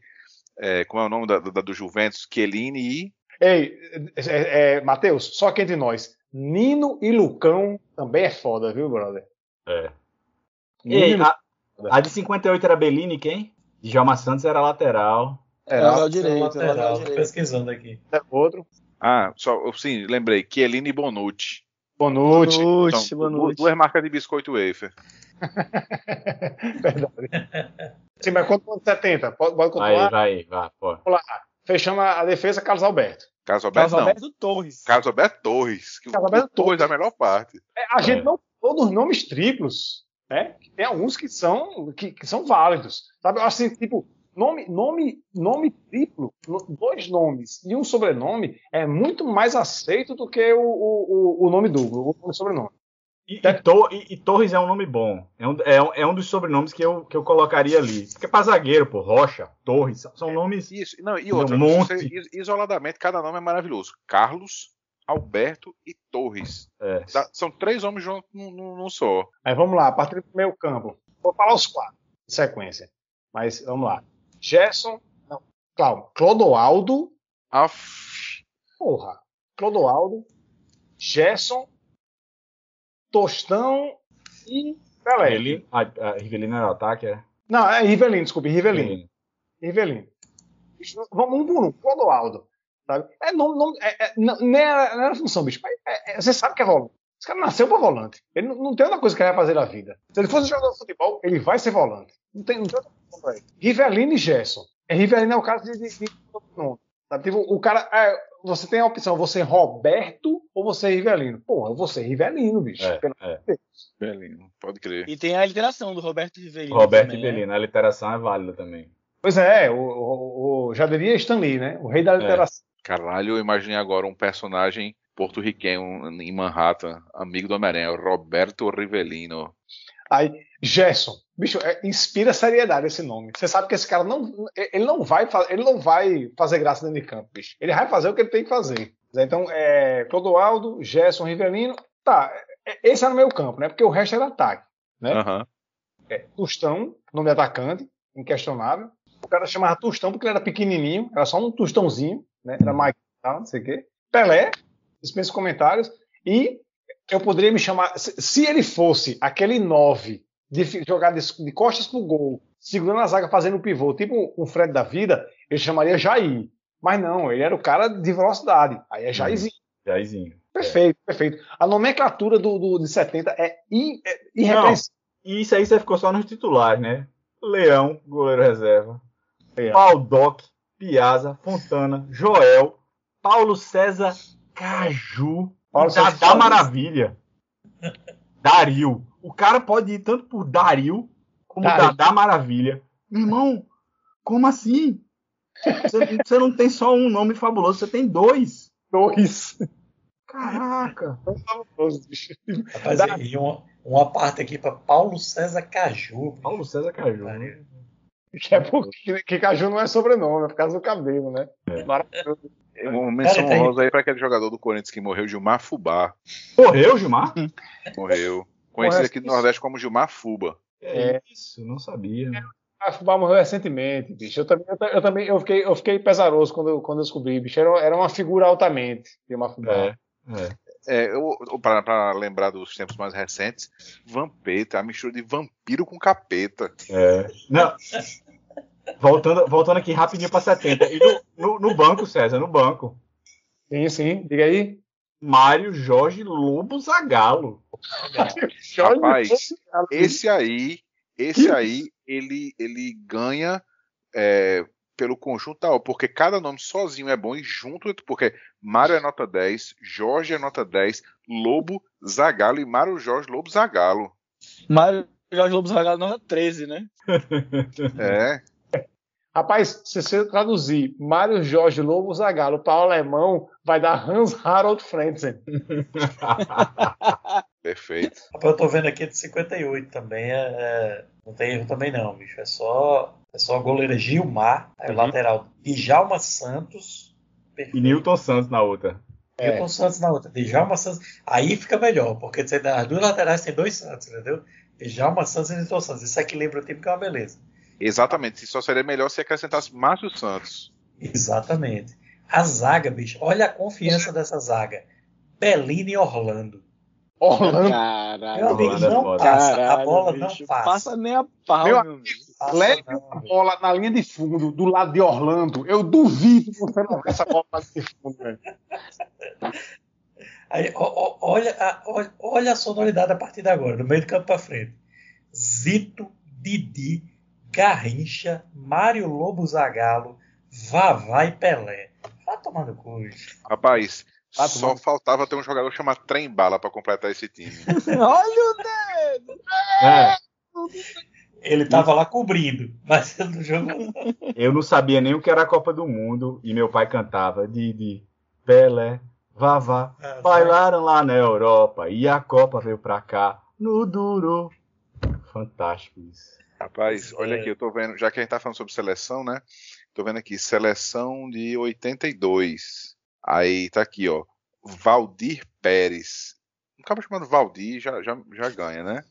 é, como é o nome da, da- do Juventus? Chiellini e. Ei, é, é, Matheus, só que entre nós, Nino e Lucão também é foda, viu, brother? É. Ei, e a, a de 58 era Bellini, quem? Djalma Santos era lateral. É, Lateral direito, lateral Lateral, tô pesquisando aqui. outro. Ah, só, sim, lembrei. Chiellini e Bonucci. Bonucci. Boa du- noite. duas marcas de biscoito wafer. Verdade. Sim, mas quanto quanto 70? Pode, pode Vai, continuar? vai, vai, pô. Fechando a, a defesa, Carlos Alberto. Carlos Alberto Carlos não. Alberto Torres. Carlos Alberto Torres. Que Carlos Alberto Torres é a melhor parte. É, a gente É. não falou dos nomes triplos, né? Tem alguns que são, que, que são válidos. Sabe? Assim, tipo, nome, nome, nome triplo, dois nomes e um sobrenome é muito mais aceito do que o, o, o- nome duplo, o nome sobrenome. E, e To- e- e Torres é um nome bom. É um, é, um, é um dos sobrenomes que eu, que eu colocaria ali. Porque pra zagueiro, pô, Rocha, Torres, são- são nomes. Isso, não, e outra, Um monte. você, is- isoladamente, cada nome é maravilhoso. Carlos, Alberto e Torres. É. Dá- são três homens juntos num, só. Aí vamos lá, a partir do meio campo. Vou falar os quatro, em sequência. Mas vamos lá. Gerson, não, Cláudio, Clodoaldo, Aff, porra, Clodoaldo, Gerson, Tostão e Pelé. Rivelino, a, a Rivelino era o ataque, é? Não, é Rivelino, desculpe, Rivelino. Rivelino. Rivelino. Vamos um por um, Clodoaldo. Sabe? É, nome, nome, é, é, não, não, era, não era função, bicho. mas é- é- você sabe que é volante. Esse cara nasceu pra volante. Ele não, não tem outra coisa que ele vai fazer na vida. Se ele fosse jogador de futebol, ele vai ser volante. Não tem, não tem outra coisa pra ele. Rivelino e Gerson. É, Rivelino é o caso de, de, de nome. Sabe? Tipo, o cara. É, você tem a opção, você Roberto ou você Rivelino. Porra, eu vou ser Rivelino, bicho. É, Pelo- é. Belino, pode crer. E tem a literação do Roberto Rivelino. Roberto também, né? Rivelino, a literação é válida também. Pois é, o, o, o- já diria Stanley, né? O rei da literação. Caralho, eu imaginei agora um personagem porto-riquenho em Manhattan, amigo do Homem-Aranha, o Roberto Rivelino. Aí, Gerson, bicho, é, inspira seriedade esse nome. Você sabe que esse cara não, ele não vai, ele não vai fazer graça dentro de campo, bicho. Ele vai fazer o que ele tem que fazer. Então, é, Clodoaldo, Gerson, Rivelino, tá. é- Esse era no meio campo, né? Porque o resto era ataque. É. Aham. Tostão, nome de atacante, inquestionável. O cara chamava Tostão porque ele era pequenininho, era só um tostãozinho, né? Era mais tal, não sei o quê. Pelé, dispensa comentários. E eu poderia me chamar. Se, se ele fosse aquele 9 de jogar de, costas pro gol, segurando a zaga, fazendo o pivô, tipo um Fred da vida, ele chamaria Jair. Mas não, ele era o cara de velocidade. Aí é Jairzinho. Jairzinho. Perfeito, perfeito. A nomenclatura do, do, de 70 é, i- é irrepreensível. E isso aí você ficou só nos titulares, né? Leão, goleiro reserva. Leão. Baldock, Piazza, Fontana, Joel, Paulo César Caju, Paulo César Dadá Caju. Maravilha. Dario. O cara pode ir tanto por Dario como Dario. Dadá Maravilha. Meu irmão, como assim? Você, você não tem só um nome fabuloso, você tem dois. Dois. Caraca. Fabuloso, bicho. Rapaz, Dá- e uma, uma parte aqui para Paulo César Caju. Paulo César Caju. Que é porque que Caju não é sobrenome, é por causa do cabelo, né? É. Maravilhoso. Uma menção Cara, honrosa aí para aquele jogador do Corinthians que morreu, Gilmar Fubá. Morreu, Gilmar? Morreu. Conhecido aqui do Nordeste como Gilmar Fuba. É isso, não sabia. A Fubá morreu recentemente, bicho. Eu também, eu, eu também eu fiquei, eu fiquei pesaroso quando eu, quando eu descobri, bicho. Era, era uma figura altamente de uma Fubá. É, é. É, para lembrar dos tempos mais recentes, Vampeta, a mistura de vampiro com capeta. É. Não. Voltando, voltando aqui rapidinho para 70. E no, no, no banco, César, no banco. Sim, sim. Diga aí. Mário Jorge Lobo Zagalo. Rapaz, Esse aí, esse aí, ele, ele ganha é, pelo conjunto da obra, porque cada nome sozinho é bom e junto, porque Mário é nota 10, Jorge é nota 10, Lobo, Zagalo e Mário Jorge Lobo Zagalo. Mário Jorge Lobo Zagalo nota 13, né? É, Rapaz, se você traduzir Mário Jorge Lobo Zagalo para o alemão, vai dar Hans Harald Frentzen. perfeito. Eu tô vendo aqui de 58 também. É, é- não tem erro também não, bicho. É só, é só a goleira Gilmar, aí o Uhum. lateral Djalma Santos. E Perfeito. Newton Santos na outra. É. Newton Santos na outra. Djalma Santos. Aí fica melhor, porque as duas laterais tem dois Santos, entendeu? Djalma Santos e Nilton Santos. Isso aqui lembra o time que é uma beleza. Exatamente. Só seria melhor se acrescentasse Márcio Santos. Exatamente. A zaga, bicho. Olha a confiança dessa zaga. Belina e Orlando. Orlando, Caralho. Meu amigo, não passa. Caralho, a bola bicho, não passa. Passa nem a pau, Meu amigo. Passa leve não, bicho. bola na linha de fundo, do lado de Orlando. Eu duvido que você não essa bola na linha de fundo, velho. Aí, ó, ó, olha, a, olha, olha a sonoridade a partir de agora, do meio do campo para frente. Zito, Didi, Garrincha, Mário Lobo Zagalo, Vavá e Pelé. Vai cu. bicho. Rapaz, Ah, só tomando. faltava ter um jogador chamado Trem Bala pra completar esse time. Olha o dedo. É, Ele tava lá cobrindo, mas ele não jogou. eu não sabia nem o que era a Copa do Mundo e meu pai cantava Didi, Pelé, Vavá. Ah, Bailaram lá na Europa e a Copa veio pra cá no duro. Fantástico isso. Rapaz, olha é. aqui, eu tô vendo, já que a gente tá falando sobre seleção, né? Tô vendo aqui, seleção de 82. Aí tá aqui, ó. Valdir Pérez. Um cara chamado Valdir já, já, já ganha, né?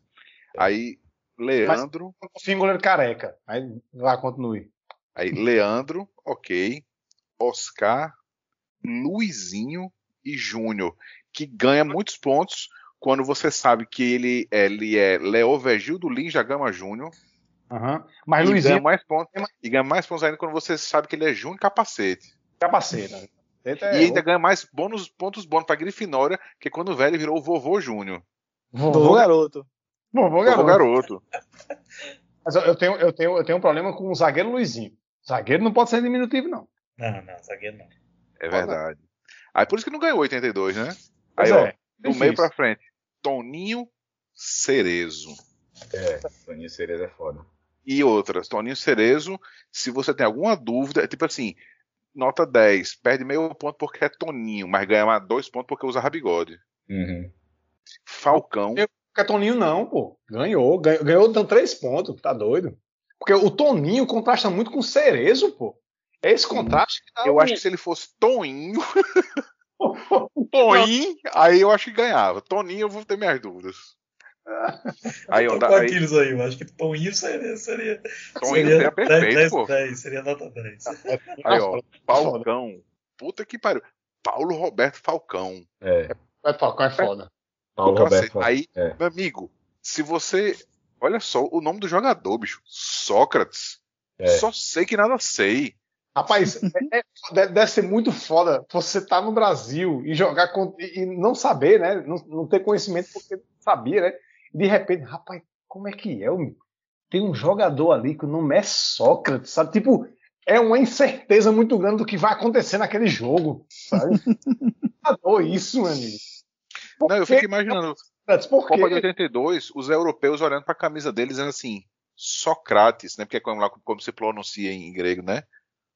Aí, Leandro. Fim goleiro careca. Aí vai, continue. Aí, Leandro, ok. Oscar, Luizinho e Júnior. Que ganha muitos pontos quando você sabe que ele, ele é Leovegildo Lins da Gama Júnior. Aham. Mas E ganha Luizinho mais pontos. E ganha mais pontos ainda quando você sabe que ele é Júnior Capacete. capacete. Eita, e é, ainda ganha mais bônus, pontos bônus pra Grifinória, que quando o velho virou o vovô Júnior. Vovô, Vovô garoto. vovô Vovô garoto. garoto. Mas eu, tenho, eu, tenho, eu tenho um problema com o zagueiro Luizinho. Zagueiro não pode ser diminutivo, não. Não, não, zagueiro não. É verdade. Aí por isso que não ganhou 82, né? Pois Aí, ó, é, do difícil. meio pra frente, Toninho Cerezo. É, Toninho Cerezo é foda. E outras, Toninho Cerezo, se você tem alguma dúvida, é tipo assim, nota 10, perde meio ponto porque é Toninho, mas ganha mais dois pontos porque usa bigode. Uhum. Falcão, Eu- Porque Toninho não, pô. Ganhou. Ganhou, ganhou dando três pontos. Tá doido? Porque o Toninho contrasta muito com o Cerezo, pô. É esse contraste que dá eu acho que se ele fosse Toninho, Toninho, aí eu acho que ganhava. Toninho eu vou ter minhas dúvidas. Aí, dá- com aí, aqueles aí, eu acho que Toninho seria. seria Toninho seria perfeito, 10, pô. 10, seria nota 10. Aí, ó, Falcão. Puta que pariu. Paulo Roberto Falcão. É, É, Falcão é foda. Paulo Cacete. Roberto. Aí, É. meu amigo, se você. Olha só o nome do jogador, bicho. Sócrates. É. Só sei que nada sei. Rapaz, é- é- deve ser muito foda você tá no Brasil e jogar com, e e não saber, né? Não, não ter conhecimento porque não sabia, né? De repente, rapaz, como é que é? Tem um jogador ali que o nome é Sócrates, sabe? Tipo, é uma incerteza muito grande do que vai acontecer naquele jogo, sabe? Adoro isso, meu amigo. Por Não, eu fico imaginando. Sócrates? Por Copa de quê? 82, os europeus olhando pra camisa deles dizendo assim: Sócrates, né? Porque é como, como se pronuncia em grego, né?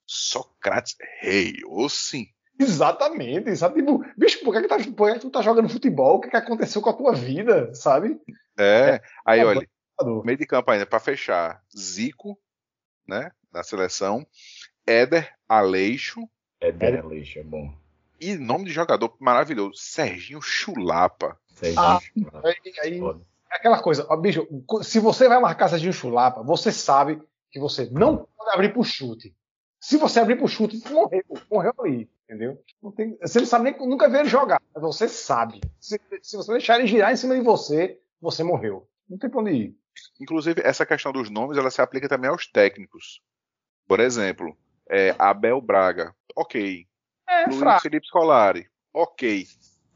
Sócrates, rei, ou sim. Exatamente, sabe? Tipo, bicho, por que, que, tá, por que que tu tá jogando futebol? O que, que aconteceu com a tua vida, sabe? É. Aí, É, olha, Jogador. meio de campo ainda, pra fechar, Zico, né? Na seleção, Éder Aleixo, É Derlich, é bom. e nome de jogador maravilhoso, Serginho Chulapa. Serginho Ah, Chulapa, Aí, é aquela coisa, ó, bicho, se você vai marcar Serginho Chulapa, você sabe que você não pode abrir pro chute. Se você abrir pro chute, morreu, morreu ali, entendeu? Não tem, você não sabe nem, nunca ver ele jogar, mas você sabe. Se, se você deixar ele girar em cima de você, você morreu. Não tem pra onde ir. Inclusive, essa questão dos nomes, ela se aplica também aos técnicos. Por exemplo, é, Abel Braga, ok. É, Luiz fraco. Felipe Scolari, ok.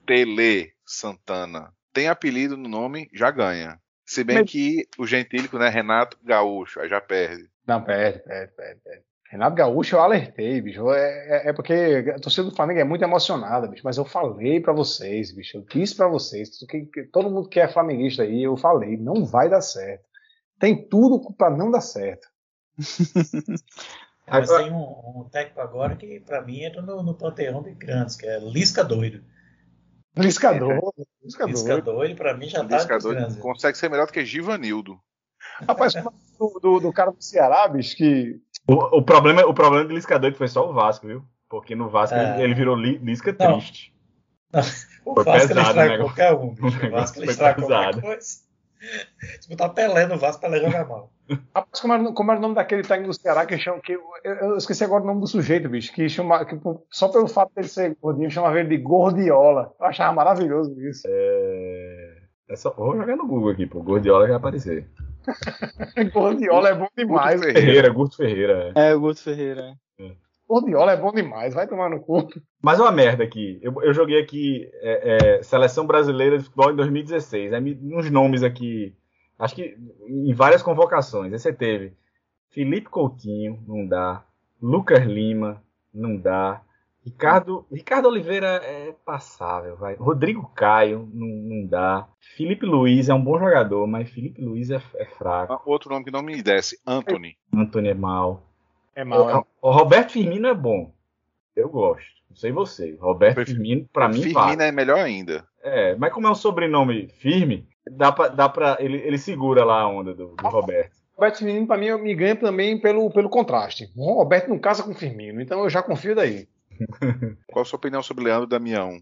Tele Santana, tem apelido no nome, já ganha. Se bem Mas- que o gentílico, né, Renato Gaúcho, aí já perde. Não, perde, perde, perde, perde. Renato Gaúcho, eu alertei, bicho. É, é- é porque a torcida do Flamengo é muito emocionada, bicho. Mas eu falei pra vocês, bicho. Eu disse pra vocês. Que, que todo mundo que é flamenguista aí, eu falei. Não vai dar certo. Tem tudo pra não dar certo. Mas Agora- tem um, um técnico agora que, pra mim, entra no, no panteão de grandes, que é Lisca Doido. Liscador. Liscador. Lisca Doido, pra mim, já tá Lisca entre os doido grandes. consegue ser melhor do que Givanildo. Rapaz, do, do, do cara do Ceará, bicho, que. O, o problema, o problema do Liscador foi só o Vasco, viu? Porque no Vasco É. ele, ele virou li, Lisca Não. triste. O Foi Vasco ele pesado, estraga né, qualquer um, bicho. O O Vasco ele estraga qualquer coisa. Se botar Pelé no Vasco, Pelé joga mal. Rapaz, como era, como era o nome daquele técnico do Ceará que chama. Que, eu, eu esqueci agora o nome do sujeito, bicho. Que chama. Que, só pelo fato dele ser gordinho, chamava ele de Gordiola. Eu achava maravilhoso isso. É... é só... Vou jogar no Google aqui, pô. Gordiola vai aparecer. Gordiola é bom demais. Guto Ferreira, Guto Ferreira. É, o Guto Ferreira. Gordiola é bom demais. Vai tomar no cu. Mas uma merda aqui. Eu, eu joguei aqui é, é, Seleção Brasileira de Futebol em 2016. Aí me, uns nomes aqui. Acho que em várias convocações. Aí você teve Felipe Coutinho, não dá. Lucas Lima, não dá. Ricardo, Ricardo Oliveira é passável, vai. Rodrigo Caio, não, não dá. Felipe Luiz é um bom jogador, mas Felipe Luiz é, é fraco. Ah, Outro nome que não me desce, Anthony. Antônio é mal. É mal, é. O, o Roberto Firmino é bom. Eu gosto. Não sei você. Roberto Firmino, pra mim, Firmino vale. é melhor ainda. É, mas como é um sobrenome firme, dá pra. Dá pra ele, ele segura lá a onda do, do Roberto. O Roberto Firmino, pra mim, me ganha também pelo, pelo contraste. O Roberto não casa com o Firmino, então eu já confio daí. Qual a sua opinião sobre Leandro Damião?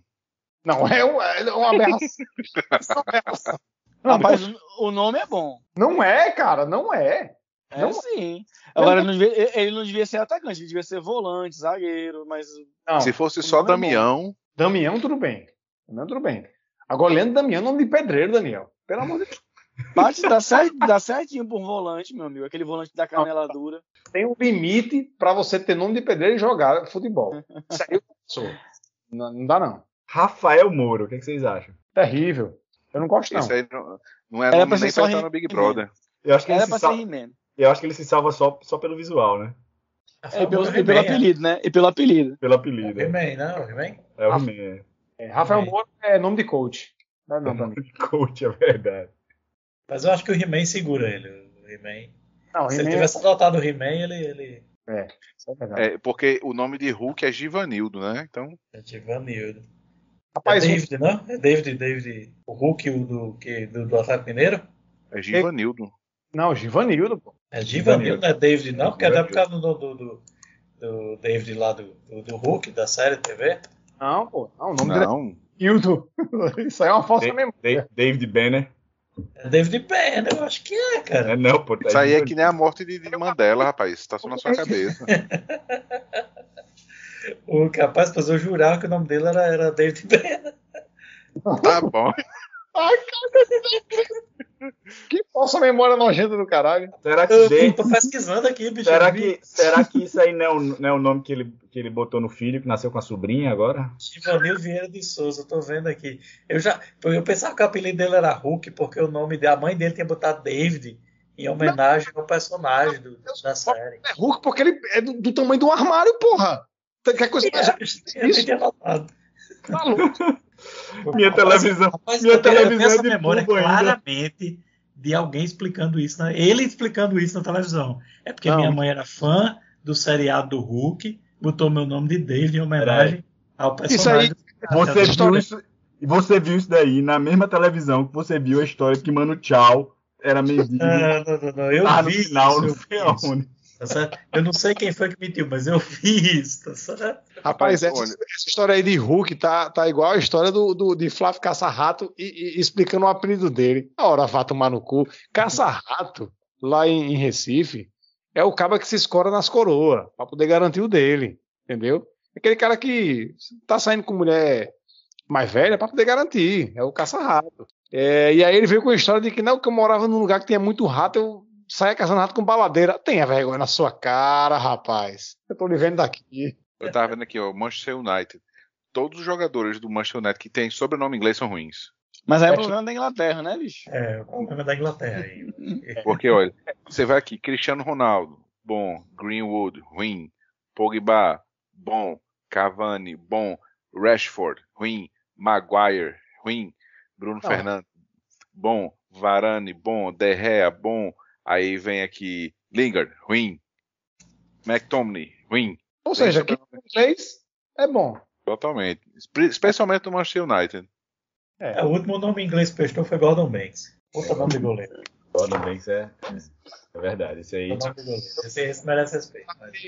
Não, é, um- é uma aberração. É uma aberração. Não, Rapaz, o nome é bom. não é, cara, não é. É Não- sim. Agora, não devia- ele- não devia ser atacante, ele devia ser volante, zagueiro, mas. Não, Se fosse só nome é. Damião, Damião, tudo bem. Damião, tudo bem. Agora, Leandro Damião, nome de pedreiro, Daniel. Pelo amor de Deus. Bate, dá, certo, dá certinho por volante, meu amigo. Aquele volante da canela dura. Tem um limite pra você ter nome de pedreiro e jogar futebol. Isso aí eu sou. Não, não dá, não. Rafael Moro, o que, que vocês acham? Terrível. Eu não gosto, não. isso aí não, não é Era nome pra ser nem pra estar no Big Brother. Eu acho que ele, Era se, pra sal- ser He-Man. eu acho que ele se salva só, só pelo visual, né? É, e pelo, e pelo apelido, né? E pelo apelido. Pelo apelido. É, He-Man, não, He-Man? é o He-Man. É, Rafael Moura é nome de coach. Não é não pra mim. Coach, é verdade. Mas eu acho que o He-Man segura ele. O He-Man. Não, Se ele tivesse adotado o He-Man, ele, ele é, é. É, porque o nome de Hulk é Givanildo, né? Então, é Givanildo. É Rapaz, um- David, não? É David, David. O Hulk o do, que, do, do Atlético Mineiro? é Givanildo. não, Givanildo, pô. É Givanildo, não é David, não? Porque até por causa do, do, do, do David lá do, do, do Hulk, da série TV. Não, pô. Não, o nome dele Não, é Hildo. Isso aí é uma falsa Da- memória. Da- David Banner. É David Banner, eu acho que é, cara. É, não, pô. tá isso aí é que nem a morte de, de Mandela, rapaz. Tá só na sua cabeça. O capaz, mas eu jurava que o nome dele era, era David Banner. Tá bom. Que falsa memória nojenta do caralho. Será que, Eu Dave- tô pesquisando aqui, bicho. será, eu que, será que isso aí não é, o, não é o nome que ele, que ele botou no filho, que nasceu com a sobrinha agora? Givanil Vieira de Souza, eu tô vendo aqui. Eu já, eu pensava que o apelido dele era Hulk, porque o nome da mãe dele tinha botado David em homenagem ao personagem do- da série. É Hulk porque ele é do, do tamanho do armário, porra. Quer coisa mais Eu nem tinha notado. maluca. Minha televisão. Rapaz, minha eu tenho- eu tenho televisão é essa de memória tubo ainda. claramente de alguém explicando isso, na- ele explicando isso na televisão. É porque Não. minha mãe era fã do seriado do Hulk, botou meu nome de David em homenagem ao Isso aí- personagem. Você viu isso, você viu isso daí na mesma televisão que você viu a história que Mano Tchau era mendigo. Não, não, não, não, eu Ah, no vi final, isso, não sei aonde. Tá certo? Eu não sei quem foi que mentiu, mas eu vi isso, tá certo? Rapaz, essa, essa história aí de Hulk tá, tá igual a história do, do- de Flávio Caça-Rato e, e explicando o apelido dele. A hora vá tomar no cu. Caça-Rato, lá em, em Recife, é o cara que se escora nas coroas, pra poder garantir o dele. Entendeu? Aquele cara que tá saindo com mulher mais velha pra poder garantir. É o caça-rato. É, e aí ele veio com a história de que não, que eu morava num lugar que tinha muito rato, eu saia caçando rato com baladeira. Tenha vergonha na sua cara, rapaz. Eu tô lhe vendo daqui. Eu tava vendo aqui, ó, Manchester United. Todos os jogadores do Manchester United que tem sobrenome inglês são ruins. Mas aí é É o problema da Inglaterra, né, bicho? É, o problema da Inglaterra aí. Porque, olha, você vai aqui, Cristiano Ronaldo, bom. Greenwood, ruim. Pogba, bom. Cavani, bom. Rashford, ruim. Maguire, ruim. Bruno Não. Fernandes, bom. Varane, bom. De Gea, bom. Aí vem aqui Lingard, ruim. McTominay, ruim. Ou seja, que inglês é bom. Totalmente. Espe- Especialmente no Manchester United. É, o último nome em inglês que prestou foi Gordon Banks. Puta nome de goleiro. Gordon Banks é, é verdade. Isso aí. Puta nome de goleiro. Esse, esse merece respeito. mas-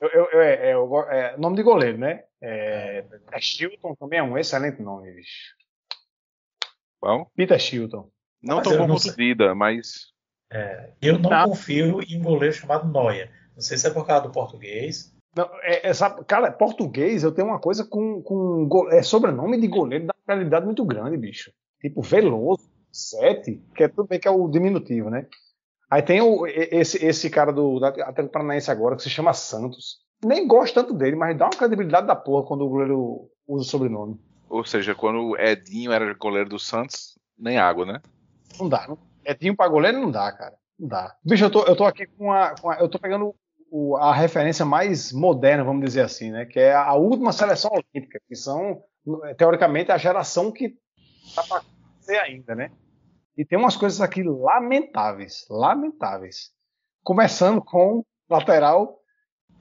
Eu, eu, eu- é, é, eu go- é, nome de goleiro, né? É, é Chilton também é um excelente nome, bicho. Qual? Peter Chilton. Não Mas tão eu bom quanto. Dida, mas. É, eu não Tá. confio em um goleiro chamado Noia. Não sei se é por causa do português. Não, é, é, sabe, cara, português eu tenho uma coisa com, com go- é, sobrenome de goleiro dá uma qualidade muito grande, bicho. Tipo Veloso, Sete, que é tudo bem que é o diminutivo, né? Aí tem o, esse, esse cara do da Atlético Paranaense agora que se chama Santos. Nem gosto tanto dele, mas dá uma credibilidade da porra quando o goleiro usa o sobrenome. Ou seja, quando o Edinho era goleiro do Santos, nem água, né? Não dá. Não, Edinho pra goleiro não dá, cara. Não dá. Bicho, eu tô, eu tô aqui com a, com a- Eu tô pegando o- a referência mais moderna, vamos dizer assim, né? Que é a última seleção olímpica, que são, teoricamente, a geração que tá pra ser ainda, né? E tem umas coisas aqui lamentáveis. Lamentáveis. Começando com o lateral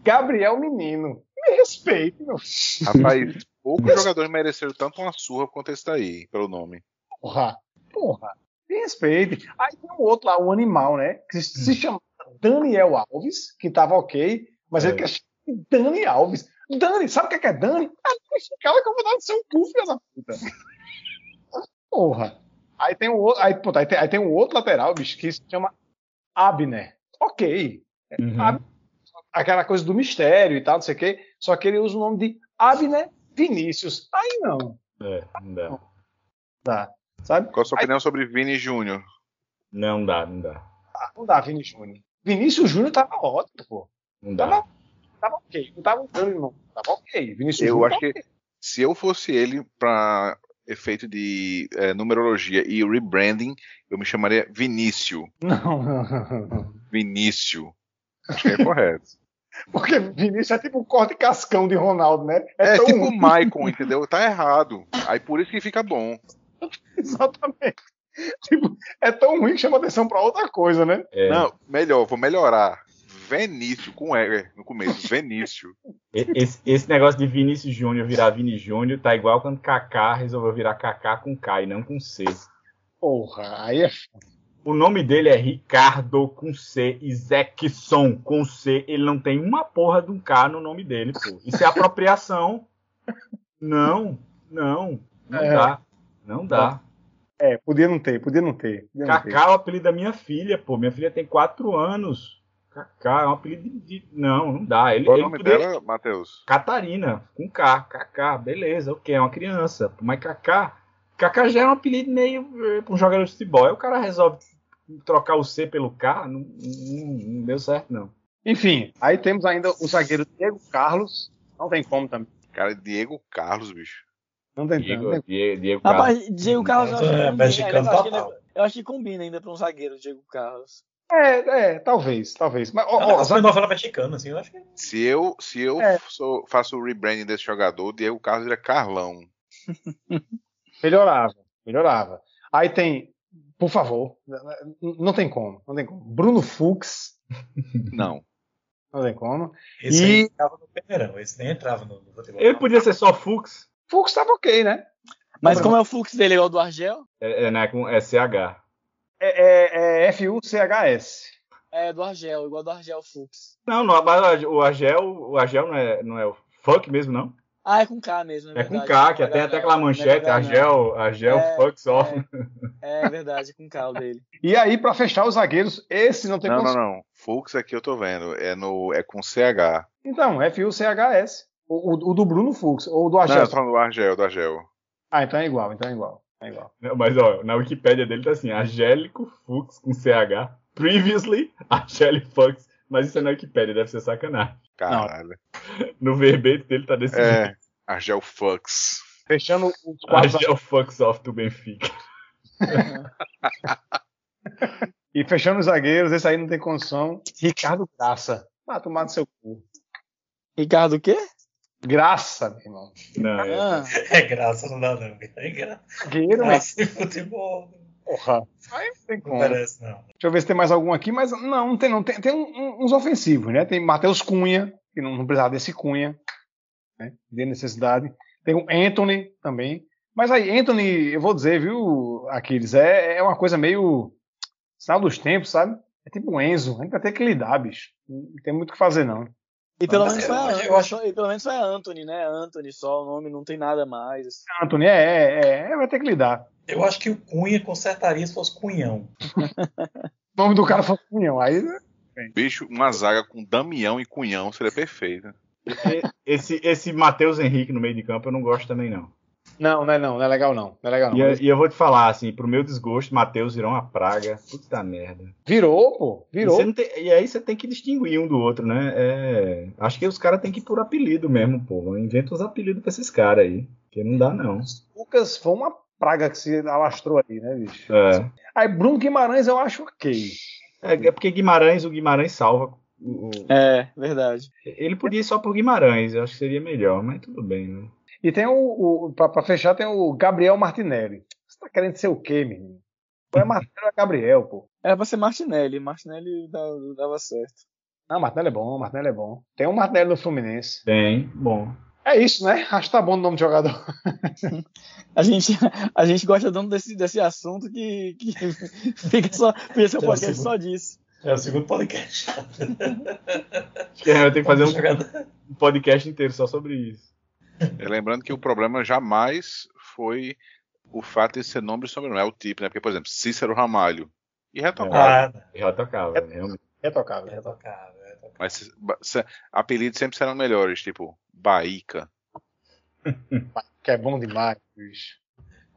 Gabriel Menino. Me respeite, meu Rapaz, poucos jogadores mereceram tanto uma surra quanto esse daí, pelo nome. Porra, porra, respeite. Aí tem um outro lá, um animal, né? Que se chama Daniel Alves, que tava ok, mas É. ele quer chamar de Dani Alves. Dani, sabe o que é, que é Dani? Ah, cara que eu vou dar de seu cu, filho da puta. Porra. Aí tem um outro, aí, puta, aí, tem, aí tem um outro lateral, bicho, que se chama Abner. Ok. Uhum. Aquela coisa do mistério e tal, não sei o quê. Só que ele usa o nome de Abner Vinícius. Aí não. É, não dá. Dá. Sabe? Qual a sua opinião sobre Vini Júnior? Não dá, não dá. Não dá, Vini Júnior. Vinícius Júnior tava ótimo, pô. Não dá. Tava, tava ok. Não tava dando, não. Tava ok. Vinícius Eu Júnior acho tava que se eu fosse ele para efeito de é, numerologia e rebranding, eu me chamaria Vinícius. Não, não, não, não. Vinícius. Acho que é correto. Porque Vinícius é tipo o corte cascão de Ronaldo, né? É, tão tipo o. Maicon, entendeu? Tá errado. Aí por isso que fica bom. Exatamente. Tipo, é tão ruim que chama atenção pra outra coisa, né? É, Não, melhor, vou melhorar. Vinícius, com E no começo. Vinícius. e- esse, esse negócio de Vinícius Júnior virar Vini Júnior tá igual quando Kaká resolveu virar Kaká com K e não com C. Porra, aí é. O nome dele é Ricardo com C e Zekson com C. Ele não tem uma porra de um K no nome dele, pô. Isso é apropriação. Não, não, não É. dá. Não dá. É, podia não ter, podia não ter. Podia não ter. Kaká é o apelido da minha filha, pô. Minha filha tem quatro anos. Kaká é um apelido de. de- Não, não dá. Ele, Qual é o nome poderia- dela, Matheus? Catarina, com K, Kaká, beleza, ok, é uma criança. Mas Kaká, Kaká já é um apelido meio eh, pra um jogador de futebol. Aí o cara resolve trocar o C pelo K, não, não- não deu certo, não. Enfim, aí temos ainda o zagueiro Diego Carlos. Não tem como também. Cara, Diego Carlos, bicho. Não tem como. Diego, não tem Diego, Diego Carlos. Rapaz, Diego Carlos eu acho, que É, combina, mexicano ainda, eu acho que total. ainda- eu acho que combina ainda pra um zagueiro, Diego Carlos. É, é, talvez, talvez. Mas, ó, ó, Essa zague- novela mexicana, assim, eu acho que Se eu, se eu É. sou- faço o rebranding desse jogador, Diego Carlos vira Carlão. melhorava, melhorava. Aí tem, por favor, não tem como, não tem como. Bruno Fux, Não. não tem como. esse E- aí entrava no Peneirão, esse nem entrava no, no futebol. Ele podia ser só Fux, Fux tava ok, né? Mas Não, como é o fluxo dele, igual o do Argel? é, é, né, com é CH. É, é, é F-U-C-H-S. É, do Argel, igual do Argel Fux. Não, não, mas o Argel, o Argel não é, não é o fuck mesmo, não? Ah, é com K mesmo, é É com. K, que Não é até, até aquela não, não é manchete, não. Argel, Argel É, fucks off. É verdade, é com K o dele. E aí, pra fechar os zagueiros, esse não tem Não, não, condição. não. Fux aqui eu tô vendo. É, no, é com CH. Então, F-U-C-H-S. O, o- o do Bruno Fux, ou do Não, Argel. eu tô falando do Argel, do Argel. Ah, então é igual, então é igual. É igual. Não, Mas, ó, na Wikipédia dele tá assim, Angélico Fux com CH, previously, Angélico Fux, mas isso é na Wikipédia, deve ser sacanagem. Caralho. No verbete dele tá desse jeito. É, Argel Fux. Fechando os quatro Argel Fux off do Benfica. E fechando os zagueiros, esse aí não tem condição. Ricardo Graça. Ah, tomar no seu cu. Ricardo o quê? Graça, meu irmão. Não, é. Ah, É graça, não dá não. É graça. Zagueiro, mas Graça em futebol. porra. Aí não tem Não como. merece, não. Deixa eu ver se tem mais algum aqui, mas não, não tem, não. Tem, tem uns ofensivos, né? Tem Matheus Cunha, que não, não precisava desse Cunha, né? De necessidade. Tem o Anthony também. Mas aí, Anthony, eu vou dizer, viu, Aquiles, é, é uma coisa meio sinal dos tempos, sabe? É tipo o Enzo, a gente vai ter que lidar, bicho. Não tem muito o que fazer, não. E pelo menos foi a eu Anthony, acho- e pelo menos foi a Anthony, né? Anthony só, o nome não tem nada mais. Anthony, é, é, é, vai ter que lidar. Eu acho que o Cunha consertaria se fosse Cunhão. O nome do cara foi Cunhão. Aí, né? Bicho, uma zaga com Damião e Cunhão seria perfeita. Esse, esse Matheus Henrique no meio de campo eu não gosto também, não. Não, não é não, não é legal não. Não é legal não. E, eu- e eu vou te falar, assim, pro meu desgosto, Matheus virou uma praga. Puta merda. Virou, pô. E, Virou. não tem- e aí você tem que distinguir um do outro, né? É, acho que os caras têm que ir por apelido mesmo, pô. Inventa os apelidos pra esses caras aí. Que não dá, não. Lucas foi uma praga que se alastrou aí, né, bicho? É. Aí Bruno Guimarães eu acho ok. É, é porque Guimarães, o Guimarães salva. o- o- É, verdade. ele podia ir só por Guimarães, eu acho que seria melhor, mas tudo bem, né? E tem o, o pra, pra fechar, tem o Gabriel Martinelli. Você tá querendo ser o quê, menino? Ou é Martinelli ou é Gabriel, pô? Era pra ser Martinelli. Martinelli dava, dava certo. Não, Martinelli é bom, Martinelli é bom. Tem um Martinelli no Fluminense. Bem, bom. É isso, né? Acho que tá bom o nome do jogador. A gente, a gente gosta tanto desse, desse assunto que, que fica só. Fica seu Já podcast sei. só disso. É o segundo podcast. Acho que eu tenho que fazer um um podcast inteiro só sobre isso. E lembrando que o problema jamais foi o fato de ser nome e sobrenome, é o tipo, né? Porque, por exemplo, Cícero Ramalho. E retocável. Ah, Já tocava, realmente. Retocável, é retocável. tocável, é tocável. Mas se- apelidos sempre serão melhores, tipo Baíca. Que é bom demais, bicho.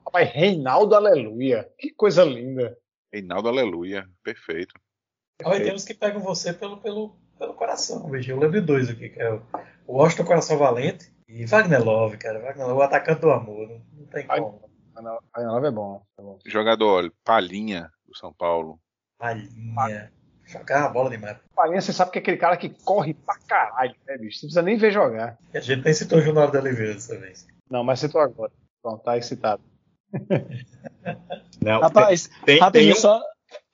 Rapaz, Reinaldo Aleluia. Que coisa linda. Reinaldo Aleluia. Perfeito. Olha, tem uns que pegam você pelo, pelo, pelo coração, bicho. Eu lembro de dois aqui, que é o o Washington Coração Valente e Wagner Love, cara. Wagner Love, o atacante do amor. Não, não tem Ai. como. Reinaldo é bom. É bom. Jogador, Palhinha, do São Paulo. Palhinha. Jogava bola demais. Palhinha, você sabe que é aquele cara que corre pra caralho, né, bicho? Você não precisa nem ver jogar. E a gente nem citou o Junório de Oliveira dessa vez. Não, mas citou agora. Pronto, tá excitado. Não, Rapaz, tem, tem rapidinho, um... só,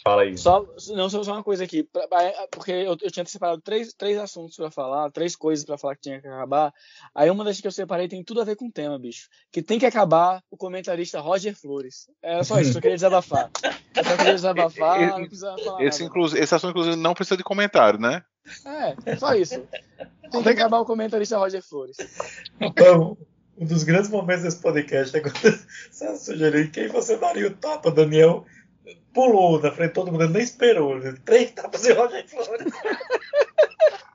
Fala aí. Só, não, só uma coisa aqui, pra- pra- porque eu, eu tinha separado três, três assuntos pra falar, três coisas pra falar que tinha que acabar. Aí uma das que eu separei tem tudo a ver com o tema, bicho. Que tem que acabar o comentarista Roger Flores. Era só isso, eu queria desabafar. Eu só queria desabafar, não falar Esse, nada. inclu- esse assunto, inclusive, não precisa de comentário, né? É, só isso. Tem que acabar o comentarista Roger Flores. Então, um dos grandes momentos desse podcast é quando você sugeriu quem você daria o tapa, Daniel pulou na frente de todo mundo, ele nem esperou. né? Três tapas e Roger Flores.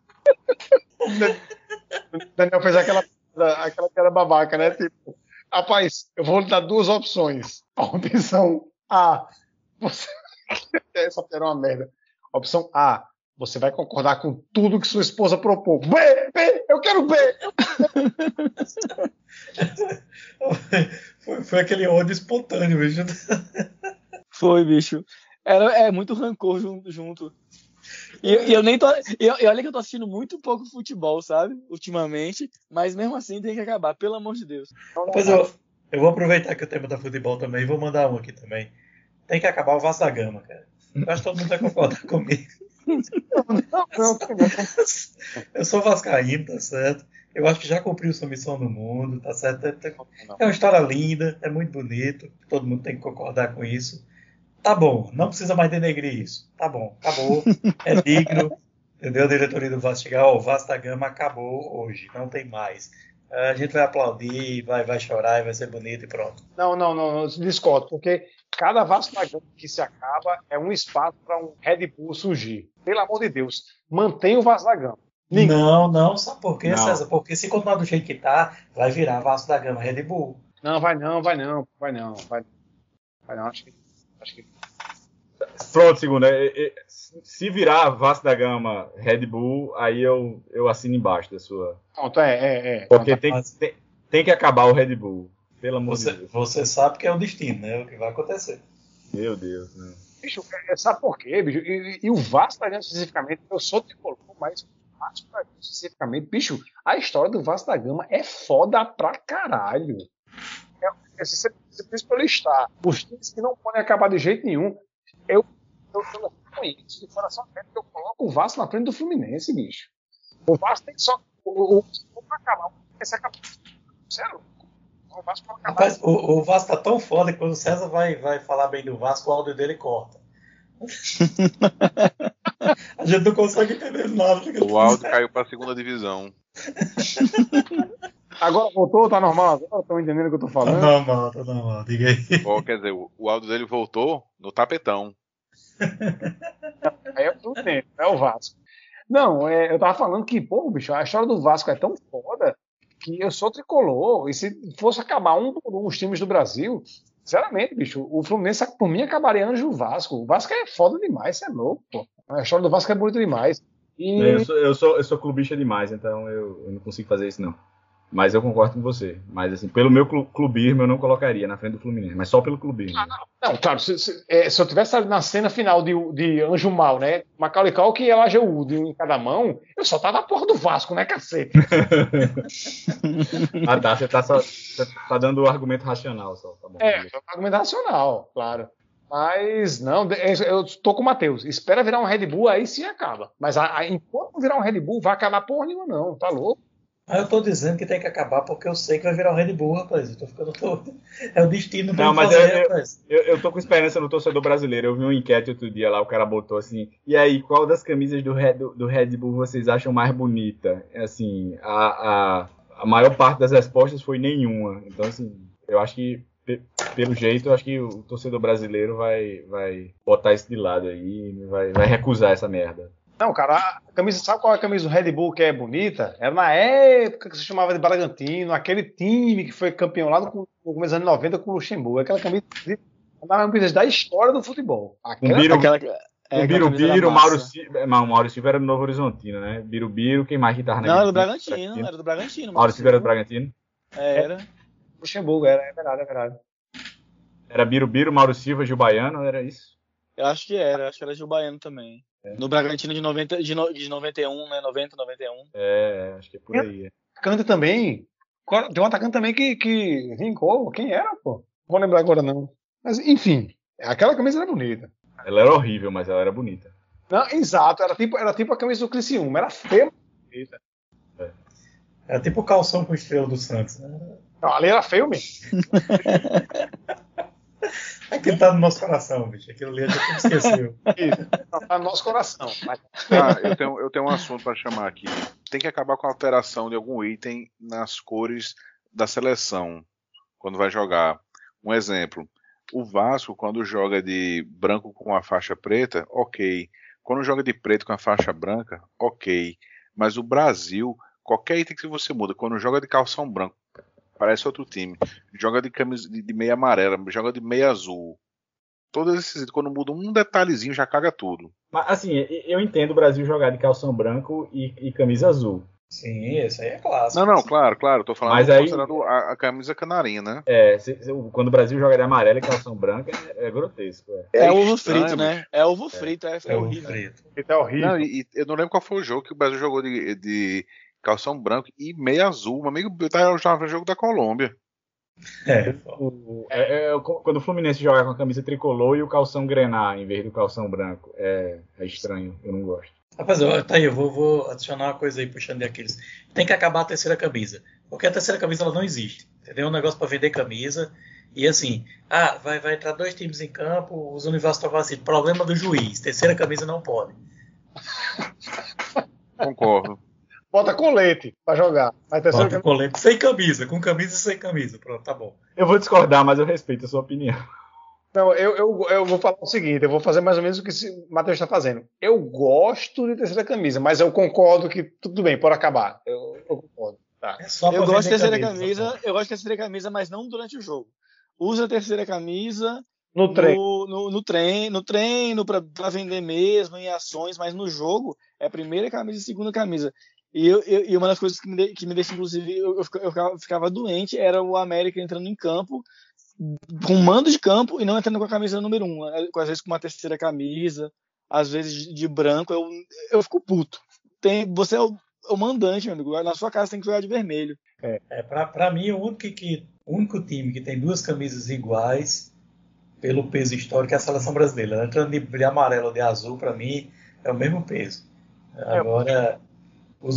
Daniel fez aquela, aquela que era babaca, né? Tipo, rapaz, eu vou lhe dar duas opções. A opção A, você. Essa era uma merda. Opção A, você vai concordar com tudo que sua esposa propôs. B, B, eu quero B. Foi, foi aquele ódio espontâneo, bicho. Foi, bicho. Era, é muito rancor jun- junto. E, e eu nem tô. E, e olha que eu tô assistindo muito pouco futebol, sabe? Ultimamente. Mas mesmo assim tem que acabar, pelo amor de Deus. Pois eu, eu vou aproveitar que o tema da futebol também e vou mandar um aqui também. Tem que acabar o Vasco da Gama, cara. Eu acho que todo mundo vai concordar comigo. Não, não, Eu sou vascaíno, tá certo? Eu acho que já cumpriu sua missão no mundo, tá certo? É, é- é uma história linda, é muito bonito, todo mundo tem que concordar com isso. Tá bom, não precisa mais denegrir isso. Tá bom, acabou, é digno. Entendeu? A diretoria do Vasco chegar, ó, o Vasco da Gama acabou hoje, não tem mais. A gente vai aplaudir, vai, vai chorar, e vai ser bonito e pronto. não, não, não, não, discordo, porque cada Vasco da Gama que se acaba é um espaço para um Red Bull surgir. Pelo amor de Deus, mantenha o Vasco da Gama. Ninguém- Não, não, sabe por quê, Não. César? Porque se continuar do jeito que tá, vai virar Vasco da Gama Red Bull. Não, vai não, vai não, vai não, vai, vai não. Acho que, acho que Pronto, segunda. É, é, Se virar Vasco da Gama Red Bull, aí eu, eu assino embaixo da sua. pronto, é, é, é. Porque tem, tem, tem que acabar o Red Bull. Pelo amor Você, de Deus. você sabe que é o destino, né? O que vai acontecer. Meu Deus. Né? Bicho, é, sabe por quê, bicho? E, e o Vasco da Gama especificamente, eu sou tricolor, mas o Vasco da Gama especificamente, bicho, a história do Vasco da Gama é foda pra caralho. É, é, você, for listar os times que não podem acabar de jeito nenhum, eu, eu, eu conheço de coração aberto que eu coloco o Vasco na frente do Fluminense, bicho. O Vasco tem só. O, o, o pra acabar, esse acabou. Sério. O Vasco. Rapaz, o, o Vasco tá tão foda que quando o César vai, vai falar bem do Vasco, o áudio dele corta. A gente não consegue entender nada. O Aldo caiu pra segunda divisão. Agora voltou, tá normal agora? Estão entendendo o que eu tô Tá falando? normal, tá normal. Diga aí. Quer dizer, o, o áudio dele voltou no tapetão. Aí é o Fluminense, é o Vasco. Não, é, eu tava falando que, pô, bicho, a história do Vasco é tão foda que eu sou tricolor. E se fosse acabar um por um os times do Brasil, sinceramente, bicho, o Fluminense, por mim, acabaria antes do Vasco. O Vasco é foda demais, você é louco, pô. A história do Vasco é bonita demais. E Eu sou, eu, sou, eu sou clubista demais, então eu, eu não consigo fazer isso, não. Mas eu concordo com você. Mas, assim, pelo meu clu- clubismo, eu não colocaria na frente do Fluminense. Mas só pelo clubismo. Não, claro, se, se- é, se eu tivesse ali na cena final de, de Anjo Mal, né? Macaulay Culkin e Elijah Wood em cada mão, eu só tava a porra do Vasco, né, cacete? ah, tá. Você tá, só, você tá dando o argumento racional só. Tá bom. É, é um argumento racional, claro. Mas, não, é, eu tô com o Matheus. Espera virar um Red Bull, aí sim acaba. Mas a- a- enquanto não virar um Red Bull, vai acabar porra nenhuma, não. Tá louco? Ah, eu tô dizendo que tem que acabar porque eu sei que vai virar o Red Bull, rapaz. Eu tô ficando todo... É o destino do Não, mas fazer, eu- eu- rapaz. Eu, eu tô com esperança no torcedor brasileiro. Eu vi uma enquete outro dia lá, o cara botou assim. E aí, qual das camisas do Red, do Red Bull vocês acham mais bonita? Assim, a, a, a maior parte das respostas foi nenhuma. Então, assim, eu acho que, pe- pelo jeito, eu acho que o torcedor brasileiro vai, vai botar isso de lado aí, vai, vai recusar essa merda. Não, cara, a camisa, sabe qual é a camisa do Red Bull que é bonita? Era na época que se chamava de Bragantino, aquele time que foi campeão lá no, no começo dos anos 90 com o Luxemburgo. Aquela camisa uma camisas da história do futebol. Um Aquela, Biro, Aquela, é, aquela Biro, camisa da Biro, massa. Mauro Silva. Não, o Mauro Silva era do Novo Horizontino, né? Biro, Biro, quem mais que tava Não, era do? Bragantino, era do Bragantino. Mauro Silva era do Bragantino? É, era. Luxemburgo, era, é verdade, é verdade. Era Biro, Biro, Mauro Silva, Gil Baiano, era isso? Eu acho que era, acho que era Gil Baiano também. No Bragantino de, 90, de, no, de 91, né? 90, 91. É, acho que é por aí. é. Atacante também. Tem um atacante também que, que vincou. Quem era, pô? Não vou lembrar agora, não. Mas, enfim, aquela camisa era bonita. Ela era horrível, mas ela era bonita. Não, exato, era tipo, era tipo a camisa do Criciúma, era feia. É tipo o calção com estrela do Santos. Né? Não, ali era feio mesmo. Aquilo tá no nosso coração, bicho. Aquilo ali a gente esqueceu. Isso, tá no nosso coração. Mas, Ah, eu tenho, eu tenho um assunto para chamar aqui. Tem que acabar com a alteração de algum item nas cores da seleção quando vai jogar. Um exemplo: o Vasco, quando joga de branco com a faixa preta, ok. Quando joga de preto com a faixa branca, ok. Mas o Brasil, qualquer item que você muda, quando joga de calção branco, parece outro time. Joga de camisa de, de meia amarela, joga de meia azul. Todos esses, quando muda um detalhezinho, já caga tudo. Mas, assim, eu entendo o Brasil jogar de calção branco e, e camisa azul. Sim, esse aí é clássico. Não, não, claro, claro. Tô falando Mas aí- considerando a, a camisa canarinha, né? É, se- se- quando o Brasil joga de amarelo e calção branco, é, é grotesco. É. É, ovo estranho, frito, né? É ovo frito, é, é É o horrível. frito. é horrível. Não, e, e eu não lembro qual foi o jogo que o Brasil jogou de, de calção branco e meia azul. Meu amigo, eu tava já no jogo da Colômbia. É, é- é, quando o Fluminense joga com a camisa tricolor e o calção grenar em vez do calção branco, é, é estranho, eu não gosto. Rapaz, ó, tá aí, eu vou, vou adicionar uma coisa aí puxando de Aquiles. Tem que acabar a terceira camisa. Porque a terceira camisa ela não existe. Entendeu? É um negócio para vender camisa. E assim, ah, vai, vai entrar dois times em campo, os universos estão assim, problema do juiz, terceira camisa não pode. Concordo. Bota colete pra jogar. Mas terceira Bota o colete sem camisa, com camisa e sem camisa. Pronto, tá bom. Eu vou discordar, mas eu respeito a sua opinião. Não, eu, eu, eu vou falar o seguinte, eu vou fazer mais ou menos o que o Matheus está fazendo. Eu gosto de terceira camisa, mas eu concordo que tudo bem, pode acabar. Eu, eu concordo. Tá. É só Eu gosto de terceira camisa, eu gosto de terceira camisa, mas não durante o jogo. Usa a terceira camisa No trem. no, no, no treino, no treino pra, pra vender mesmo, em ações, mas no jogo é a primeira camisa e a segunda camisa. E, eu, eu- e uma das coisas que me, de- que me deixa, inclusive, eu, eu fica- eu ficava, ficava doente era o América entrando em campo com mando de campo e não entrando com a camisa número um. né? Às vezes com uma terceira camisa, às vezes de, de branco, eu, eu fico puto. Tem, você é o, é o mandante, meu amigo. Na sua casa tem que jogar de vermelho. É, pra, pra mim, o único, que, o único time que tem duas camisas iguais, pelo peso histórico, é a seleção brasileira. Entrando de, de amarelo ou de azul, pra mim, é o mesmo peso. Agora, os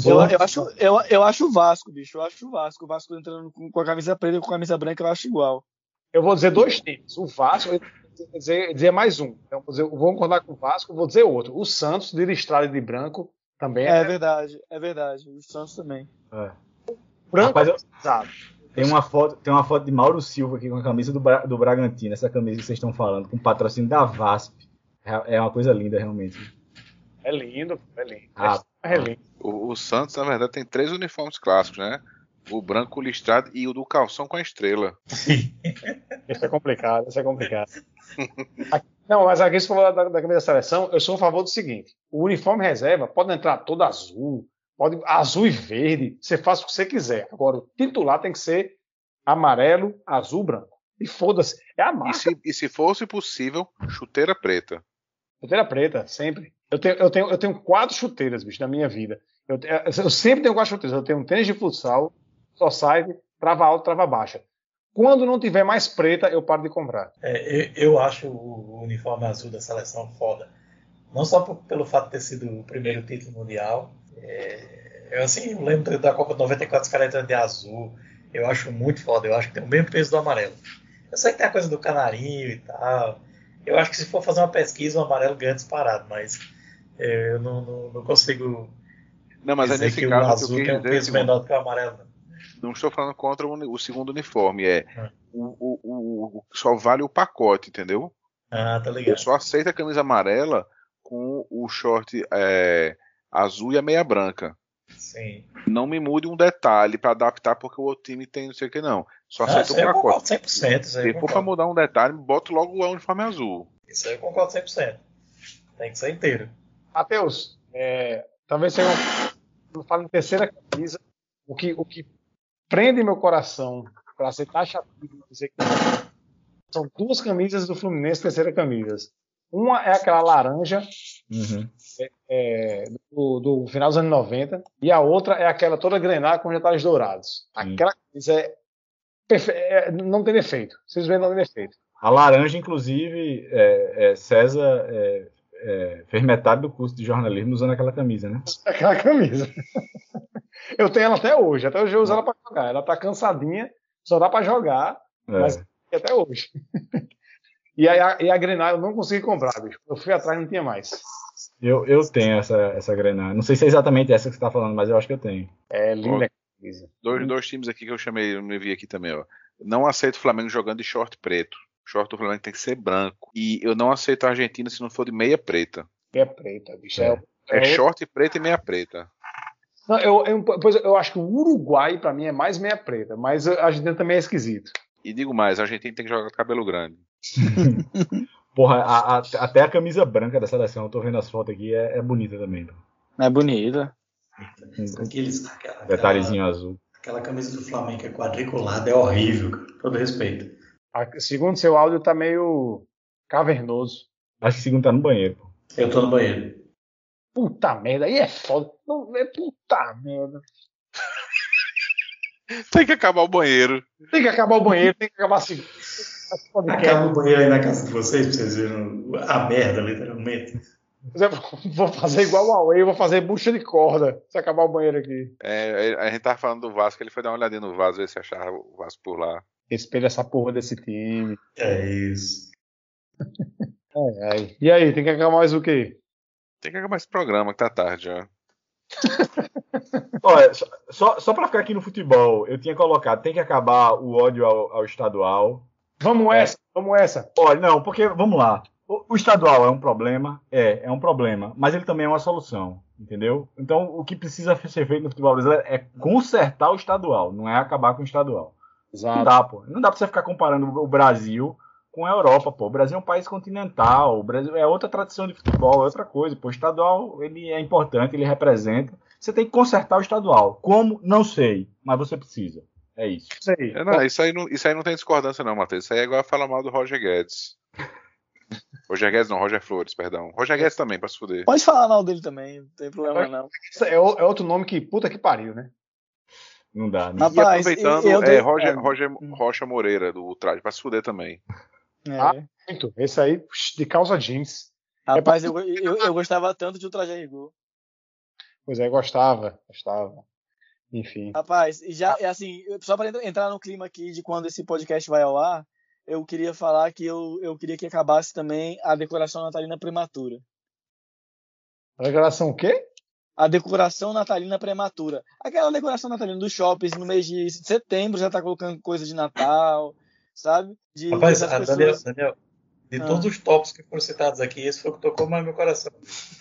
Eu, eu, acho, eu, eu acho o Vasco, bicho. Eu acho o Vasco. O Vasco entrando com, com a camisa preta e com a camisa branca, eu acho igual. Eu vou dizer dois times. O Vasco, eu vou dizer, dizer mais um. Então, vou, dizer, eu vou concordar com o Vasco, vou dizer outro. O Santos, de listrado e de branco, também É é. verdade, é verdade. O Santos também. É. Branco Rapaz, eu- pesado. Tem uma foto, tem uma foto de Mauro Silva aqui com a camisa do, Bra- do Bragantino, essa camisa que vocês estão falando, com patrocínio da VASP. É é uma coisa linda, realmente. É lindo, é lindo. Ah, é lindo. O, o Santos, na verdade, tem três uniformes clássicos, né? O branco listrado e o do calção com a estrela. Isso é complicado, isso é complicado. Aqui- Não, mas aqui você falou da, da camisa da seleção, eu sou a favor do seguinte: o uniforme reserva pode entrar todo azul, pode azul e verde, você faz o que você quiser. Agora, o titular tem que ser amarelo, azul, branco. E foda-se, é a E marca. se, e se fosse possível, chuteira preta. Chuteira preta, sempre. Eu tenho, eu, tenho, eu tenho quatro chuteiras, bicho, na minha vida. Eu, eu sempre tenho quatro chuteiras. Eu tenho um tênis de futsal, só side, trava alta, trava baixa. Quando não tiver mais preta, eu paro de comprar. É, eu, eu acho o uniforme azul da seleção foda. Não só por- pelo fato de ter sido o primeiro título mundial. É, eu assim, lembro da Copa de 94, os caras de azul. Eu acho muito foda. Eu acho que tem o mesmo peso do amarelo. Eu sei que tem a coisa do canarinho e tal. Eu acho que se for fazer uma pesquisa, o amarelo ganha disparado, mas eu não, não- não consigo Não, mas é dizer nesse que o caso que eu azul quis tem um peso menor do que o amarelo. não. não estou falando contra o, o segundo uniforme, é Ah. o, o- o- o- só vale o pacote, entendeu? Ah, tá Eu ligado. só aceito a camisa amarela com o short é, azul e a meia branca. Sim. Não me mude um detalhe para adaptar porque o outro time tem não sei o que não. Só Ah, aceito isso o eu pacote. concordo 100%. Isso aí Se eu for pra concordo. mudar um detalhe, boto logo o uniforme azul. Isso aí eu concordo 100%. Tem que ser inteiro. Matheus, é, talvez seja um, eu falo em terceira camisa, o que, o que prende meu coração para ser taxativo dizer que são duas camisas do Fluminense, terceira camisas. Uma é aquela laranja Uhum. é, do, do final dos anos 90 e a outra é aquela toda grenada com detalhes dourados. Aquela camisa é, é- não tem defeito. Vocês veem, não tem defeito. A laranja, inclusive, é, é, César é, é, fez metade do curso de jornalismo usando aquela camisa, né? Aquela camisa. Eu tenho ela até hoje. Até hoje eu uso ela para jogar. Ela tá cansadinha, só dá para jogar. É. Mas- E até hoje. E a, e a Grenal eu não consegui comprar, bicho. Eu fui atrás e não tinha mais. Eu, eu tenho essa, essa. Não sei se é exatamente essa que você está falando, mas eu acho que eu tenho. É linda. Dois, dois times aqui que eu chamei, eu me vi aqui também, ó. Não aceito o Flamengo jogando de short preto. Short do Flamengo tem que ser branco. E eu não aceito a Argentina se não for de meia preta. É preta, bicho. É, É. É, short preto e meia preta. Não, eu, eu, pois eu acho que o Uruguai, pra mim, é mais meia preta. Mas a Argentina também é esquisito. E digo mais, a Argentina tem que jogar com cabelo grande. Porra, a- a- até a camisa branca da seleção, eu tô vendo as fotos aqui, é, é bonita também. pô. É bonita. Aqueles, aquela, detalhezinho azul. aquela camisa do Flamengo que é quadriculada é horrível, cara. Todo respeito. A- segundo seu áudio, tá meio cavernoso. Acho que o segundo tá no banheiro. Pô. Eu tô no banheiro. Puta merda, aí é foda. Não, é puta merda. Tem que acabar o banheiro. Tem que acabar o banheiro, tem que acabar assim. Acaba o banheiro aí na casa de vocês pra vocês verem a merda, literalmente. Vou fazer igual o Huawei, vou fazer bucha de corda se acabar o banheiro aqui. É, a gente tava falando do Vasco, ele foi dar uma olhadinha no vaso, ver se achava o Vasco por lá. Espelha essa porra desse time. É isso. Ai, ai. E aí, tem que acabar mais o quê? Tem que acabar esse programa, que tá tarde já. Olha, só, só, só pra ficar aqui no futebol, eu tinha colocado, tem que acabar o ódio ao, ao estadual. Vamos É. essa, vamos essa. Olha, não, porque, vamos lá. O, o estadual é um problema? É, é um problema. Mas ele também é uma solução, entendeu? Então, o que precisa ser feito no futebol brasileiro é consertar o estadual, não é acabar com o estadual. Não dá, pô. Não dá pra você ficar comparando o Brasil com a Europa, pô. O Brasil é um país continental, o Brasil é outra tradição de futebol, é outra coisa. Pô, o estadual, ele é importante, ele representa. Você tem que consertar o estadual. Como? Não sei, mas você precisa. É isso. Isso aí. É, não, isso, aí não, isso aí não tem discordância, não, Matheus. Isso aí é igual a falar mal do Roger Guedes. Roger Guedes não, Roger Flores, perdão. Roger Guedes também, pra se fuder. Pode falar mal dele também, não tem problema não. Isso É, é outro nome que puta que pariu, né? Não dá. Né? Mas- E aproveitando, eu- eu é, Roger, é. Roger Rocha Moreira, do Traje, pra se fuder também. É. Ah, Muito. Esse aí, de calça jeans. Rapaz, eu, eu, eu gostava tanto de Ultraje Rigor. Pois é, gostava, gostava. Enfim. Rapaz, e já, é assim, só para entrar no clima aqui de quando esse podcast vai ao ar, eu queria falar que eu, eu queria que acabasse também a decoração natalina prematura. A declaração o quê? A decoração natalina prematura. Aquela decoração natalina dos shoppings no mês de setembro já tá colocando coisa de Natal, sabe? De, Rapaz, das a pessoas- Daniel, Daniel, de Ah. todos os tops que foram citados aqui, esse foi o que tocou mais meu coração.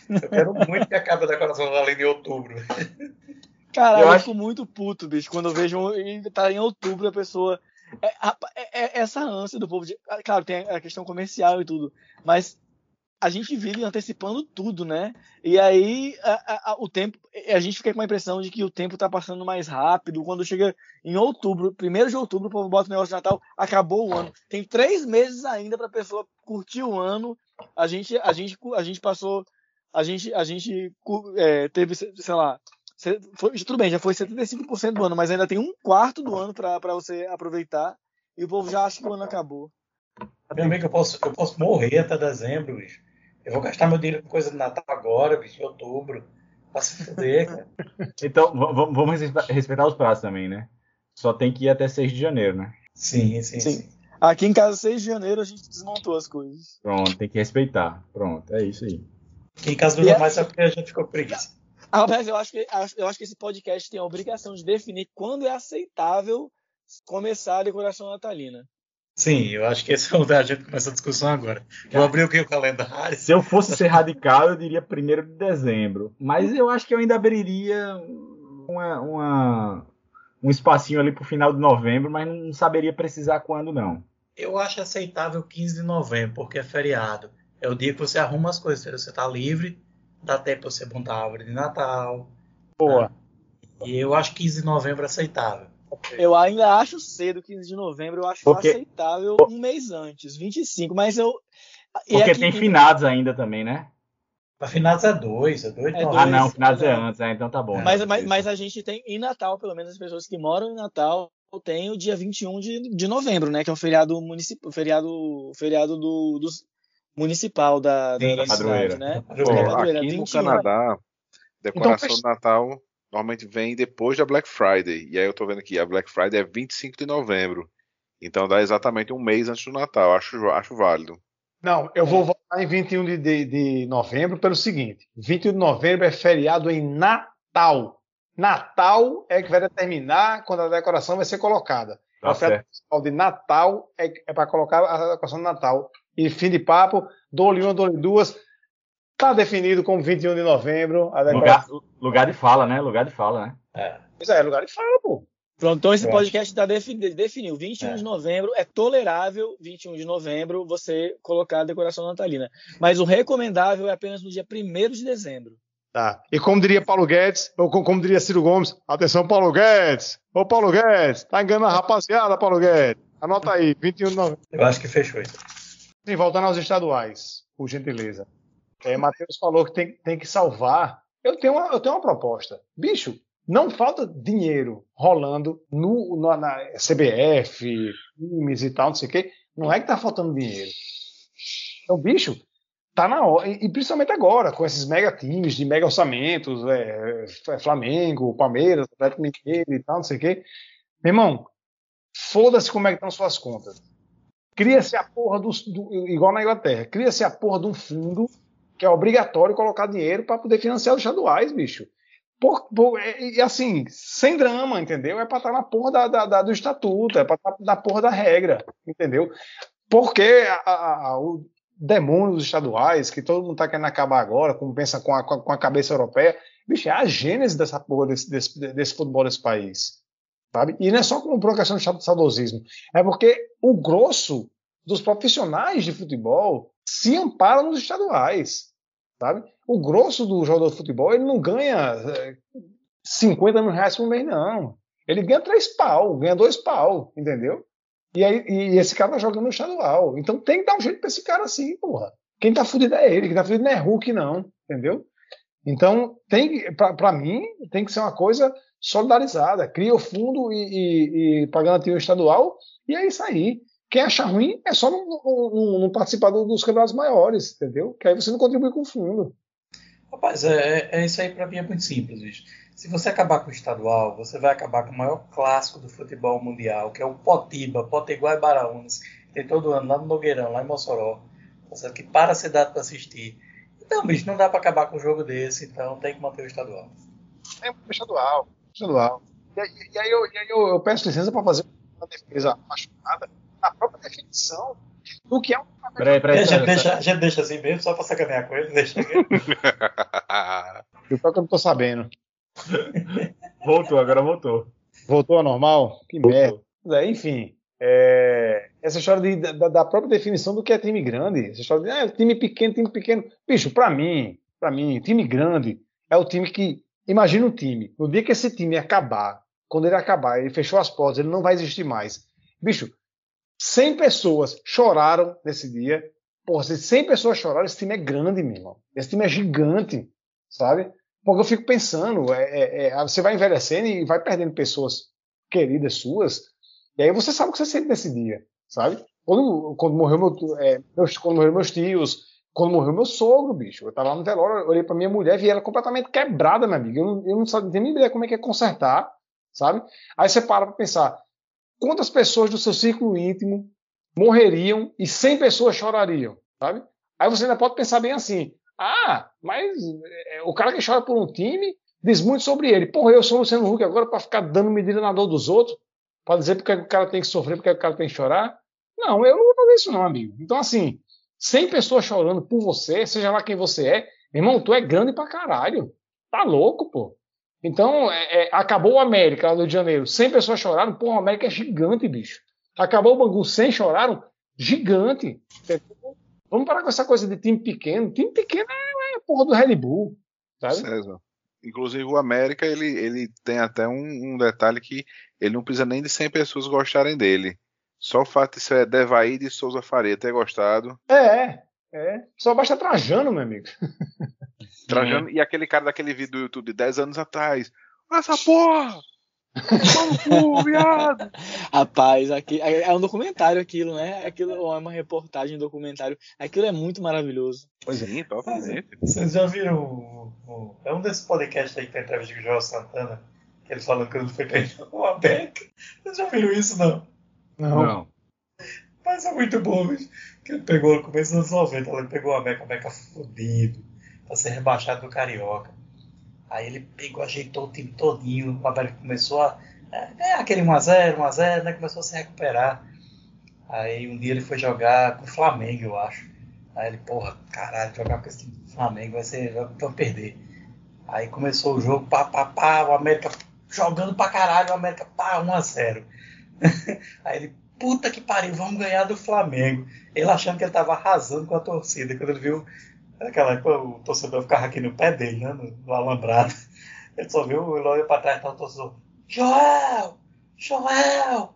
Eu quero muito que acabe a decoração natalina em outubro. Cara, Eu eu, acho- fico muito puto, bicho, quando eu vejo tá em outubro a pessoa. É, é- é essa ânsia do povo de. ah, Claro, tem a questão comercial e tudo, mas a gente vive antecipando tudo, né? E aí a- a- o tempo. A gente fica com a impressão de que o tempo tá passando mais rápido. Quando chega em outubro, primeiro de outubro, o povo bota o negócio de Natal, acabou o ano. Tem três meses ainda pra pessoa curtir o ano. A gente, a gente, a gente passou. A gente, a gente é, teve, sei lá, foi- tudo bem, já foi 75% do ano, mas ainda tem um quarto do ano pra você aproveitar e o povo já acha que o ano acabou. Meu amigo, eu posso, eu posso morrer até dezembro, bicho. Eu vou gastar meu dinheiro com coisa de Natal agora, bicho, em outubro. Pra se fuder, cara. Então, vamos respeitar- os prazos também, né? Só tem que ir até 6 de janeiro, né? Sim, sim, Sim. sim. Aqui em casa, 6 de janeiro, a gente desmontou as coisas. Pronto, tem que respeitar. Pronto, é isso aí. Aqui em casa dura é- mais só porque a gente ficou preguiça. Ah, mas eu acho, que, eu acho que esse podcast tem a obrigação de definir quando é aceitável começar a decoração natalina. Sim, eu acho que esse é onde a gente começa a discussão agora. Vou abrir aqui o calendário. Se eu fosse ser radical, eu diria 1 de dezembro. Mas eu acho que eu ainda abriria uma, uma- um espacinho ali pro final de novembro, mas não saberia precisar quando, não. Eu acho aceitável 15 de novembro, porque é feriado. É o dia que você arruma as coisas, você tá livre, dá tempo pra você montar a árvore de Natal. Boa. E eu acho 15 de novembro aceitável. Eu ainda acho cedo, 15 de novembro, eu acho Porque- aceitável um mês antes, 25, mas eu. e Porque aqui- tem finados ainda também, né? Mas finados é dois, é dois de É novembro. Ah, dois, não, finados é não. antes, é, então tá bom. Mas, mas, mas a gente tem em Natal, pelo menos as pessoas que moram em Natal, tem o dia 21 de, de novembro, né? Que é o feriado municipal, feriado, feriado do, dos municipal da, da, Sim, da padroeira. cidade, né? Pô. É aqui no 21. Canadá, decoração Então, de Natal normalmente vem depois da Black Friday. E aí eu tô vendo aqui, a Black Friday é 25 de novembro. Então dá exatamente um mês antes do Natal. Acho, acho válido. Não, eu vou votar em 21 de, de, de novembro pelo seguinte: 21 de novembro é feriado em Natal. Natal é que vai determinar quando a decoração vai ser colocada. Tá o feriado certo. principal de Natal é, é para colocar a decoração de Natal. E fim de papo, dou-lhe uma, dou-lhe duas. Está definido como 21 de novembro. A decoração. Lugar, lugar de fala, né? Lugar de fala, né? Pois é, lugar de fala, pô. Pronto, então esse podcast tá defini- definiu. 21 É. de novembro é tolerável, 21 de novembro, você colocar a decoração natalina. Mas o recomendável é apenas no dia 1 de dezembro. Tá. E como diria Paulo Guedes, ou co- como diria Ciro Gomes, atenção, Paulo Guedes! Ô, Paulo Guedes, tá enganando a rapaziada, Paulo Guedes. Anota aí, 21 de novembro. Eu acho que fechou isso. Sim, voltando aos estaduais, por gentileza. É, Matheus falou que tem, tem que salvar. Eu tenho, uma, eu tenho uma proposta. Bicho, não falta dinheiro rolando no, na, na CBF, times e tal, não sei o quê. Não é que tá faltando dinheiro. Então, bicho, tá na hora. E, e principalmente agora, com esses mega times de mega orçamentos, é, é, Flamengo, Palmeiras, Atlético Mineiro e tal, não sei o quê. Meu irmão, foda-se como é que estão suas contas. Cria-se a porra do, do- Igual na Inglaterra, cria-se a porra de um fundo que é obrigatório colocar dinheiro para poder financiar os estaduais, bicho. Por, por- é- e assim, sem drama, entendeu? É para estar na porra da, da- da- do estatuto, é para estar na porra da regra, entendeu? Porque a- a- o demônio dos estaduais, que todo mundo tá querendo acabar agora, como pensa com a, com a- cabeça europeia, bicho, é a gênese dessa porra desse, desse, desse futebol desse país. Sabe? E não é só como por questão de saudosismo, é porque o grosso dos profissionais de futebol se amparam nos estaduais, sabe? O grosso do jogador de futebol, ele não ganha eh, 50 mil reais por mês, não. Ele ganha três pau, ganha dois pau, entendeu? E, aí, e esse cara tá jogando no estadual. Então tem que dar um jeito pra esse cara assim, porra. Quem tá fudido é ele, quem tá fudido não é Hulk, não, entendeu? Então, tem pra mim, tem que ser uma coisa solidarizada. Cria o fundo e, e, e para garantir o estadual, e é isso aí. Quem acha ruim é só não, não- não- não participar do- dos campeonatos maiores, entendeu? Que aí você não contribui com o fundo. Rapaz, é, é isso aí pra mim é muito simples, bicho. Se você acabar com o estadual, você vai acabar com o maior clássico do futebol mundial, que é o Potiba, Potiguar e Baraunas. Tem todo ano lá no Nogueirão, lá em Mossoró. Que para ser dado para assistir. Não, bicho, não dá pra acabar com um jogo desse, então tem que manter o estadual. É estadual, estadual. E, aí- e aí, eu, e aí eu, eu peço licença para fazer uma defesa apaixonada na própria definição do que é um Peraí, peraí. a, gente peraí, deixa, a gente deixa assim mesmo, só pra sacanear com ele. Deixa aqui. do que eu não tô sabendo. Voltou, agora voltou. Voltou ao normal? Que merda. É, enfim, é, essa história de- da, da própria definição do que é time grande, essa história de ah, time pequeno, time pequeno. Bicho, pra mim, para mim, time grande é o time que. Imagina um time. No dia que esse time acabar, quando ele acabar, ele fechou as portas, ele não vai existir mais. Bicho, 100 pessoas choraram nesse dia. Porra, se 100 pessoas choraram, esse time é grande, meu irmão. Esse time é gigante, sabe? Porque eu fico pensando, é, é, é, você vai envelhecendo e vai perdendo pessoas queridas suas, e aí você sabe o que você sente nesse dia, sabe? Quando, quando morreu meu, é, meus, quando morreu meus tios, quando morreu meu sogro, bicho, eu tava lá no velório, olhei pra minha mulher, vi ela completamente quebrada, minha amiga. Eu não, eu não sabia, nem ideia como é que é consertar, sabe? Aí você para pra pensar, quantas pessoas do seu círculo íntimo morreriam e 100 pessoas chorariam, sabe? Aí você ainda pode pensar bem assim, ah, mas é, o cara que chora por um time diz muito sobre ele. Porra, eu sou o Luciano Huck agora para ficar dando medida na dor dos outros, para dizer porque o cara tem que sofrer, porque o cara tem que chorar. Não, eu não vou fazer isso não, amigo. Então, assim, 100 pessoas chorando por você, seja lá quem você é, irmão, tu é grande pra caralho. Tá louco, pô. Então, é, é, acabou o América lá no Rio de Janeiro, 100 pessoas choraram, pô, o América é gigante, bicho. Acabou o Bangu, 100 choraram, gigante. Vamos parar com essa coisa de time pequeno. Time pequeno é, é a porra do Red Bull, sabe? César. Inclusive o América, ele, ele tem até um, um detalhe que ele não precisa nem de 100 pessoas gostarem dele. Só o fato de ser Devaí de Souza Faria ter gostado. É, é. Só basta Trajano, meu amigo. Trajano, E aquele cara daquele vídeo do YouTube de 10 anos atrás. Essa porra! Maluco, viado! Rapaz, aqui, é é um documentário aquilo, né? Aquilo é uma reportagem, um documentário. Aquilo é muito maravilhoso. Pois é, totalmente. Vocês já viram o, o- É um desses podcasts aí que tem entrevista com o Joel Santana, que ele falando que ele foi com uma beca. Vocês já viram isso, não? Não. Mas é muito bom, bicho. Que ele pegou no começo dos anos 90, ele pegou a Beca, a Beca fudido, pra ser rebaixado do Carioca. Aí ele pegou, ajeitou o time todinho, o América começou a. É, aquele 1x0, 1x0, né? Começou a se recuperar. Aí um dia ele foi jogar com o Flamengo, eu acho. Aí ele, porra, caralho, jogar com esse time do Flamengo vai ser. Vamos perder. Aí começou o jogo, pá, pá, pá, o América jogando pra caralho, o América, pá, 1x0. Aí ele, puta que pariu, vamos ganhar do Flamengo. Ele achando que ele tava arrasando com a torcida. Quando ele viu aquela o torcedor ficava aqui no pé dele, né? No, no alambrado. Ele só viu, ele olhou pra trás e tá o torcedor. Joel! Joel!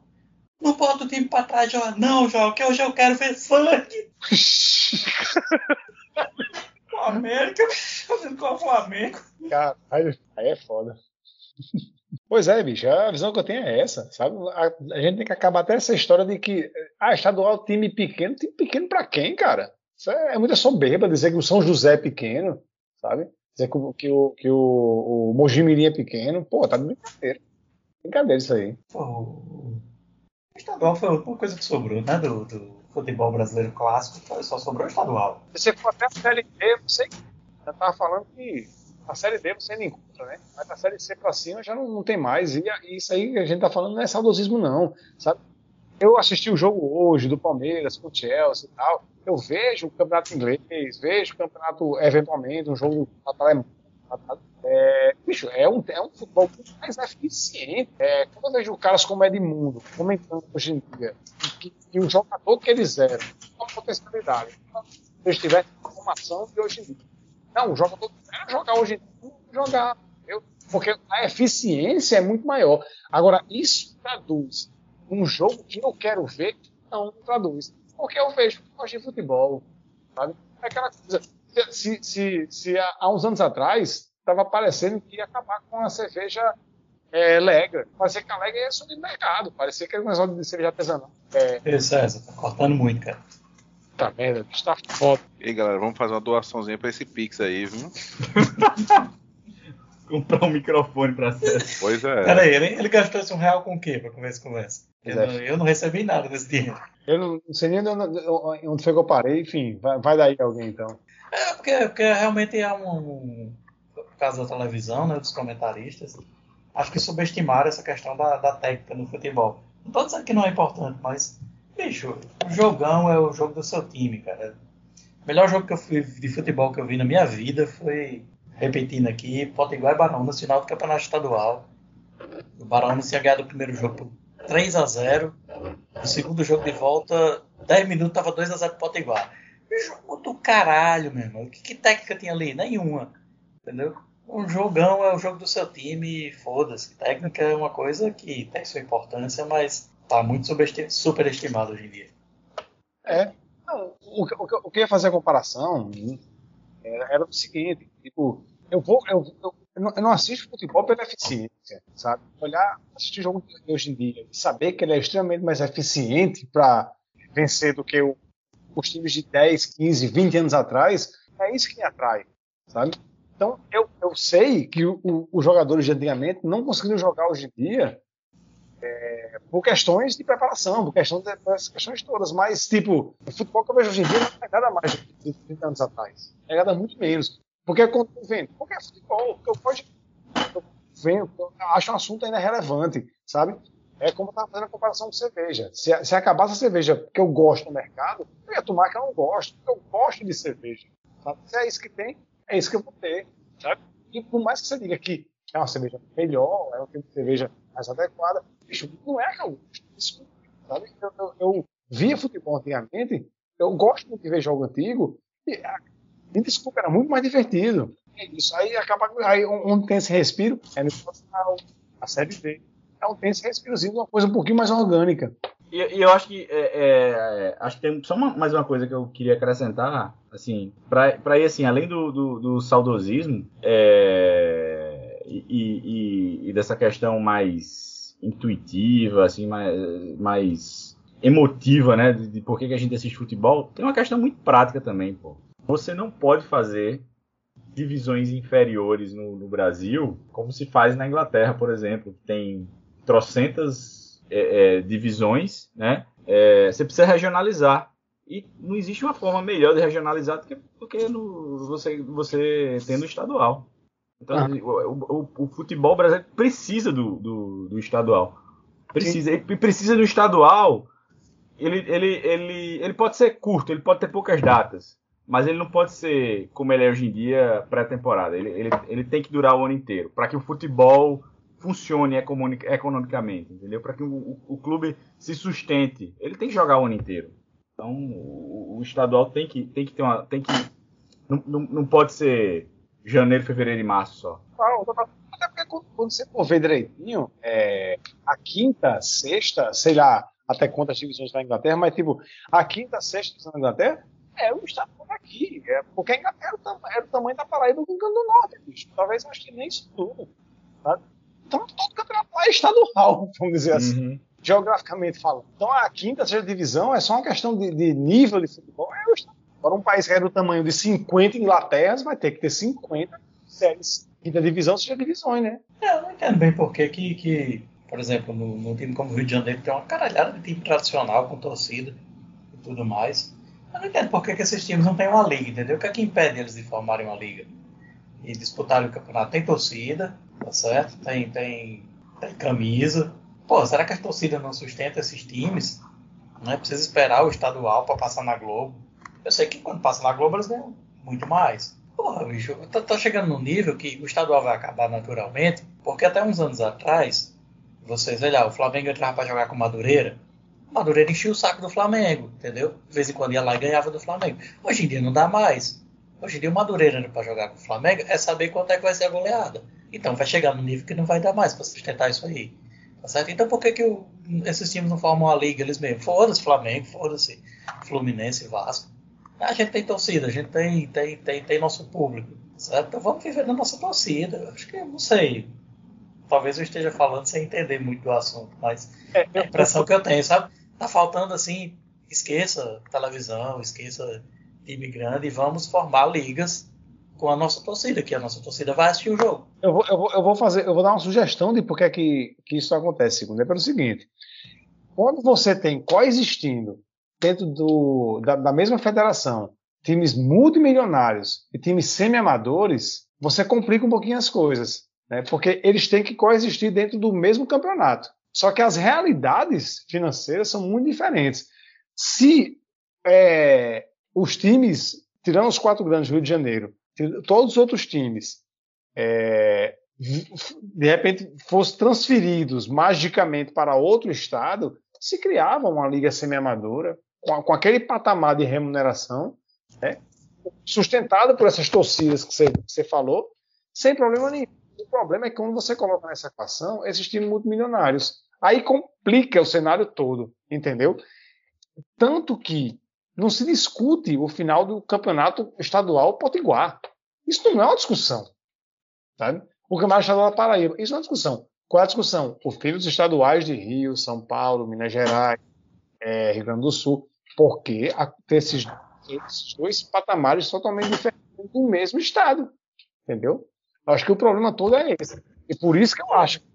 Não bota o time pra trás, Joel. Não, Joel, que hoje eu quero ver sangue. o América fazendo com o Flamengo. Cara, aí, aí é foda. Pois é, bicho, a visão que eu tenho é essa, sabe? A, a gente tem que acabar até essa história de que, ah, estadual, time pequeno, time pequeno pra quem, cara? Isso é, é muita soberba dizer que o São José é pequeno, sabe? Dizer que, o- que, o, que o, o Mojimirim é pequeno, pô, tá de brincadeira. Brincadeira isso aí. Pô, o estadual foi uma coisa que sobrou, né? Do, do futebol brasileiro clássico, só sobrou o estadual. Você for até a Série D, você já tava falando que a Série D você ainda encontra, né? Mas a Série C pra cima já não, não tem mais. E, a- isso aí que a gente tá falando não é saudosismo, não, sabe? Eu assisti o jogo hoje do Palmeiras com o Chelsea e tal. Eu vejo o campeonato inglês, vejo o campeonato, eventualmente, um jogo alemão. É, bicho, é um, é um futebol muito mais eficiente. É, quando eu vejo caras como Edmundo comentando hoje em dia que, que o jogador que eles eram, uma potencialidade, se eles tivessem informação de hoje em dia. Não, o jogador que era jogar hoje jogar. entendeu? Porque a eficiência é muito maior. Agora, isso traduz um jogo que eu quero ver? Não, traduz. Porque eu vejo gosto de futebol. Sabe? É aquela coisa. Se, se, se há uns anos atrás estava parecendo que ia acabar com a cerveja é, Legra. Parecia que a Legra ia subir no mercado. Parecia que era um negócio de cerveja artesanal. É, Ei, César, tá cortando muito, cara. Tá merda, está foda. E aí, galera, vamos fazer uma doaçãozinha pra esse Pix aí, viu? Comprar um microfone pra César. Pois é. Peraí, ele, ele gastou esse um real com o quê pra começar essa conversa? Eu, Pois é. não, eu não recebi nada desse dinheiro. Eu não, não sei nem onde, onde foi que eu parei, enfim, vai, vai daí alguém então. É, porque, porque realmente é um, um. Por causa da televisão, né, dos comentaristas, acho que subestimaram essa questão da, da técnica no futebol. Não tô dizendo que não é importante, mas, bicho, o jogão é o jogo do seu time, cara. O melhor jogo que eu fui de futebol que eu vi na minha vida foi, repetindo aqui, Potiguar e Barão, no final do campeonato estadual. O Barão tinha ganhado o primeiro jogo por 3 a 0 O segundo jogo de volta, 10 minutos, tava 2 a 0 pro Potiguar. Jogo do caralho, meu irmão. Que, que técnica tinha ali? Nenhuma. Entendeu? Um jogão é o jogo do seu time, foda-se. Técnica é uma coisa que tem sua importância, mas tá muito superestimado hoje em dia. É. O, o, o, que eu ia fazer a comparação era, era o seguinte, tipo, eu vou. Eu, eu, eu não assisto futebol pela eficiência, sabe? Olhar, assistir jogo hoje em dia e saber que ele é extremamente mais eficiente para vencer do que o, os times de 10, 15, 20 anos atrás, é isso que me atrai, sabe? Então, eu, eu sei que o, o, os jogadores de antigamente não conseguiram jogar hoje em dia é, por questões de preparação, por questões questões todas, mas, tipo, o futebol que eu vejo hoje em dia não é nada mais que 30 anos atrás. É nada muito menos. Porque quando eu vendo, porque é futebol, porque eu eu vendo, eu acho um assunto ainda relevante, sabe? É como eu estava fazendo a comparação com cerveja. Se, se acabasse a cerveja que eu gosto no mercado, eu ia tomar que eu não gosto, porque eu gosto de cerveja. Sabe? Se é isso que tem, é isso que eu vou ter. Sabe? E por mais que você diga que é uma cerveja melhor, é um tipo de cerveja mais adequada, bicho, não é gosto. Desculpa, sabe? Eu, eu, eu via futebol antigamente, eu gosto muito de ver jogo antigo, e, me desculpa, era muito mais divertido. É isso aí acaba. Aí, onde tem esse respiro, é no a série B então tem esse respirozinho, uma coisa um pouquinho mais orgânica. E, e eu acho que é, é, acho que tem só uma, mais uma coisa que eu queria acrescentar, assim, para ir assim, além do, do, do saudosismo é, e, e, e, dessa questão mais intuitiva, assim, mais, mais emotiva, né, de, de por que, que a gente assiste futebol, tem uma questão muito prática também, pô. Você não pode fazer divisões inferiores no, no, Brasil, como se faz na Inglaterra, por exemplo, que tem trocentas é, é, divisões, né? É, você precisa regionalizar. E não existe uma forma melhor de regionalizar do que, do que no, você, você tendo estadual. Então, ah. o, o, o, futebol brasileiro precisa do, do, do estadual. Precisa. Sim. Ele precisa do estadual. Ele, ele, ele, ele pode ser curto, ele pode ter poucas datas. Mas ele não pode ser, como ele é hoje em dia, pré-temporada. Ele, ele, ele tem que durar o ano inteiro. Para que o futebol funcione economicamente, entendeu? Para que o, o, clube se sustente, ele tem que jogar o ano inteiro. Então, o, o estadual tem que, tem que ter uma, tem que não, não, não pode ser janeiro, fevereiro e março só. Até porque quando você for ver direitinho, é, a quinta, sexta, sei lá até quantas divisões na Inglaterra, mas tipo, a quinta, sexta na Inglaterra é o estadual daqui. É, porque a Inglaterra era o tamanho da Paraíba do Rio Grande do Norte, bicho. Talvez eu acho que nem isso tudo. Sabe? Então, todo campeonato lá é estadual, vamos dizer assim, uhum. geograficamente falando. Então, a quinta, sexta divisão é só uma questão de, de nível de futebol. É o estadual. Agora, um país que é do tamanho de 50 Inglaterras vai ter que ter 50 séries. Quinta divisão, seja divisões, né? É, eu não entendo bem por que, que por exemplo, no, no, time como o Rio de Janeiro tem uma caralhada de time tradicional com torcida e tudo mais. Eu não entendo por que, que esses times não têm uma liga, entendeu? O que é que impede eles de formarem uma liga? E disputarem o campeonato? Tem torcida, tá certo? Tem, tem, tem camisa. Pô, será que a torcida não sustenta esses times? Não é precisa esperar o estadual para passar na Globo. Eu sei que quando passa na Globo eles ganham muito mais. Porra, bicho, tá, tá chegando num nível que o estadual vai acabar naturalmente, porque até uns anos atrás, vocês, olha, o Flamengo entrava para jogar com Madureira, Madureira enchia o saco do Flamengo, entendeu? De vez em quando ia lá e ganhava do Flamengo. Hoje em dia não dá mais. Hoje em dia o Madureira para jogar com o Flamengo é saber quanto é que vai ser a goleada. Então vai chegar no nível que não vai dar mais para sustentar isso aí. Tá certo? Então por que, que esses times não formam uma liga eles mesmos? Foda-se Flamengo, foda-se Fluminense, Vasco. A gente tem torcida, a gente tem, tem, tem, tem nosso público. Certo? Então vamos viver da nossa torcida. Acho que, não sei. Talvez eu esteja falando sem entender muito do assunto, mas é, é a impressão que eu tenho, sabe? Tá faltando assim, esqueça televisão, esqueça time grande e vamos formar ligas com a nossa torcida, que a nossa torcida vai assistir o jogo. Eu vou, eu vou, eu vou fazer, eu vou dar uma sugestão de por que, é que, que isso acontece, segundo. É pelo seguinte: quando você tem coexistindo dentro do, da, da mesma federação times multimilionários e times semi-amadores, você complica um pouquinho as coisas, né? porque eles têm que coexistir dentro do mesmo campeonato. Só que as realidades financeiras são muito diferentes. Se é, os times, tirando os quatro grandes do Rio de Janeiro, todos os outros times, é, de repente fossem transferidos magicamente para outro estado, se criava uma liga semi-amadora com, com, aquele patamar de remuneração, né, sustentado por essas torcidas que você, que você falou, sem problema nenhum. O problema é que quando você coloca nessa equação esses times multimilionários, aí complica o cenário todo, entendeu? Tanto que não se discute o final do campeonato estadual potiguar. Isso não é uma discussão. Sabe? O campeonato estadual da Paraíba. Isso não é uma discussão. Qual é a discussão? Os filhos estaduais de Rio, São Paulo, Minas Gerais, é, Rio Grande do Sul. Porque esses, esses dois patamares totalmente diferentes do mesmo estado. Entendeu? Eu acho que o problema todo é esse. E por isso que eu acho que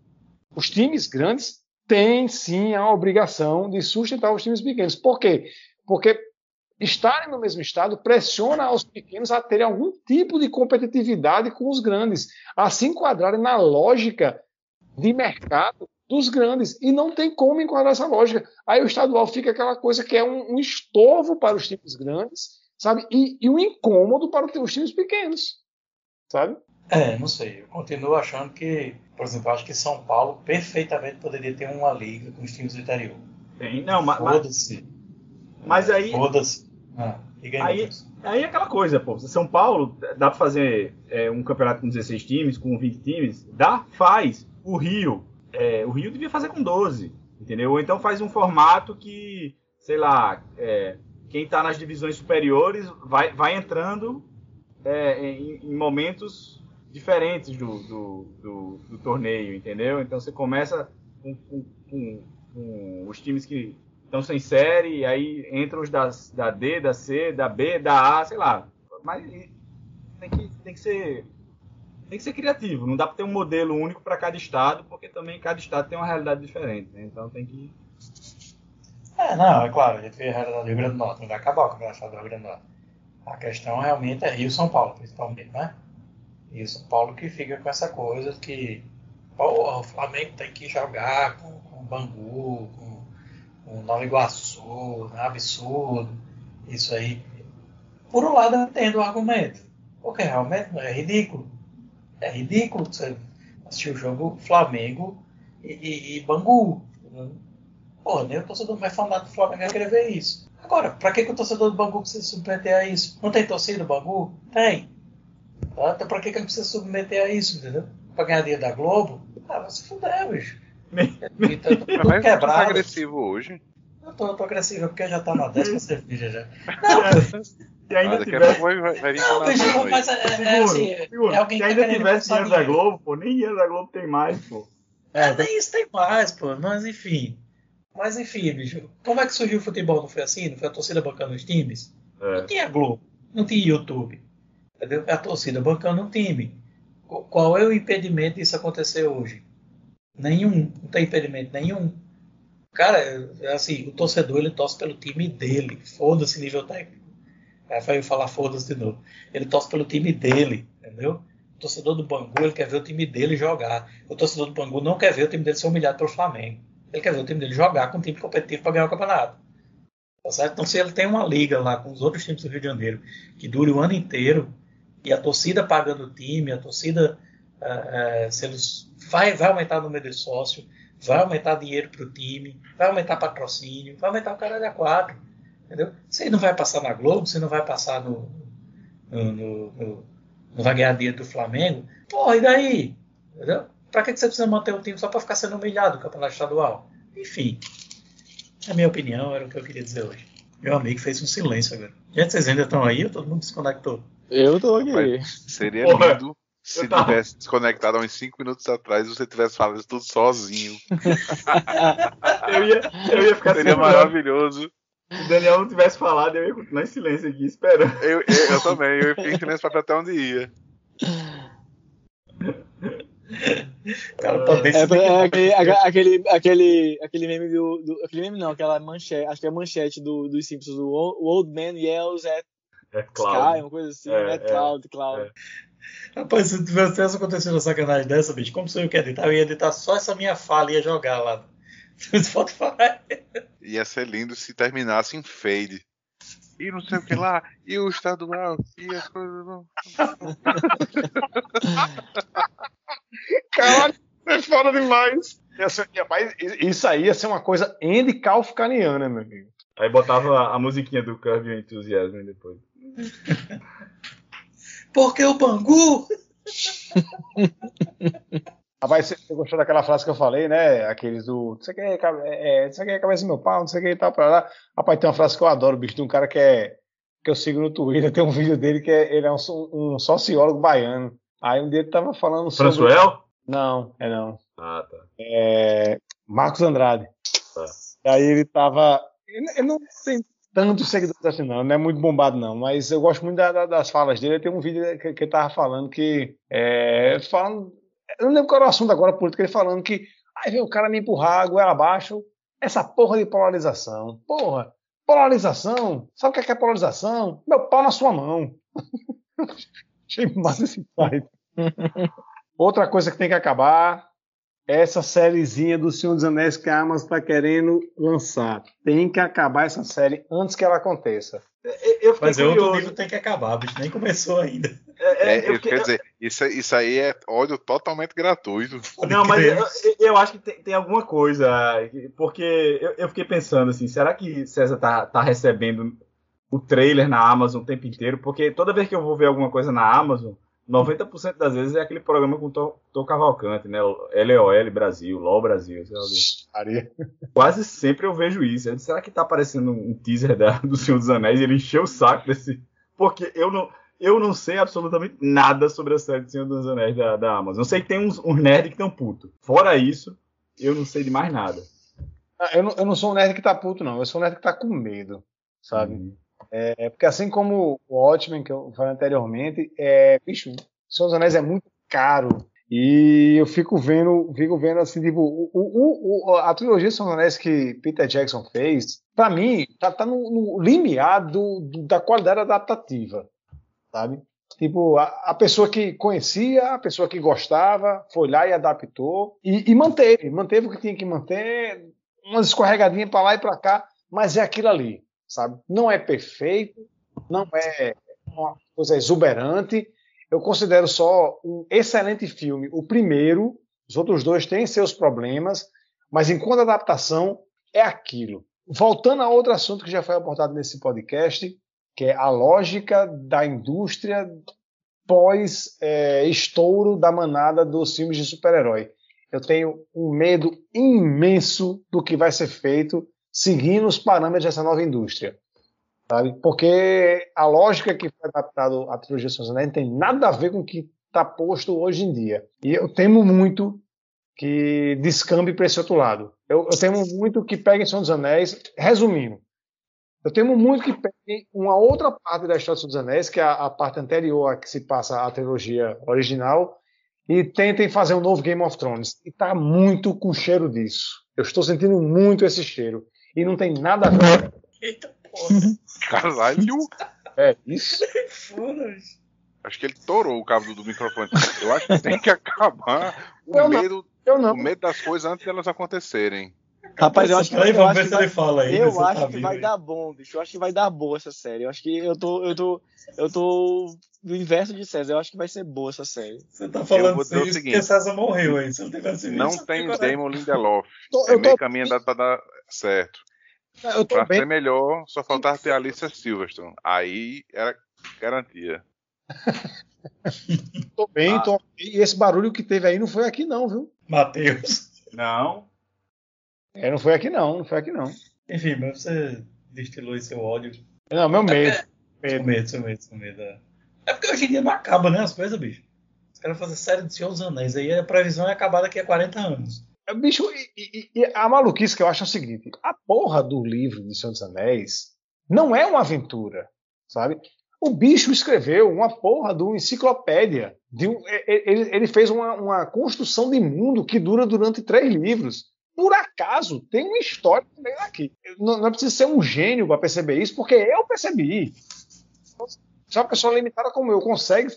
os times grandes têm sim a obrigação de sustentar os times pequenos. Por quê? Porque estarem no mesmo estado pressiona os pequenos a terem algum tipo de competitividade com os grandes, a se enquadrarem na lógica de mercado dos grandes. E não tem como enquadrar essa lógica. Aí o estadual fica aquela coisa que é um, um estorvo para os times grandes, sabe? E, e um incômodo para os times pequenos, sabe? É, não sei. Eu continuo achando que, por exemplo, acho que São Paulo perfeitamente poderia ter uma liga com os times do interior. Tem, não, mas. Foda-se. Mas aí. Foda-se. Ah, aí, aí é aquela coisa, pô. São Paulo, dá pra fazer é, um campeonato com 16 times, com 20 times? Dá? Faz. O Rio. É, o Rio devia fazer com 12. Entendeu? Ou então faz um formato que, sei lá, é, quem tá nas divisões superiores vai, vai entrando é, em, em, momentos diferentes do, do, do, do, torneio, entendeu? Então você começa com, com, com, com os times que estão sem série, aí entram os das, da D, da C, da B, da A, sei lá. Mas tem que, tem que ser tem que ser criativo. Não dá para ter um modelo único para cada estado, porque também cada estado tem uma realidade diferente. Né? Então tem que. É, não, é claro, a gente vê a realidade do Rio Grande do Norte, não vai acabar com a realidade do Rio Grande do Norte. A questão realmente é Rio São Paulo, principalmente, né? Rio São Paulo que fica com essa coisa que pô, o Flamengo tem que jogar com, com Bangu, com o Nova Iguaçu, né, absurdo, isso aí. Por um lado, eu entendo o argumento, porque realmente é ridículo. É ridículo você assistir o jogo Flamengo e, e, e Bangu. Pô, nem o torcedor mais fanático do Flamengo vai querer ver isso. Agora, pra que, que o torcedor do Bangu precisa se submeter a isso? Não tem torcida do Bangu? Tem. Tá? Então pra que, que ele precisa se submeter a isso, entendeu? Pra ganhar dinheiro da Globo? Ah, vai se fuder, bicho. Então, tô, tô quebrado. agressivo hoje. Eu tô, tô agressivo porque já tá na décima cerveja já. Não, se ainda tivesse. Vai, vai, vai vir não, bicho, mas é, é, assim, seguro. é alguém se que ainda tá tivesse dinheiro da Globo, pô, nem dinheiro da Globo tem mais, pô. É, nem isso tem mais, pô. Mas enfim. Mas enfim, bicho. Como é que surgiu o futebol? Não foi assim? Não foi a torcida bancando os times? É. Não tinha Globo, não tinha YouTube. Entendeu? É a torcida bancando um time. Qual é o impedimento disso acontecer hoje? Nenhum. Não tem impedimento nenhum. Cara, assim, o torcedor ele torce pelo time dele. Foda-se nível técnico. Aí vai falar foda-se de novo. Ele torce pelo time dele, entendeu? O torcedor do Bangu ele quer ver o time dele jogar. O torcedor do Bangu não quer ver o time dele ser humilhado pelo Flamengo. Ele quer ver o time dele jogar com um time competitivo para ganhar o campeonato. Tá certo? Então, se ele tem uma liga lá com os outros times do Rio de Janeiro que dure o ano inteiro e a torcida pagando o time, a torcida uh, uh, sendo vai, vai aumentar o número de sócios, vai aumentar dinheiro para o time, vai aumentar patrocínio, vai aumentar o cara a quatro. Entendeu? Você não vai passar na Globo, você não vai passar no. no, no, no não vai ganhar dinheiro do Flamengo. Porra, e daí? Entendeu? Pra que você precisa manter o time só para ficar sendo humilhado no campeonato estadual? Enfim, a minha opinião era o que eu queria dizer hoje. Meu amigo fez um silêncio agora. Gente, vocês ainda estão aí ou todo mundo desconectou? Eu tô aqui. Seria Porra. lindo se tivesse desconectado há uns 5 minutos atrás e você tivesse falado isso tudo sozinho. Eu ia, eu ia ficar Seria maravilhoso. Se o Daniel não tivesse falado, eu ia continuar em silêncio aqui, esperando. Eu, eu, eu também, eu fiquei em silêncio pra ver até onde ia. Cara, tá bem É, é aquele, aquele, aquele, aquele meme do, do. Aquele meme não, aquela manchete. Acho que é a manchete do, dos Simpsons. Do o Old Man Yells at É Sky, claro. uma coisa assim, É, né? é, Cloud, Cloud. é. Rapaz, se tivesse acontecido uma sacanagem dessa, bicho, como sou eu que editar? Eu ia editar só essa minha fala e ia jogar lá no Spotify. Ia ser lindo se terminasse em fade. E não sei o que lá, e o estadual, e as coisas não. Caralho, é foda demais. Isso aí ia ser uma coisa Andy Kaufkaniana, meu amigo. Aí botava a musiquinha do Curve Your Enthusiasm depois. Porque o Bangu. Rapaz, você gostou daquela frase que eu falei, né? Aqueles do. Não sei o que, é, cabe- é, não sei o que, é cabeça do meu pau, não sei o que e tal, pra lá. Rapaz, tem uma frase que eu adoro, bicho, de um cara que é. que eu sigo no Twitter, tem um vídeo dele que é, ele é um, um sociólogo baiano. Aí um dia ele tava falando sobre. Françoel? Não, é não. Ah, tá. É, Marcos Andrade. Tá. E aí ele tava. Ele não tem tantos seguidores assim, não, não é muito bombado, não, mas eu gosto muito da- da- das falas dele. Tem um vídeo que, que ele tava falando que. É, falando, eu não lembro qual era o assunto agora, político, ele falando que. Aí vem o cara me empurrar a goela abaixo. Essa porra de polarização. Porra, polarização. Sabe o que é, que é polarização? Meu pau na sua mão. Achei massa esse pai. Outra coisa que tem que acabar essa sériezinha do Senhor dos Anéis que a Amazon está querendo lançar. Tem que acabar essa série antes que ela aconteça. Eu fiquei Mas é outro curioso. nível tem que acabar, bicho. Nem começou ainda. É, É, é, fiquei- quer dizer, isso, isso aí é ódio totalmente gratuito. Não, mas eu, eu acho que tem, tem alguma coisa. Porque eu, eu fiquei pensando assim, será que César tá, tá recebendo o trailer na Amazon o tempo inteiro? Porque toda vez que eu vou ver alguma coisa na Amazon, 90% das vezes é aquele programa com Tom, Tom Cavalcante, né? O LOL Brasil, LOL Brasil, sei. Quase sempre eu vejo isso. Eu disse, será que tá aparecendo um teaser da- do Senhor dos Anéis? E ele encheu o saco desse. Porque eu não, eu não sei absolutamente nada sobre a série do Senhor dos Anéis da, da Amazon. Eu sei que tem uns, uns nerds que estão putos. Fora isso, eu não sei de mais nada. Ah, Eu não, eu não sou um nerd que tá puto, não. Eu sou um nerd que tá com medo, sabe? Uhum. É porque assim como o Watchmen, que eu falei anteriormente, é, bicho, Senhor dos Anéis é muito caro. E eu fico vendo, fico vendo assim, tipo, o, o, o- a trilogia dos Anéis que Peter Jackson fez, pra mim, tá, tá no, no limiar do, do- da qualidade adaptativa, sabe? Tipo, a, a pessoa que conhecia, a pessoa que gostava, foi lá e adaptou e, e manteve, manteve o que tinha que manter, umas escorregadinhas pra lá e pra cá, mas é aquilo ali, sabe? Não é perfeito, não é uma coisa exuberante. Eu considero só um excelente filme. O primeiro, os outros dois têm seus problemas, mas enquanto adaptação é aquilo. Voltando a outro assunto que já foi abordado nesse podcast, que é a lógica da indústria pós-estouro da manada dos filmes de super-herói. Eu tenho um medo imenso do que vai ser feito seguindo os parâmetros dessa nova indústria. Sabe? Porque a lógica que foi adaptada à trilogia Anéis não tem nada a ver com o que está posto hoje em dia. E eu temo muito que descambe para esse outro lado. Eu, eu temo muito que peguem Senhor dos Anéis, resumindo, eu temo muito que peguem uma outra parte da história dos Anéis, que é a, a parte anterior a que se passa a trilogia original, e tentem fazer um novo Game of Thrones. E tá muito com cheiro disso. Eu estou sentindo muito esse cheiro. E não tem nada a ver. Eita porra. Caralho! É isso. Foda, bicho. Acho que ele torou o cabo do microfone. Eu acho que tem que acabar o Eu medo, não. o medo das coisas antes delas acontecerem. Rapaz, eu acho que, Peraí, eu acho que vai, fala aí. eu acho tá que vai aí. dar bom, bicho. Eu acho que vai dar boa essa série. Eu acho que eu tô, eu tô, eu tô do inverso de César. Eu acho que vai ser boa essa série. Você tá falando o isso seguinte. porque César morreu aí. Se não tem agora- Damon Lindelof. Tô- É eu meio tô, caminho da- pra dar certo. eu Pra bem. ser melhor, só faltava ter a Alicia Silverstone. Aí era garantia. Tô bem, Ah. tô E esse barulho que teve aí não foi aqui, não, viu? Matheus. Não. É, não foi aqui, não. Não foi aqui, não. Enfim, mas você destilou esse seu ódio. Não, meu medo. Seu medo. medo, seu medo, seu medo. É É porque hoje em dia não acaba, né? As coisas, bicho. Os caras fazem série de Senhor dos Anéis. Aí a previsão é acabar daqui a 40 anos. Bicho, e, e- e a maluquice que eu acho é o seguinte: a porra do livro de Senhor dos Anéis não é uma aventura, sabe? O bicho escreveu uma porra de uma enciclopédia. De um- ele, ele fez uma, uma construção de mundo que dura durante três livros. Por acaso, tem uma história também aqui. Não, não é preciso ser um gênio para perceber isso, porque eu percebi. se uma pessoa limitada como eu consegue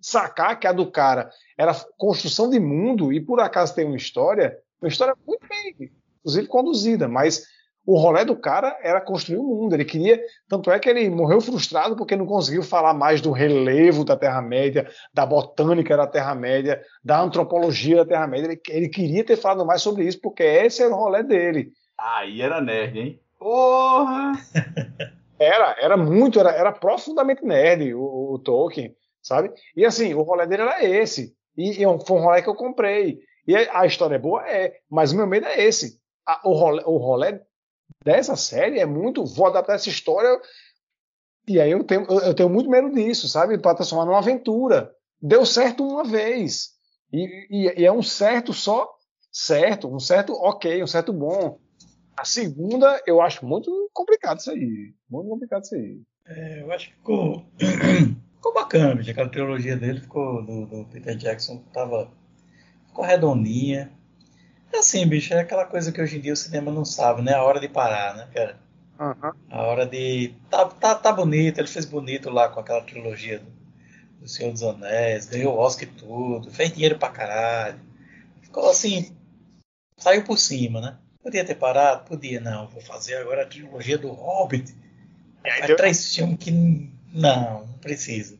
sacar que a do cara era construção de mundo e por acaso tem uma história, uma história muito bem, inclusive conduzida, mas o rolê do cara era construir o mundo. Ele queria, tanto é que ele morreu frustrado porque não conseguiu falar mais do relevo da Terra-média, da botânica da Terra-média, da antropologia da Terra-média. Ele, ele, queria ter falado mais sobre isso porque esse era o rolê dele. Aí era nerd, hein? Porra! Era, era muito, era, era profundamente nerd o, o, Tolkien, sabe? E assim, o rolê dele era esse. E, e foi um rolê que eu comprei. E a história é boa? É, mas o meu medo é esse. A, o, rolê, o rolê dessa série é muito. Vou adaptar essa história. E aí eu tenho, eu tenho muito medo disso, sabe? Para transformar numa aventura. Deu certo uma vez. E, e, e, é um certo só certo, um certo ok, um certo bom. A segunda, eu acho muito complicado isso aí. Muito complicado isso aí. É, eu acho que ficou, ficou bacana, bicho. Aquela trilogia dele ficou, do, do Peter Jackson, tava, ficou redondinha. É assim, bicho, é aquela coisa que hoje em dia o cinema não sabe, né? A hora de parar, né, cara? Uhum. A hora de. Tá, tá, tá bonito, ele fez bonito lá com aquela trilogia do, do Senhor dos Anéis, ganhou Oscar e tudo, fez dinheiro pra caralho. Ficou assim. Saiu por cima, né? Podia ter parado? Podia, não. Vou fazer agora a trilogia do Hobbit. Aí deu... três filmes que não, não precisa.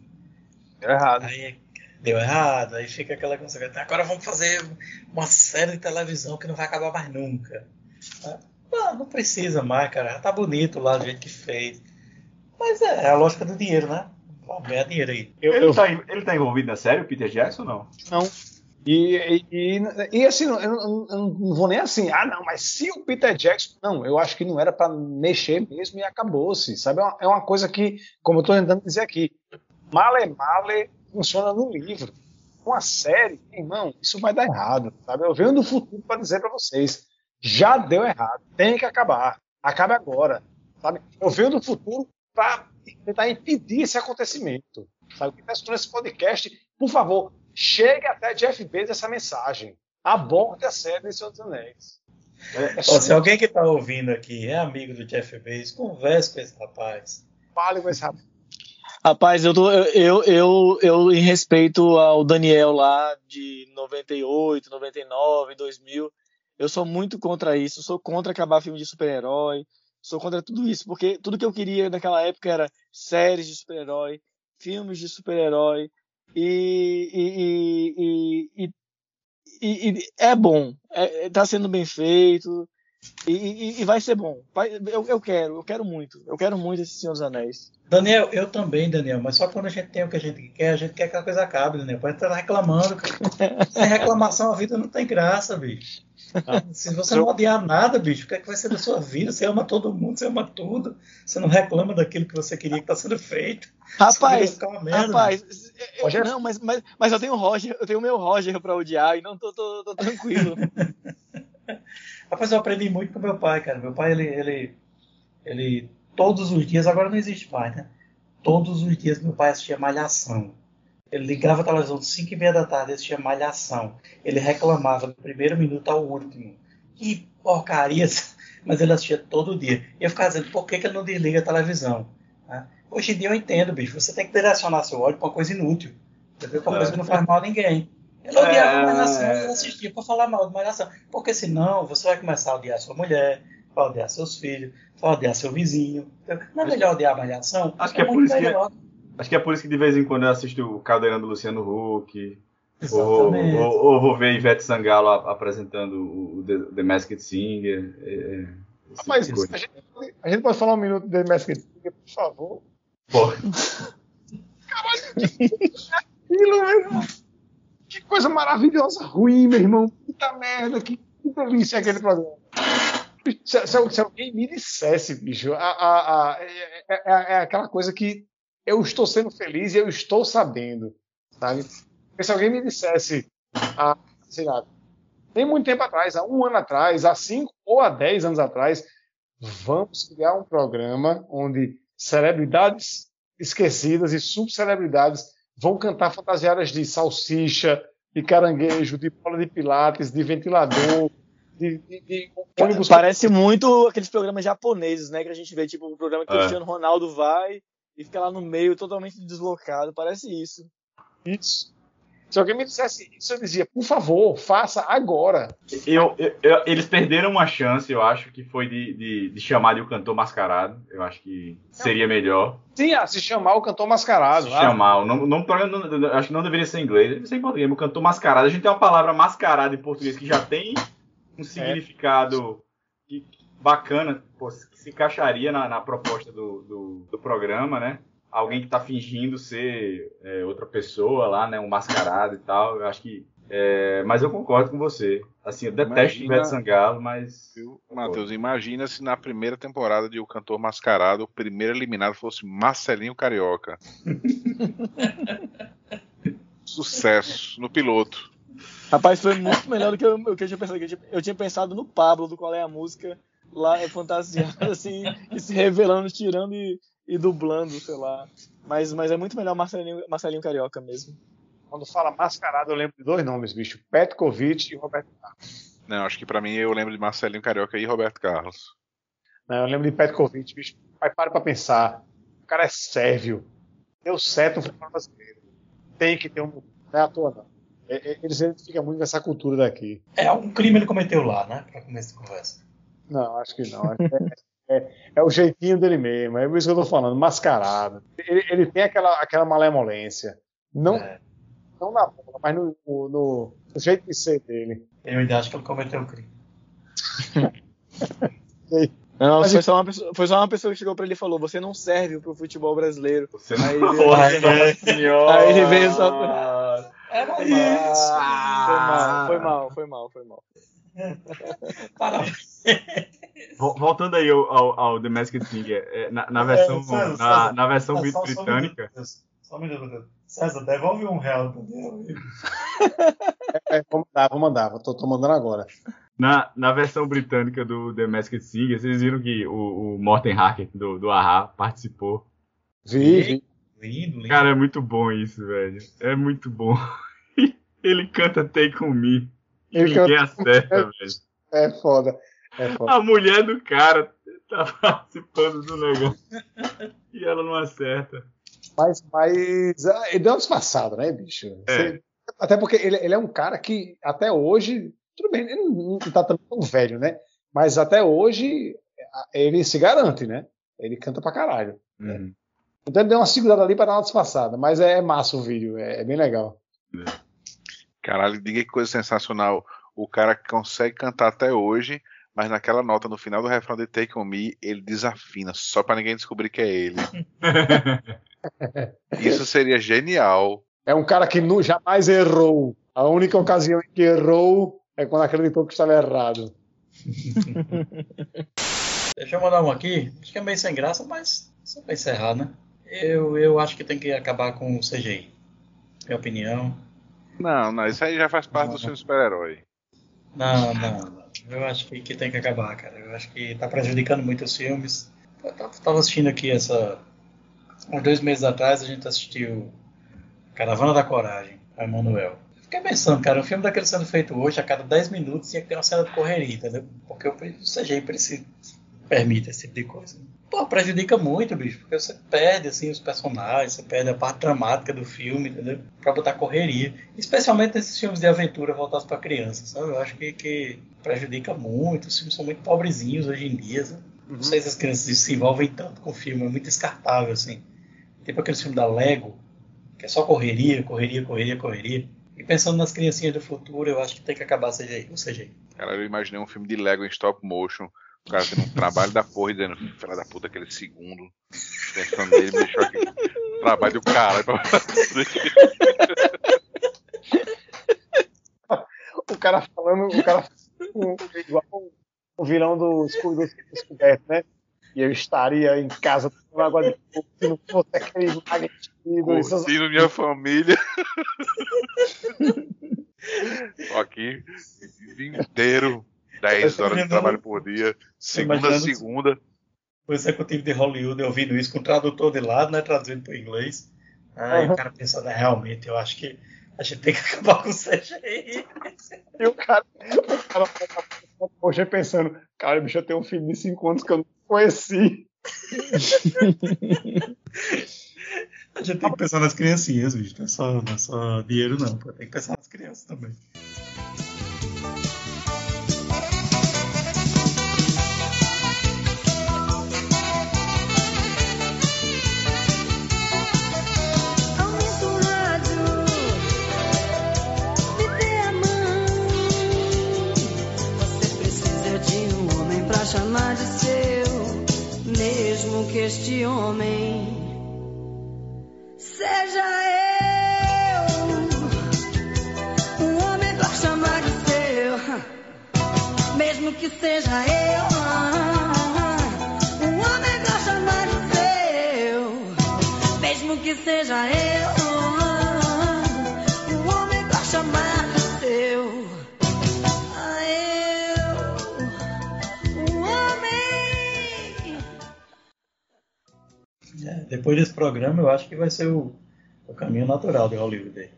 Deu errado. Aí deu errado, aí fica aquela coisa. Agora vamos fazer uma série de televisão que não vai acabar mais nunca. Não, não precisa mais, cara. Já tá bonito lá do jeito que fez. Mas é, é a lógica do dinheiro, né? Vamos ganhar dinheiro aí. Eu, ele, eu... Tá, ele tá envolvido na série, o Peter Jackson ou não? Não. E, e, e, assim, eu, eu, não vou nem assim, ah, não, mas se o Peter Jackson. Não, eu acho que não era para mexer mesmo e acabou-se, sabe? É uma, é uma, coisa que, como eu estou tentando dizer aqui, male male funciona no livro. Uma série, irmão, isso vai dar errado, sabe? Eu venho do futuro para dizer para vocês, já deu errado, tem que acabar, acabe agora, sabe? Eu venho do futuro para tentar impedir esse acontecimento, sabe? Quem está esse podcast, por favor, chegue até Jeff Bezos essa mensagem. Aborde a série de Senhor dos Anéis. É, é se alguém que está ouvindo aqui é amigo do Jeff Bezos, converse com esse rapaz. Fale com esse rapaz. Rapaz, eu, tô, eu, eu, eu, em respeito ao Daniel lá de 98, 99, 2000, eu sou muito contra isso. Sou contra acabar filme de super-herói. Sou contra tudo isso, porque tudo que eu queria naquela época era séries de super-herói, filmes de super-herói, e, e, e, e é bom, está é, tá sendo bem feito e, vai ser bom. Eu, eu quero, eu quero muito, eu quero muito esse Senhor dos Anéis. Daniel, eu também, Daniel, mas só quando a gente tem o que a gente quer, a gente quer que a coisa acabe, Daniel. Pode estar reclamando. Sem reclamação a vida não tem graça, bicho. Se você não odiar nada, bicho, o que, é que vai ser da sua vida? Você ama todo mundo, você ama tudo. Você não reclama daquilo que você queria que está sendo feito. Rapaz, merda, rapaz, eu, não, mas, mas, mas eu tenho o Roger, eu tenho o meu Roger para odiar e não tô, tô, tô tranquilo. rapaz, eu aprendi muito com meu pai, cara. Meu pai, ele, ele, ele todos os dias, agora não existe mais, né? Todos os dias meu pai assistia Malhação. Ele ligava a televisão de 5 e meia da tarde, assistia Malhação. Ele reclamava do primeiro minuto ao último. Que porcaria! Mas ele assistia todo dia. E eu ficava dizendo, por que, que ele não desliga a televisão? Né? Hoje em dia eu entendo, bicho. Você tem que direcionar seu ódio para uma coisa inútil. Uma coisa que não faz mal a ninguém. Ele odiava é... Malhação e ele assistia para falar mal de Malhação. Porque senão você vai começar a odiar sua mulher, vai odiar seus filhos, vai odiar seu vizinho. Não é melhor odiar a Malhação? Acho que é, é por isso melhor. que... Acho que é por isso que de vez em quando eu assisto o Caldeirão do Luciano Huck. Ou, ou, ou, vou ver Ivete Sangalo apresentando o The, The Masked Singer. É, é Rapaz, a gente, a gente, pode falar um minuto do The Masked Singer, por favor? Pode. Caralho, que, que coisa maravilhosa, ruim, meu irmão. Puta merda, que, que delícia aquele programa. Se, se, se, alguém me dissesse, bicho, a, a, a, é, é, é aquela coisa que eu estou sendo feliz e eu estou sabendo, sabe? Se alguém me dissesse, há, sei lá, tem muito tempo atrás, há um ano atrás, há cinco ou há dez anos atrás, vamos criar um programa onde celebridades esquecidas e subcelebridades vão cantar fantasiadas de salsicha, de caranguejo, de bola de pilates, de ventilador, de, de, de ônibus. Parece muito aqueles programas japoneses, né? Que a gente vê, tipo, o programa que o é. Cristiano Ronaldo vai e fica lá no meio totalmente deslocado. Parece isso. Isso. Se alguém me dissesse isso, eu dizia, por favor, faça agora. Eu, eu- eu- eles perderam uma chance, eu acho, que foi de, de, de chamar de o cantor mascarado. Eu acho que seria melhor Sim, ah, se chamar o cantor mascarado. se ah, chamar. O nome, não- não- acho que não deveria ser em inglês, deveria ser em português. mas O cantor mascarado. A gente tem uma palavra mascarado em português que já tem um significado que- bacana, pô, que se encaixaria na, na proposta do, do, do programa, né? Alguém que tá fingindo ser é, outra pessoa lá, né? Um mascarado e tal. Eu acho que. é, mas eu concordo com você. Assim, eu detesto Imagina- Ivete Sangalo, mas. Matheus, imagina se na primeira temporada de O Cantor Mascarado, o primeiro eliminado fosse Marcelinho Carioca. Sucesso no piloto. Rapaz, foi muito melhor do que eu, o que eu tinha pensado. Eu tinha, eu tinha pensado no Pablo, do qual é a música, lá é fantasiado, assim, e se revelando, tirando e, e dublando, sei lá. Mas, mas é muito melhor Marcelinho, Marcelinho Carioca mesmo. Quando fala mascarado, eu lembro de dois nomes, bicho. Petkovic e Roberto Carlos. Não, acho que pra mim eu lembro de Marcelinho Carioca e Roberto Carlos. Não, eu lembro de Petkovic, bicho. Mas para pra pensar. O cara é sérvio. Deu certo no futebol brasileiro. Tem que ter um. Não é à toa, não. É- é- Eles identificam muito nessa cultura daqui. É, algum crime ele cometeu lá, né? Pra começo de conversa. Não, acho que não. Acho que É, é- é o jeitinho dele mesmo. É isso que eu tô falando, mascarado. Ele, ele tem aquela, aquela malemolência. Não, É, não na bola, mas no, no- no jeito de ser dele. eu ainda acho que ele cometeu o crime. Não, Mas foi, só uma pessoa, foi só uma pessoa que chegou pra ele e falou: Você não serve pro futebol brasileiro. Você não Aí ele, Porra, é. senhora. Aí ele veio só- Era Foi isso. mal, foi mal, foi mal, foi mal. Parabéns. Vol- Voltando aí ao, ao, ao The Masked Singer, é, na, na versão, É, César, na, César, na versão Só- só britânica, Só um. Deus. César, devolve um real meu amigo. É, vou mandar, vou mandar. Tô, tô mandando agora. na, na versão britânica do The Masked Singer, vocês viram que o, o Morten Hacker do, do Ahá participou. Vi, vi. Lindo, lindo. Cara, é muito bom isso, velho. É muito bom. Ele canta Take On Me. Ele ninguém canta- acerta, velho. É foda. É. A mulher do cara tá participando do negócio. E ela não acerta. Mas, mas ah, ele deu uma disfarçada, né, bicho? É. Você- até porque ele, ele é um cara que, até hoje, tudo bem, ele não tá tão tão velho, né? Mas até hoje, ele se garante, né? Ele canta pra caralho. Uhum. Então ele deu uma segurada ali pra dar uma disfarçada. Mas é massa o vídeo, é, é bem legal. Caralho, diga que coisa sensacional. O cara que consegue cantar até hoje, mas naquela nota no final do refrão de Take On Me, ele desafina, só pra ninguém descobrir que é ele. Isso seria genial. É um cara que nu- jamais errou. A única ocasião em que errou é quando acreditou que estava errado. Deixa eu mandar um aqui. Acho que é meio sem graça, mas só pra encerrar, né? Eu, eu acho que tem que acabar com o CGI. Minha opinião. Não, não, isso aí já faz parte do filme super-herói. Não, não, não. Eu acho que, que tem que acabar, cara. Eu acho que tá prejudicando muito os filmes. Eu tava, assistindo aqui essa. Uns dois meses atrás a gente assistiu Caravana da Coragem, a Emanuel. Fiquei pensando, cara, um filme daquele sendo feito hoje, a cada 10 minutos que ter uma cena de correria, entendeu? Porque o CGI precisa, permite esse tipo de coisa. Pô, prejudica muito, bicho, porque você perde, assim, os personagens, você perde a parte dramática do filme, entendeu? Pra botar correria. Especialmente nesses filmes de aventura voltados pra crianças, sabe? Eu acho que, que prejudica muito, os filmes são muito pobrezinhos hoje em dia, sabe? Não sei se as crianças se envolvem tanto com o filme, é muito descartável, assim. Tipo aquele filme da Lego, que é só correria, correria, correria, correria. E pensando nas criancinhas do futuro, eu acho que tem que acabar o CGI. O CGI. Cara, eu imaginei um filme de Lego em stop motion. O cara tendo um trabalho da porra e dizendo, filha da puta, aquele segundo. Pensando nele, me deixou aqui. Trabalho do caralho pra O cara falando, o cara um- igual o vilão do Scooby Descoberto, né? E eu estaria em casa com água de fogo se não fosse aquele magnetido. Curtindo minha família. Tô aqui o inteiro. 10 horas de trabalho por dia. Segunda a segunda. O executivo de Hollywood ouvindo isso com o tradutor de lado, né? Traduzindo para o inglês. Aí o cara pensando, é, realmente, eu acho que a gente tem que acabar com o CGI. E o cara, o cara hoje pensando, cara, bicho, eu tenho um filho de 5 anos que eu não conheci. A gente tem que pensar nas criancinhas, bicho. Não é só, não é só dinheiro, não. Pô. Tem que pensar nas crianças também. Este homem seja eu. Um homem pra chamar de seu, mesmo que seja eu. Um homem pra chamar de seu mesmo que seja eu, depois desse programa, eu acho que vai ser o, o caminho natural de Hollywood. aí.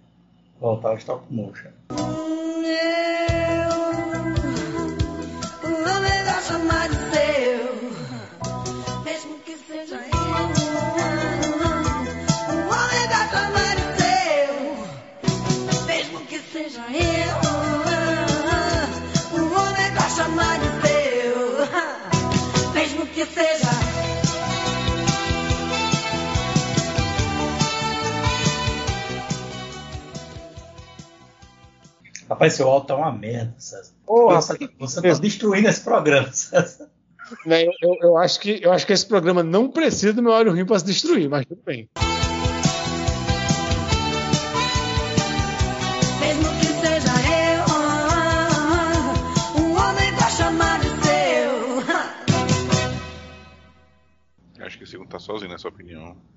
Voltar ao stop motion. Um Rapaz, seu áudio tá uma merda, César. Porra, você, você tá destruindo esse programa, César. Né, eu, eu- eu acho que, eu acho que esse programa não precisa do meu áudio ruim para se destruir, mas tudo bem. Mesmo que seja eu, um homem pra chamar de seu. Acho que o segundo tá sozinho nessa opinião.